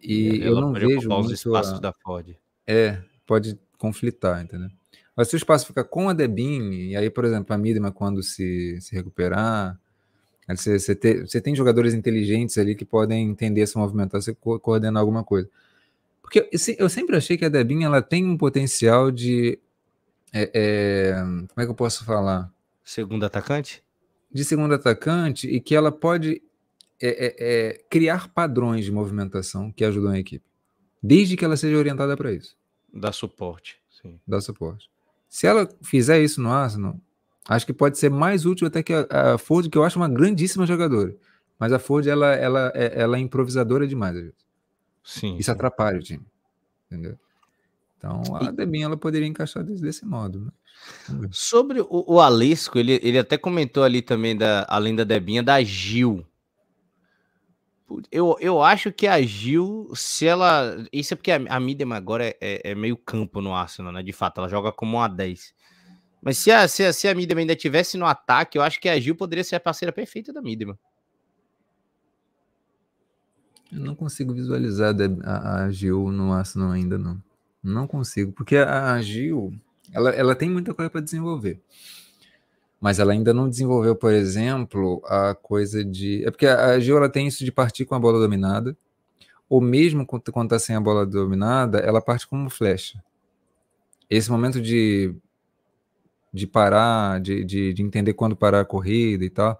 E ela eu não vejo muito. Os espaços a, da Ford. É, pode conflitar, entendeu? Mas se o espaço fica com a Debin, e aí, por exemplo, a Midma, quando se, se recuperar, você, você, te, você tem jogadores inteligentes ali que podem entender essa movimentação co coordenar alguma coisa. Porque eu sempre achei que a Debin ela tem um potencial de. É, é, como é que eu posso falar? Segundo atacante? De segundo atacante e que ela pode é, é, é criar padrões de movimentação que ajudam a equipe. Desde que ela seja orientada para isso. Dá suporte. Sim. Dá suporte. Se ela fizer isso no Arsenal, acho que pode ser mais útil até que a, a Ford, que eu acho uma grandíssima jogadora. Mas a Ford, ela, ela, é, ela é improvisadora demais. Sim. Isso sim. atrapalha o time. Entendeu? Então, a Debinha, ela poderia encaixar desse, desse modo. Né? Sobre o, o Alesco, ele, ele até comentou ali também, da, além da Debinha, da Gil. Eu, eu acho que a Gil, se ela. Isso é porque a, a Midem agora é, é, é, meio campo no Arsenal, né? De fato, ela joga como uma 10. Mas se a, se a, se a Midem ainda tivesse no ataque, eu acho que a Gil poderia ser a parceira perfeita da Midem. Eu não consigo visualizar a, a Gil no Arsenal ainda, não. Não consigo, porque a, a Gil, ela, ela tem muita coisa para desenvolver mas ela ainda não desenvolveu, por exemplo, a coisa de. É porque a Gil ela tem isso de partir com a bola dominada, ou mesmo quando está sem a bola dominada, ela parte como flecha. Esse momento de, de parar, de, de, de entender quando parar a corrida e tal,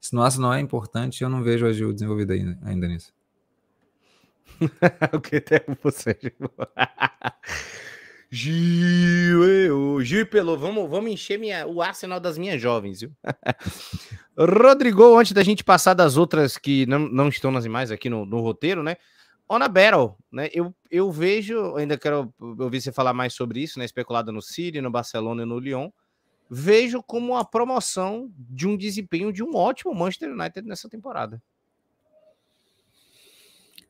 isso no não é importante eu não vejo a Gil desenvolvida ainda, ainda nisso. o que tem você, Gil? Gil, eu, Gil Pelô, vamos, vamos encher minha, o arsenal das minhas jovens, viu? Rodrigo, antes da gente passar das outras que não, não estão nas imagens aqui no, no roteiro, né? Ona Battle, né? Eu, eu vejo, ainda quero ouvir você falar mais sobre isso, né? Especulada no City, no Barcelona e no Lyon. Vejo como a promoção de um desempenho de um ótimo Manchester United nessa temporada.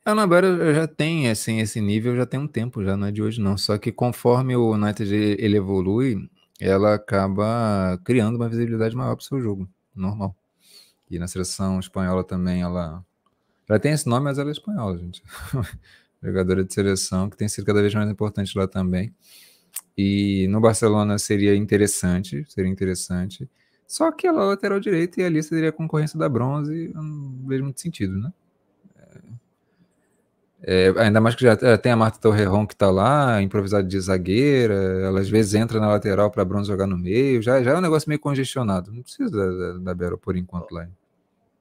A Anabara já tem assim, esse nível, já tem um tempo, já não é de hoje não. Só que conforme o United ele evolui, ela acaba criando uma visibilidade maior para o seu jogo, normal. E na seleção espanhola também ela. Ela tem esse nome, mas ela é espanhola, gente. Jogadora de seleção, que tem sido cada vez mais importante lá também. E no Barcelona seria interessante, seria interessante. Só que ela é lateral direita e ali seria a concorrência da bronze, não vejo muito sentido, né? É, ainda mais que já é, tem a Marta Torrejon que está lá, improvisada de zagueira, ela às vezes entra na lateral para Bronze jogar no meio, já, já é um negócio meio congestionado. Não precisa da, da, da Bero por enquanto lá.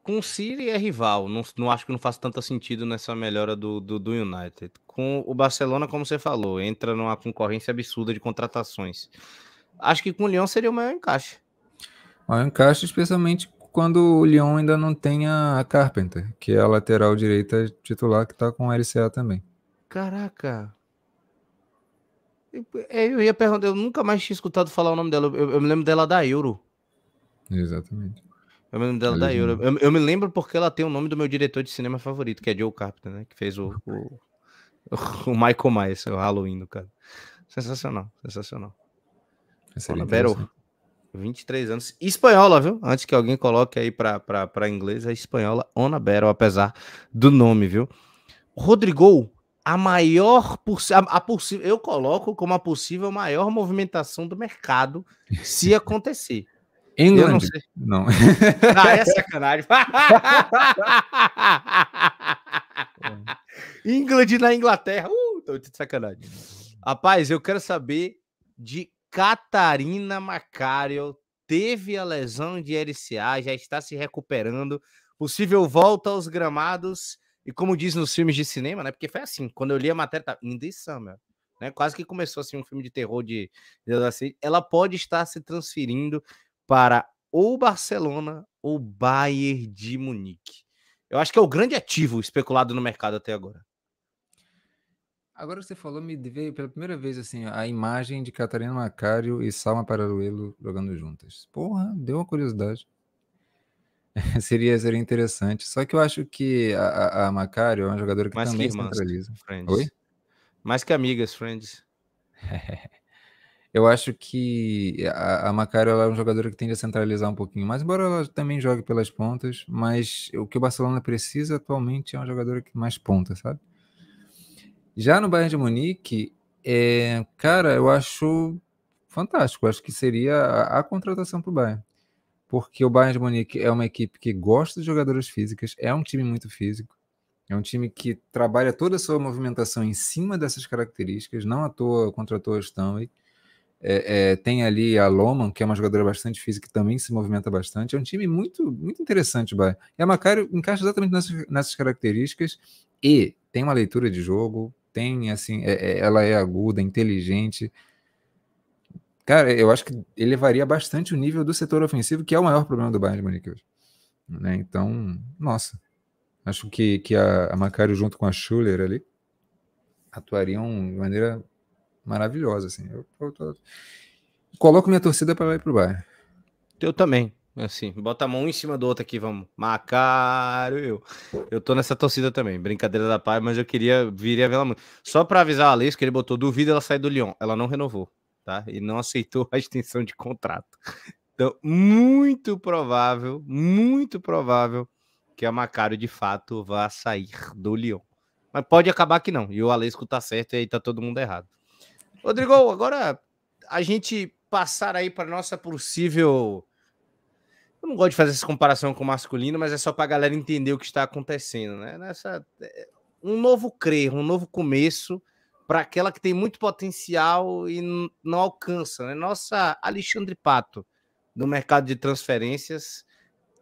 Com o City é rival, não, não acho que não faz tanto sentido nessa melhora do, do, do United. Com o Barcelona, como você falou, entra numa concorrência absurda de contratações. Acho que com o Lyon seria o maior encaixe. O maior encaixe, especialmente quando o Lyon ainda não tem a Carpenter, que é a lateral direita titular que tá com o LCA também. Caraca. É, eu ia perguntar, eu nunca mais tinha escutado falar o nome dela. Eu, eu me lembro dela da Euro. Exatamente. Eu me lembro dela da Euro. Eu, eu, me lembro porque ela tem o nome do meu diretor de cinema favorito, que é Joe Carpenter, né? Que fez o, o, o Michael Myers, o Halloween, no cara. Sensacional, sensacional. Ana Battle. 23 anos. Espanhola, viu? Antes que alguém coloque aí para inglês, é espanhola Ona Battle, apesar do nome, viu? Rodrigo, a maior a, a possível, eu coloco como a possível maior movimentação do mercado se acontecer. England? Não, não. Ah, é sacanagem. England na Inglaterra. Uh, tô de sacanagem. Rapaz, eu quero saber de Catarina Macario teve a lesão de LCA, já está se recuperando. Possível volta aos gramados. E como diz nos filmes de cinema, né? Porque foi assim, quando eu li a matéria, tá in the summer, né? Quase que começou assim um filme de terror de, de assim, ela pode estar se transferindo para ou Barcelona ou Bayern de Munique. Eu acho que é o grande ativo especulado no mercado até agora. Agora você falou, me veio pela primeira vez assim a imagem de Catarina Macário e Salma Paraluelo jogando juntas. Porra, deu uma curiosidade. seria, seria interessante. Só que eu acho que a, a Macário é uma jogadora que Mais também que irmãs, centraliza. Friends. Oi? Mais que amigas, friends. eu acho que a, a Macário é um jogador que tende a centralizar um pouquinho mais, embora ela também jogue pelas pontas, mas o que o Barcelona precisa atualmente é um jogador que mais ponta, sabe? Já no Bayern de Munique, é, cara, eu acho fantástico. Eu acho que seria a, a contratação para o Bayern. Porque o Bayern de Munique é uma equipe que gosta de jogadoras físicas, é um time muito físico, é um time que trabalha toda a sua movimentação em cima dessas características, não à toa contratou a Stanley. É, é, tem ali a Loman, que é uma jogadora bastante física, que também se movimenta bastante. É um time muito, muito interessante, o Bayern. E a Macário encaixa exatamente nessas, nessas características e tem uma leitura de jogo, tem, assim, é, é, ela é aguda, inteligente. Cara, eu acho que elevaria bastante o nível do setor ofensivo, que é o maior problema do Bayern de Munique hoje. Né? Então, nossa, acho que, que a, a junto com a Schuller ali atuariam de maneira maravilhosa, assim. Eu, eu, eu coloco minha torcida para ir para o Bayern. Eu também. Assim, bota a mão em cima do outro aqui, vamos. Macário, eu. Eu tô nessa torcida também. Brincadeira da pai, mas eu queria viria ver ela muito. Só para avisar a Alex que ele botou dúvida ela sair do Lyon. Ela não renovou, tá? E não aceitou a extensão de contrato. Então, muito provável, muito provável que a Macário de fato vá sair do Lyon. Mas pode acabar que não. E o Alesco tá certo e aí tá todo mundo errado. Rodrigo, agora a gente passar aí para nossa possível eu não gosto de fazer essa comparação com o masculino, mas é só para a galera entender o que está acontecendo, né? Nessa, é, um novo crer, um novo começo para aquela que tem muito potencial e não alcança, né? Nossa Alexandre Pato, do mercado de transferências,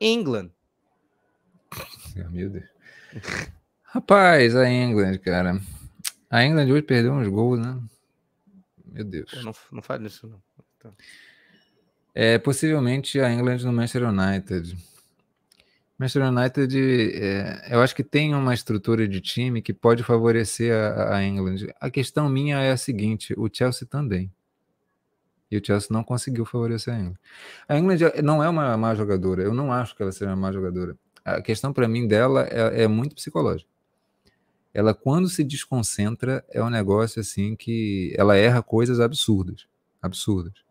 England. Meu Deus. Rapaz, a England, cara. A England hoje perdeu uns gols, né? Meu Deus. não, não faz isso, não. Então... É, possivelmente a England no Manchester United. Manchester United, é, eu acho que tem uma estrutura de time que pode favorecer a, a, England. A questão minha é a seguinte: o Chelsea também. E o Chelsea não conseguiu favorecer a England. A England não é uma má jogadora. Eu não acho que ela seja uma má jogadora. A questão para mim dela é, é muito psicológica. Ela, quando se desconcentra, é um negócio assim que ela erra coisas absurdas. Absurdas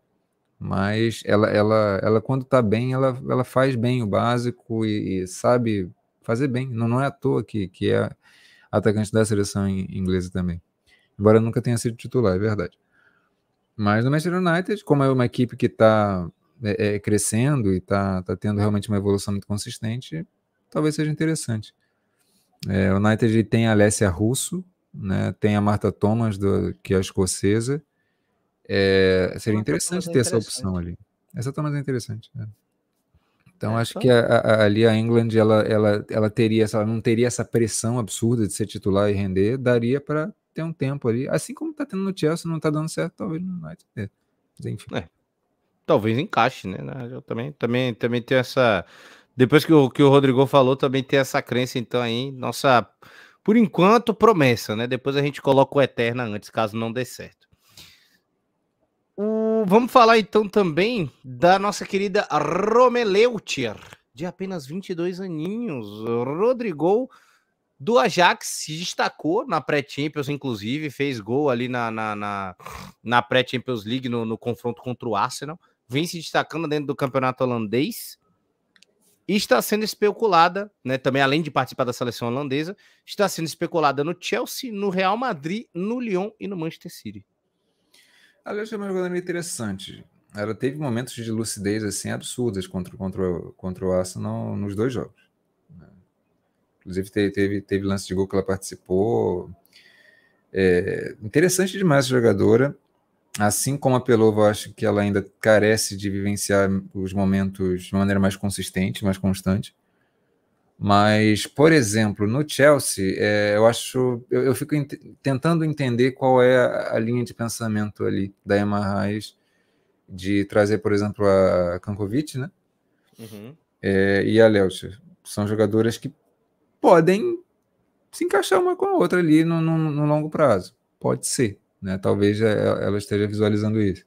mas ela, ela, ela quando está bem, ela, ela faz bem o básico e, e, sabe fazer bem. Não, não é à toa que, que é atacante da seleção inglesa também. Embora nunca tenha sido titular, é verdade. Mas no Manchester United, como é uma equipe que está é, é, crescendo e está tá tendo realmente uma evolução muito consistente, talvez seja interessante. É, o United tem a Alessia Russo, né? Tem a Marta Thomas, do, que é escocesa. É, seria interessante ter essa opção ali. Essa Thomas é interessante. Né? Então é, acho só... que a, a, ali a England ela, ela, ela teria ela não teria essa pressão absurda de ser titular e render, daria para ter um tempo ali, assim como tá tendo no Chelsea, não tá dando certo, talvez no United. É. Mas, enfim. É. Talvez encaixe, né? Eu também, também, também tenho essa. Depois que o, que o Rodrigo falou, também tem essa crença, então, aí, nossa, por enquanto, promessa, né? Depois a gente coloca o Eterna antes, caso não dê certo. Vamos falar então também da nossa querida Romeleuter, de apenas 22 aninhos. Rodrigo do Ajax se destacou na pré-Champions, inclusive, fez gol ali na, na, na, na pré-Champions League no, no, confronto contra o Arsenal. Vem se destacando dentro do campeonato holandês e está sendo especulada, né, também além de participar da seleção holandesa, está sendo especulada no Chelsea, no Real Madrid, no Lyon e no Manchester City. Aliás, é uma jogadora interessante. Ela teve momentos de lucidez assim absurdas contra, contra, contra o Arsenal nos dois jogos. Inclusive, teve, teve, teve lance de gol que ela participou. É, interessante demais essa jogadora. Assim como a Pelova, acho que ela ainda carece de vivenciar os momentos de maneira mais consistente, mais constante. Mas, por exemplo, no Chelsea, é, eu acho, eu, eu fico ent tentando entender qual é a, a, linha de pensamento ali da Emma Reis de trazer, por exemplo, a Kankovic, né? Uhum. É, e a Lelcher. São jogadoras que podem se encaixar uma com a outra ali no, no, no longo prazo. Pode ser, né? Talvez é, ela esteja visualizando isso.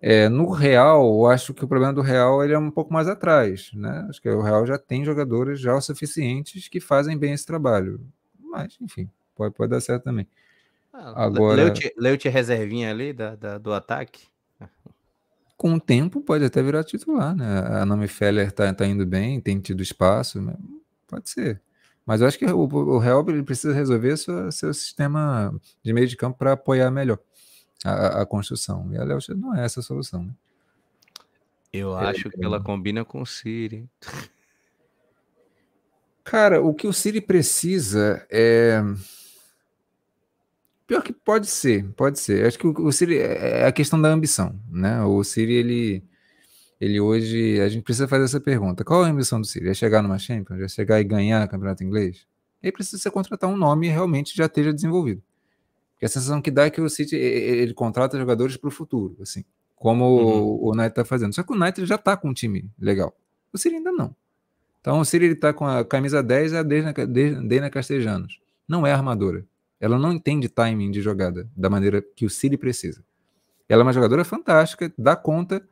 É, no Real, eu acho que o problema do Real ele é um pouco mais atrás, né? Acho que o Real já tem jogadores já o suficientes que fazem bem esse trabalho. Mas, enfim, pode, pode dar certo também. Ah, Agora, Leute reservinha ali da, da, do ataque? Com o tempo pode até virar titular, né? A Nome Feller tá, tá indo bem, tem tido espaço, né? pode ser. Mas eu acho que o, o Real ele precisa resolver seu, seu sistema de meio de campo para apoiar melhor a, a, construção. E a Léo não é essa a solução. Né? Eu é, acho que ela combina com o Siri. Cara, o que o Siri precisa é. Pior que pode ser, pode ser. Acho que o, Siri é, é a questão da ambição, né? O Siri, ele ele hoje, a gente precisa fazer essa pergunta: qual a ambição do City? É chegar numa Champions? É chegar e ganhar o campeonato inglês? Ele precisa contratar um nome realmente já esteja desenvolvido. Porque a sensação que dá é que o City ele contrata jogadores para o futuro, assim, como uhum. o, United está fazendo. Só que o United já está com um time legal. O City ainda não. Então o City está com a camisa 10 é a Dena Castejanos. Não é armadora. Ela não entende timing de jogada da maneira que o City precisa. Ela é uma jogadora fantástica, dá conta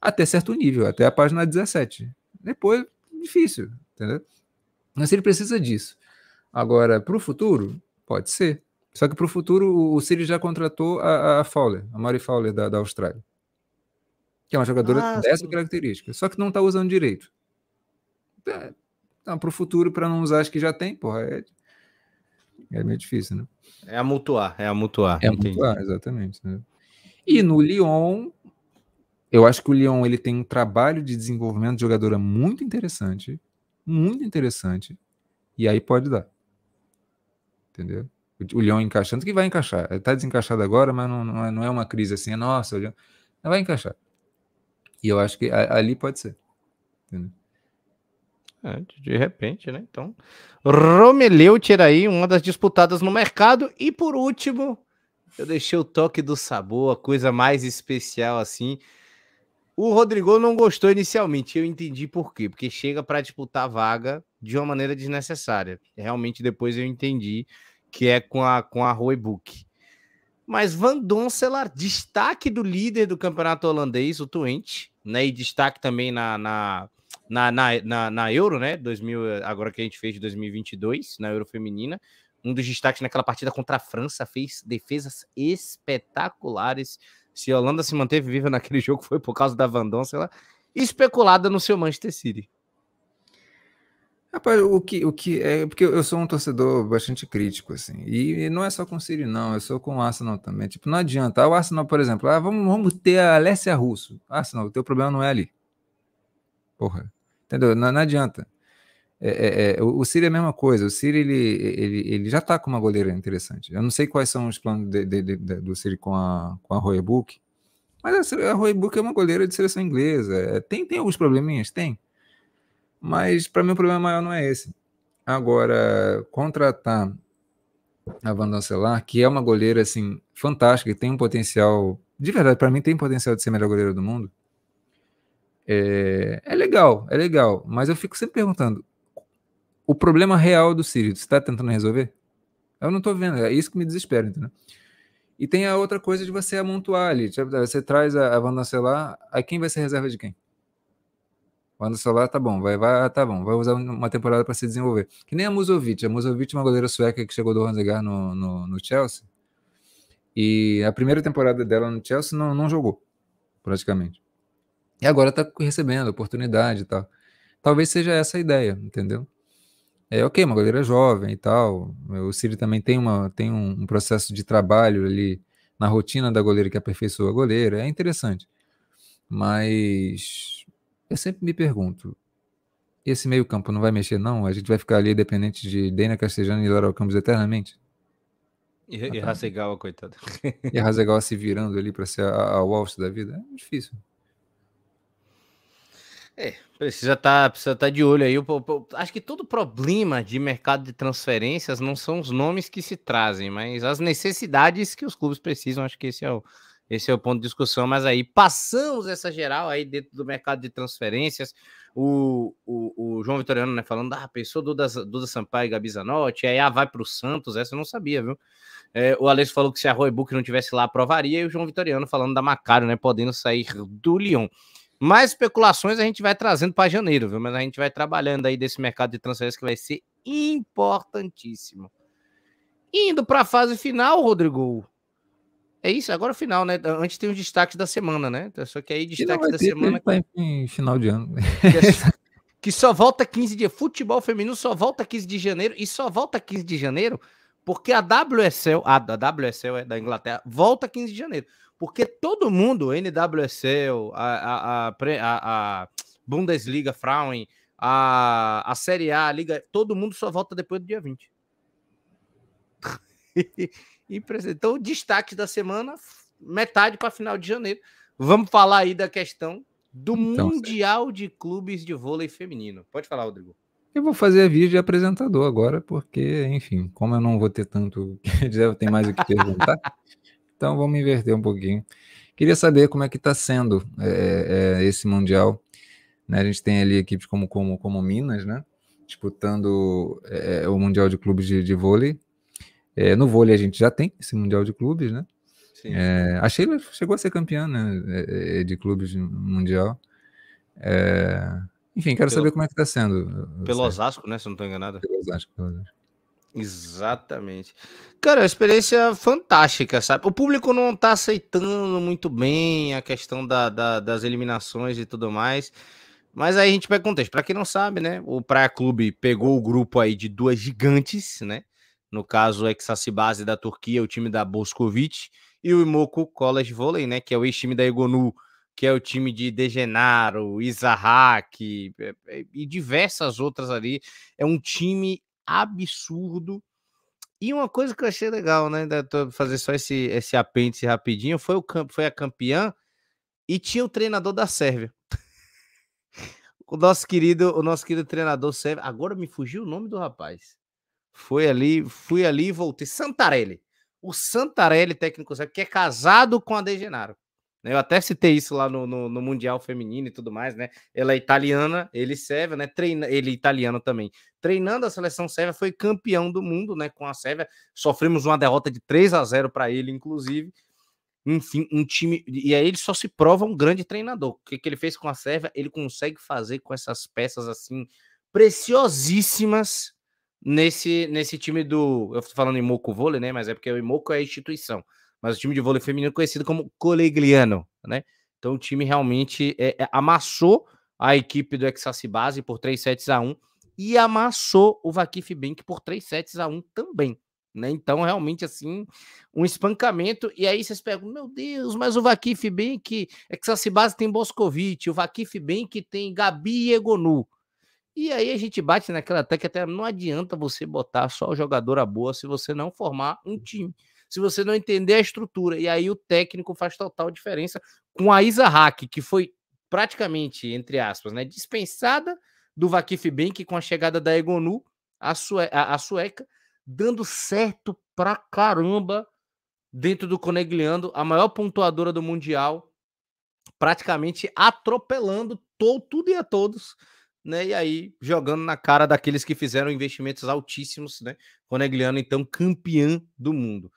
até certo nível, até a página 17. Depois, difícil, entendeu? Mas ele precisa disso. Agora, para o futuro, pode ser. Só que para o futuro, o Siri já contratou a, a Fowler, a Mari Fowler da, da Austrália. Que é uma jogadora ah, dessa sim. característica. Só que não está usando direito. É, então, para o futuro, para não usar, acho que já tem, porra. É, é meio difícil, né? É amutuar, é amutuar. É amutuar, exatamente. Né? E no Lyon, eu acho que o Lyon ele tem um trabalho de desenvolvimento de jogadora muito interessante, muito interessante, e aí pode dar. Entendeu? O Lyon encaixando, que vai encaixar. Ele tá desencaixado agora, mas não, não, é, não é uma crise assim, nossa, o Lyon. Vai encaixar. E eu acho que ali pode ser. Entendeu? É, de repente, né? Então, Romeleu tira aí uma das disputadas no mercado. E por último, eu deixei o toque do sabor, a coisa mais especial assim. O Rodrigo não gostou inicialmente, eu entendi por quê. Porque chega para disputar a vaga de uma maneira desnecessária. Realmente depois eu entendi que é com a, com a Roebuck. Mas Van Doncelar, destaque do líder do campeonato holandês, o Twente, né? E destaque também na, na, na, na, na, Euro, né? 2000, agora que a gente fez de 2022, na Euro Feminina. Um dos destaques naquela partida contra a França, fez defesas espetaculares se a Holanda se manteve viva naquele jogo foi por causa da Van Donsela, especulada no seu Manchester City. Rapaz, o que, o que é porque eu sou um torcedor bastante crítico, assim, e, não é só com o City, não, eu sou com o Arsenal também. Tipo, não adianta. O Arsenal, por exemplo, ah, vamos, vamos ter a Alessia Russo. Arsenal, o teu problema não é ali. Porra. Entendeu? Não, não adianta. É, é, é, o Siri é a mesma coisa. O Siri ele, ele, ele já está com uma goleira interessante. Eu não sei quais são os planos de, de, de, do Siri com a, com a Roybook, mas a, a Roybook é uma goleira de seleção inglesa. É, tem, tem alguns probleminhas? Tem. Mas para mim o problema maior não é esse. Agora, contratar a Van Dancelar, que é uma goleira assim fantástica, que tem um potencial, de verdade, para mim tem potencial de ser a melhor goleira do mundo. É, é, legal, é legal, mas eu fico sempre perguntando: o problema real do Sirius, está tentando resolver? Eu não estou vendo, é isso que me desespera, entendeu? E tem a outra coisa de você amontoar ali. Você traz a, a Van Dancelar, aí quem vai ser reserva de quem? Quando o celular tá bom, vai, vai, tá bom, vai usar uma temporada para se desenvolver. Que nem a Musovic. A Musovic é uma goleira sueca que chegou do Ranzegar no, no, no, Chelsea. E a primeira temporada dela no Chelsea não, não jogou, praticamente. E agora tá recebendo oportunidade e tal. Talvez seja essa a ideia, entendeu? É ok, uma goleira jovem e tal. O Ciro também tem, uma, tem um, um processo de trabalho ali na rotina da goleira que aperfeiçoa a goleira. É interessante. Mas eu sempre me pergunto, esse meio campo não vai mexer não? A gente vai ficar ali dependente de Dena Castejano e Laura Campos eternamente? E, e Hasegawa, coitado. E a Hasegawa se virando ali para ser a, a Walsh da vida? É difícil. É, precisa estar tá, precisa tá de olho aí. Eu, eu, eu, acho que todo problema de mercado de transferências não são os nomes que se trazem, mas as necessidades que os clubes precisam. Acho que esse é o, esse é o ponto de discussão, mas aí passamos essa geral aí dentro do mercado de transferências. O, o, o João Vitoriano, né, falando, ah, pensou Duda, Duda Sampaio e Gabi Zanotti, aí ah, vai para o Santos, essa eu não sabia, viu? É, o Alex falou que se a Roybook não tivesse lá, aprovaria, e o João Vitoriano falando da Macário, né, podendo sair do Lyon. Mais especulações a gente vai trazendo para janeiro, viu? Mas a gente vai trabalhando aí desse mercado de transferências que vai ser importantíssimo. Indo para a fase final, Rodrigo, é isso, agora o final, né? Antes tem os destaques da semana, né? Só que aí destaques da semana. Tá em final de ano. Que só volta 15 de futebol feminino só volta 15 de janeiro e só volta 15 de janeiro porque a WSL, a, a WSL é da Inglaterra, volta 15 de janeiro. Porque todo mundo, NWSL, a, a, a, a Bundesliga, Frauen, a, a Série A, a Liga, todo mundo só volta depois do dia 20. Então, destaque da semana, metade para final de janeiro. Vamos falar aí da questão do então, Mundial de Clubes de Vôlei Feminino. Pode falar, Rodrigo. Eu vou fazer a vídeo de apresentador agora, porque, enfim, como eu não vou ter tanto que dizer, tem mais o que perguntar, então vamos inverter um pouquinho. Queria saber como é que está sendo é, é, esse Mundial. Né? A gente tem ali equipes como, como, como Minas, né? Disputando é, o Mundial de Clubes de, de Vôlei. É, no vôlei a gente já tem esse Mundial de Clubes, né? Sim. É, a Sheila chegou a ser campeã né, é, é, de clubes mundial. É, enfim, quero pelo, saber como é que está sendo. Pelo Osasco, né? Se não estou enganado. Pelo Osasco, pelo Osasco. Exatamente. Cara, é uma experiência fantástica, sabe? O público não está aceitando muito bem a questão da, da, das eliminações e tudo mais. Mas aí a gente pega contexto. Para quem não sabe, né? O Praia Clube pegou o grupo aí de duas gigantes, né? No caso, o Base da Turquia, o time da Boskovic, e o Imoco College Volley, né, que é o ex-time da Egonu, que é o time de Degenaro, Isahak é, é, e diversas outras ali. É um time absurdo. E uma coisa que eu achei legal, né, fazer só esse, esse apêndice rapidinho, foi, o, foi a campeã e tinha o treinador da Sérvia. o nosso querido, o nosso querido treinador sérvio, agora me fugiu o nome do rapaz. Foi ali, fui ali e voltei. Santarelli. O Santarelli, técnico que é casado com a De Genaro. Né? Eu até citei isso lá no, no, no, Mundial Feminino e tudo mais, né? Ela é italiana, ele serve, né? Treina, ele é italiano também. Treinando a seleção sérvia, foi campeão do mundo, né? Com a Sérvia. Sofremos uma derrota de 3 a 0 para ele, inclusive. Enfim, um time. E aí ele só se prova um grande treinador. O que, que ele fez com a Sérvia? Ele consegue fazer com essas peças assim preciosíssimas nesse, nesse time do. Eu estou falando em Moco Vôlei, né? Mas é porque o Imoco é a instituição. Mas o time de vôlei feminino é conhecido como Colegliano, né? Então o time realmente é, é, amassou a equipe do Base por 3 sets a 1 e amassou o Vakif Bank por 3 sets a 1 também. Né? Então, realmente, assim, um espancamento. E aí vocês perguntam, meu Deus, mas o Vakif Bank, Base tem Boscovic, o Vakif Bank tem Gabi e Egonu. E aí a gente bate naquela que até não adianta você botar só jogadora boa se você não formar um time, se você não entender a estrutura. E aí o técnico faz total diferença com a Isa Hack, que foi praticamente, entre aspas, né, dispensada do Vakif Bank com a chegada da Egonu, a, sue a, a sueca, dando certo pra caramba dentro do Conegliando, a maior pontuadora do Mundial, praticamente atropelando to, tudo e a todos, né? E aí jogando na cara daqueles que fizeram investimentos altíssimos, né? Conegliano, então, campeã do mundo.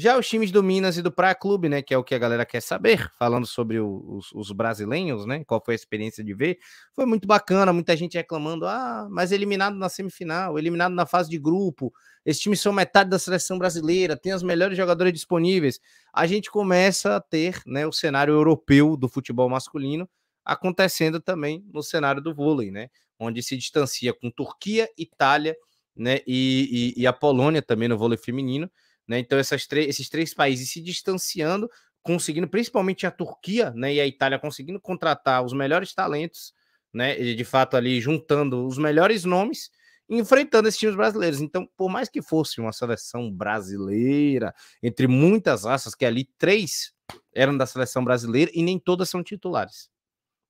Já os times do Minas e do Praia Clube, né, que é o que a galera quer saber, falando sobre os, os, brasileiros, né, qual foi a experiência de ver, foi muito bacana, muita gente reclamando, ah, mas eliminado na semifinal, eliminado na fase de grupo, esses times são metade da seleção brasileira, tem as melhores jogadores disponíveis. A gente começa a ter, né, o cenário europeu do futebol masculino acontecendo também no cenário do vôlei, né, onde se distancia com Turquia, Itália, né, e, e, e a Polônia também no vôlei feminino, né? Então, esses três países se distanciando, conseguindo, principalmente a Turquia né, e a Itália, conseguindo contratar os melhores talentos, né? De fato, ali juntando os melhores nomes, enfrentando esses times brasileiros. Então, por mais que fosse uma seleção brasileira, entre muitas raças, que ali três eram da seleção brasileira e nem todas são titulares.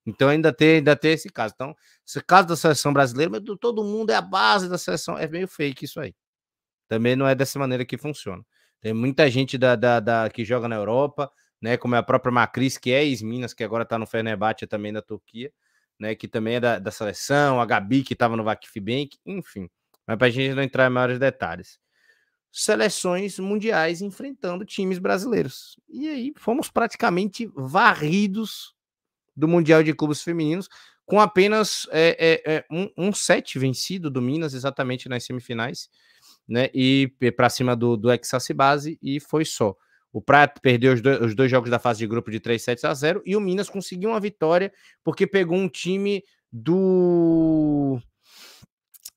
Então ainda tem, ainda tem esse caso. Então, esse caso da seleção brasileira, mas todo mundo é a base da seleção. É meio fake isso aí. Também não é dessa maneira que funciona. Tem muita gente da, da, da que joga na Europa, né? Como é a própria Macris, que é ex-Minas, que agora está no Fenerbahçe também da Turquia, né? Que também é da, da seleção, a Gabi, que estava no Vakif Bank, enfim. Mas para a gente não entrar em maiores detalhes. Seleções mundiais enfrentando times brasileiros. E aí fomos praticamente varridos do Mundial de Clubes Femininos, com apenas é, é, é, um, um set vencido do Minas, exatamente nas semifinais né? E para cima do, do Base e foi só. O Prato perdeu os dois, os dois, jogos da fase de grupo de 3 sets a 0 e o Minas conseguiu uma vitória porque pegou um time do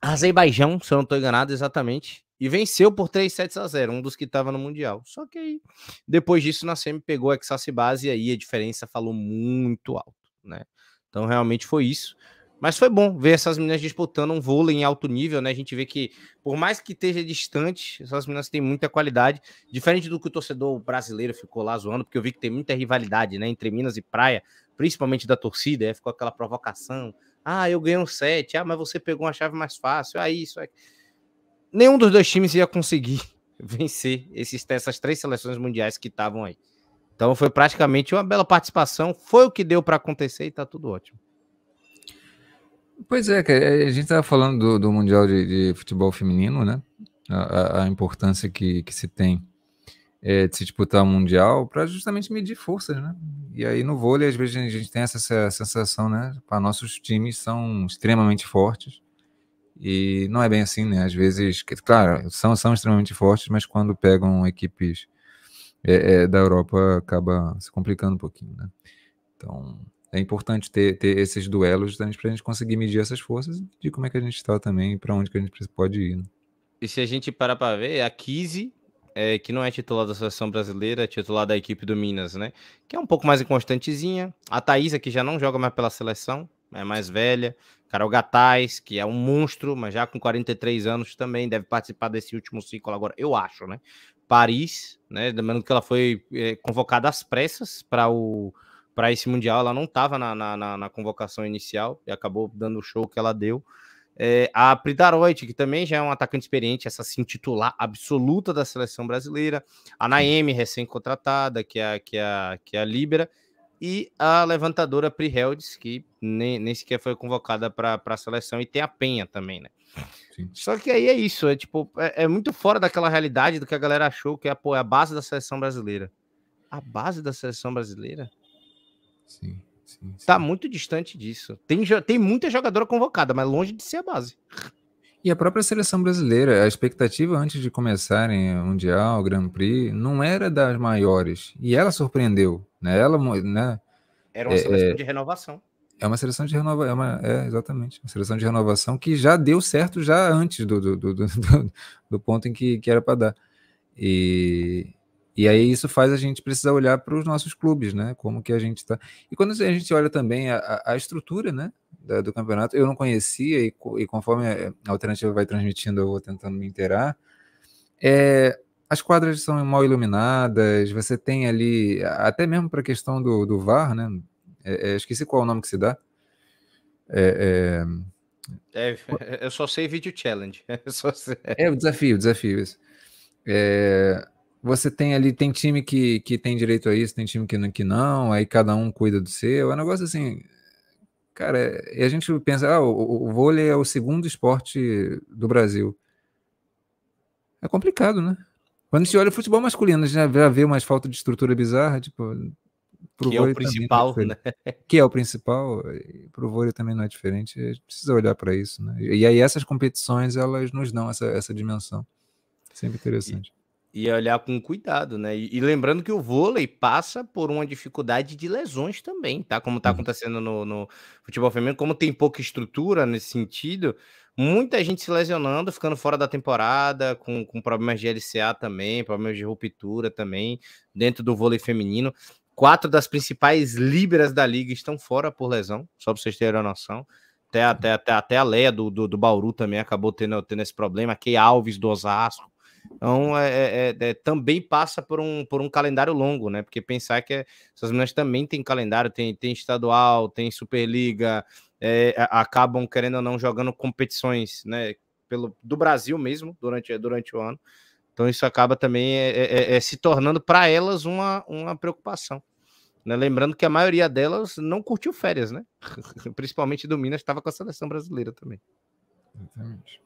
Azerbaijão, se eu não estou enganado exatamente, e venceu por 3 sets a 0, um dos que estava no Mundial. Só que aí, depois disso, na SEMI pegou a Base e aí a diferença falou muito alto, né? Então realmente foi isso. Mas foi bom ver essas meninas disputando um vôlei em alto nível, né? A gente vê que, por mais que esteja distante, essas meninas têm muita qualidade, diferente do que o torcedor brasileiro ficou lá zoando, porque eu vi que tem muita rivalidade, né? Entre Minas e Praia, principalmente da torcida, aí ficou aquela provocação. Ah, eu ganhei um set, ah, mas você pegou uma chave mais fácil, ah, isso. É... Nenhum dos dois times ia conseguir vencer esses, essas três seleções mundiais que estavam aí. Então foi praticamente uma bela participação, foi o que deu para acontecer e tá tudo ótimo. Pois é, a gente estava falando do, do Mundial de, de, Futebol Feminino, né? A, a, importância que, que se tem é, de se disputar o Mundial para justamente medir forças, né? E aí no vôlei, às vezes, a gente tem essa, sensação, né? Para nossos times são extremamente fortes. E não é bem assim, né? Às vezes, claro, são, são extremamente fortes, mas quando pegam equipes é, é, da Europa acaba se complicando um pouquinho, né? Então, é importante ter, ter esses duelos para a gente conseguir medir essas forças de como é que a gente está também e para onde que a gente pode ir. Né? E se a gente parar para ver, a Kise, é, que não é titular da seleção brasileira, é titular da equipe do Minas, né? Que é um pouco mais inconstantezinha. A Thaisa, que já não joga mais pela seleção, é mais velha. Carol Gataz, que é um monstro, mas já com 43 anos também deve participar desse último ciclo agora, eu acho, né? Paris, né? Lembrando que ela foi é, convocada às pressas para o para esse Mundial. Ela não estava na, na, na, convocação inicial e acabou dando o show que ela deu. É, a Pridaroit, que também já é um atacante experiente, essa sim titular absoluta da seleção brasileira. A Naemi, recém-contratada, que é, que, é, que é a Libera. E a levantadora Pri Heldes, que nem, nem sequer foi convocada para a seleção. E tem a Penha também, né? Sim. Só que aí é isso, é tipo, é, é, muito fora daquela realidade do que a galera achou que é, pô, é a base da seleção brasileira. A base da seleção brasileira? Sim, sim, sim. Tá muito distante disso. Tem, tem muita jogadora convocada, mas longe de ser a base. E a própria seleção brasileira, a expectativa antes de começarem o Mundial, o Grand Prix, não era das maiores. E ela surpreendeu. Né? Ela, né? Era uma é, seleção é, de renovação. É uma seleção de renovação, é, é, exatamente, uma seleção de renovação que já deu certo já antes do, do, do, do, do ponto em que, que era para dar. E, e aí isso faz a gente precisar olhar para os nossos clubes, né? Como que a gente está. E quando a gente olha também a, a estrutura, né? da, do campeonato. Eu não conhecia, e, e, conforme a alternativa vai transmitindo, eu vou tentando me inteirar. É, as quadras são mal iluminadas, você tem ali, até mesmo para a questão do, do VAR, né? É, é, esqueci qual é o nome que se dá. É, é, é eu só sei vídeo challenge. Sei. É o desafio, o desafio, isso. É, você tem ali, tem time que, que tem direito a isso, tem time que, que não, aí cada um cuida do seu. É um negócio assim. Cara, e a gente pensa, ah, o, o vôlei é o segundo esporte do Brasil. É complicado, né? Quando se olha o futebol masculino, a gente já vê mais falta de estrutura bizarra, tipo. que é o principal, né? Que é o principal, pro vôlei também não é diferente. A gente precisa olhar para isso, né? E aí essas competições, elas nos dão essa, essa dimensão. Sempre interessante. E olhar com cuidado, né? E, e, lembrando que o vôlei passa por uma dificuldade de lesões também, tá? Como tá uhum. acontecendo no, no, futebol feminino, como tem pouca estrutura nesse sentido, muita gente se lesionando, ficando fora da temporada, com, com problemas de LCA também, problemas de ruptura também, dentro do vôlei feminino. Quatro das principais líberas da liga estão fora por lesão, só para vocês terem a noção. Até, até, até, até a Leia do, do, do Bauru também acabou tendo, tendo esse problema. Key Alves do Osasco então, é, é, é, é, também passa por um, por um calendário longo, né? Porque pensar que essas meninas também têm calendário, tem, tem estadual, tem Superliga, é, acabam, querendo ou não, jogando competições, né? Pelo, do Brasil mesmo, durante, durante o ano. Então, isso acaba também é, se tornando para elas uma, uma preocupação. Né? Lembrando que a maioria delas não curtiu férias, né? Principalmente do Minas, estava com a seleção brasileira também. Exatamente.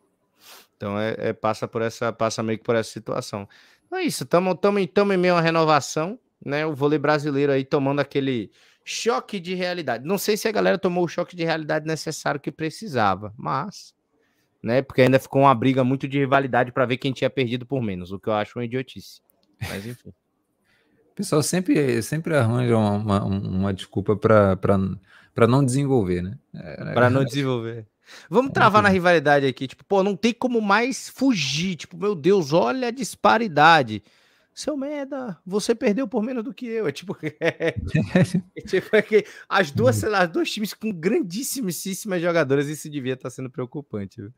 Então é, é, passa por essa, passa meio que por essa situação. Então é isso, estamos em meio a renovação, né? O vôlei brasileiro aí tomando aquele choque de realidade. Não sei se a galera tomou o choque de realidade necessário que precisava, mas, né? Porque ainda ficou uma briga muito de rivalidade para ver quem tinha perdido por menos, o que eu acho uma idiotice. Mas enfim. O pessoal sempre, sempre arranja uma, uma, uma desculpa para não desenvolver, né? É, para não desenvolver. Vamos travar na rivalidade aqui, tipo, pô, não tem como mais fugir. Tipo, meu Deus, olha a disparidade. Seu merda, você perdeu por menos do que eu. É tipo, é, é, tipo é que as duas, sei lá, as duas times com grandíssimas jogadoras, isso devia estar tá sendo preocupante. Viu?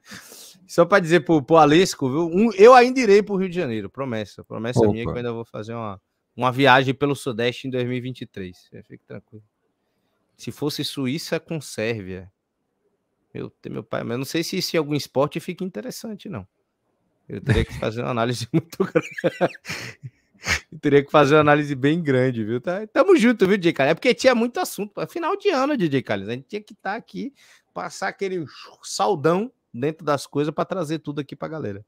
Só para dizer pro, pro Alesco, viu? Um, eu ainda irei pro Rio de Janeiro, promessa. Promessa Opa. minha que eu ainda vou fazer uma, uma viagem pelo Sudeste em 2023. Fique tranquilo. Se fosse Suíça com Sérvia, meu, meu pai, mas eu não sei se isso em algum esporte fica interessante, não. Eu teria que fazer uma análise muito grande. Eu teria que fazer uma análise bem grande, viu? Tá, tamo junto, viu, DJ Carlos? É porque tinha muito assunto. Final de ano, DJ Carlos. A gente tinha que estar tá aqui, passar aquele saldão dentro das coisas para trazer tudo aqui para galera.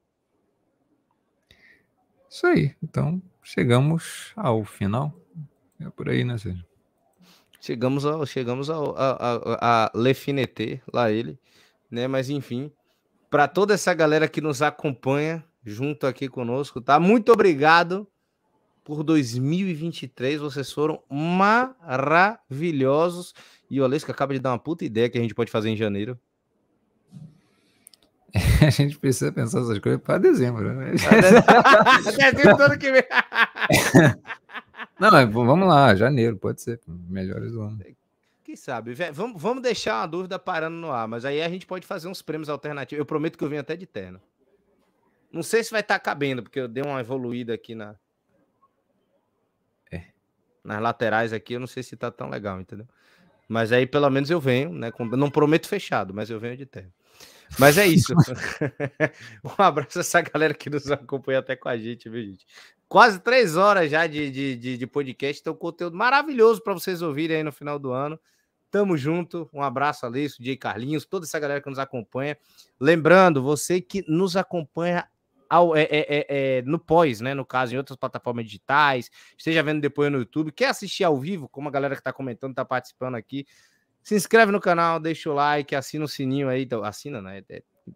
Isso aí. Então, chegamos ao final. É por aí, né, Sérgio? Chegamos ao, chegamos ao, a, a, a Lefinete, lá ele, né? Mas enfim, para toda essa galera que nos acompanha junto aqui conosco, tá? Muito obrigado por 2023, vocês foram maravilhosos. E o Alesco acaba de dar uma puta ideia que a gente pode fazer em janeiro. a gente precisa pensar essas coisas para dezembro, né? dezembro todo que vem. Não, é, vamos lá, janeiro, pode ser. Melhores do ano. Quem sabe? Vamos, vamos deixar uma dúvida parando no ar, mas aí a gente pode fazer uns prêmios alternativos. Eu prometo que eu venho até de terno. Não sei se vai estar tá cabendo, porque eu dei uma evoluída aqui na. É. Nas laterais aqui, eu não sei se tá tão legal, entendeu? Mas aí pelo menos eu venho, né? Não prometo fechado, mas eu venho de terno. Mas é isso. um abraço a essa galera que nos acompanha até com a gente, viu, gente? Quase três horas já de, de, de, de podcast, então conteúdo maravilhoso para vocês ouvirem aí no final do ano. Tamo junto, um abraço, Alessio, Jay Carlinhos, toda essa galera que nos acompanha. Lembrando, você que nos acompanha ao, é, é, é, é, no pós, né? No caso, em outras plataformas digitais, esteja vendo depois no YouTube, quer assistir ao vivo, como a galera que está comentando, está participando aqui. Se inscreve no canal, deixa o like, assina o sininho aí. Então, assina, né?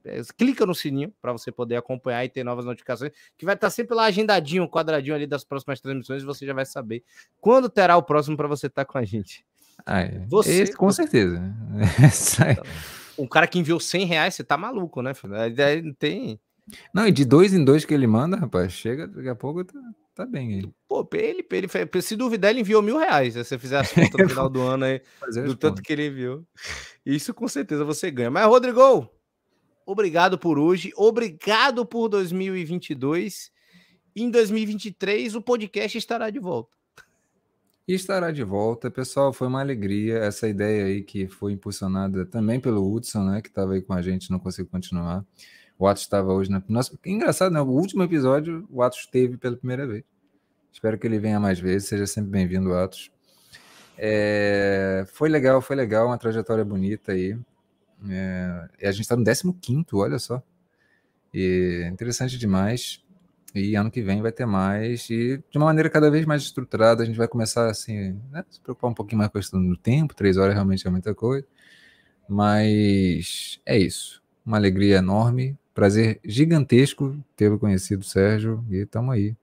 É, clica no sininho para você poder acompanhar e ter novas notificações, que vai estar tá sempre lá agendadinho, quadradinho ali das próximas transmissões, e você já vai saber quando terá o próximo para você estar tá com a gente. Ah, é. Você, Esse, com você... certeza. um cara que enviou 100 reais, você tá maluco, né? Filho? Tem. Não, e de dois em dois que ele manda, rapaz, chega daqui a pouco tá, tá bem aí. Pô, ele, ele, se duvidar, ele enviou mil reais. Se você fizer as contas no final do ano aí, do tanto que ele enviou. Isso com certeza você ganha. Mas, Rodrigo, obrigado por hoje, obrigado por 2022. Em 2023, o podcast estará de volta. E estará de volta. Pessoal, foi uma alegria essa ideia aí que foi impulsionada também pelo Hudson, né? Que estava aí com a gente, não conseguiu continuar. O Atos estava hoje na. Nossa, engraçado, né? O último episódio, o Atos teve pela primeira vez. Espero que ele venha mais vezes. Seja sempre bem-vindo, Atos. É... Foi legal, foi legal. Uma trajetória bonita aí. É... A gente está no 15, olha só. E interessante demais. E ano que vem vai ter mais, e de uma maneira cada vez mais estruturada, a gente vai começar assim, né, se preocupar um pouquinho mais com a questão do tempo, três horas realmente é muita coisa. Mas é isso. Uma alegria enorme, prazer gigantesco tê-lo conhecido, Sérgio, e estamos aí.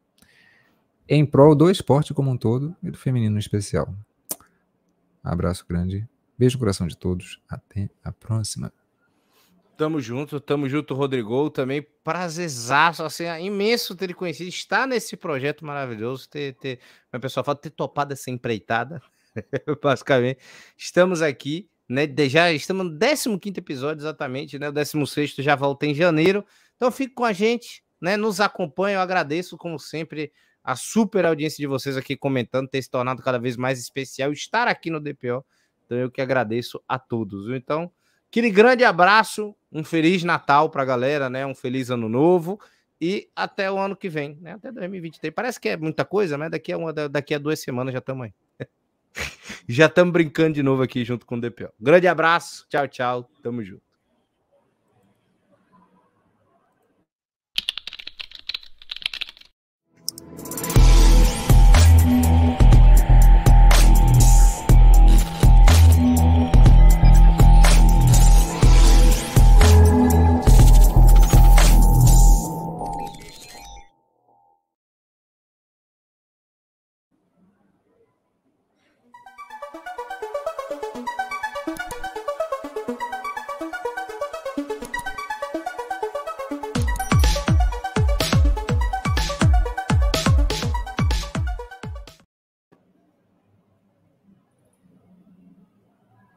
Em prol do esporte como um todo e do feminino em especial. Abraço grande, beijo no coração de todos, até a próxima. Tamo junto, tamo junto, Rodrigo. Também prazerzaço, assim, é imenso ter conhecido, estar nesse projeto maravilhoso, ter, ter, o pessoal fala, ter topado essa empreitada, basicamente. Estamos aqui, né? Já estamos no 15 episódio, exatamente, né? O 16 já volta em janeiro. Então fique com a gente, né? Nos acompanhe, eu agradeço, como sempre, a super audiência de vocês aqui comentando, ter se tornado cada vez mais especial, estar aqui no DPO. Então eu que agradeço a todos. Então. Aquele grande abraço, um feliz Natal para a galera, né? Um feliz ano novo e até o ano que vem, né? Até 2023. Parece que é muita coisa, mas daqui a uma, daqui a duas semanas já estamos aí. já estamos brincando de novo aqui junto com o DPO. Grande abraço, tchau, tchau, tamo junto.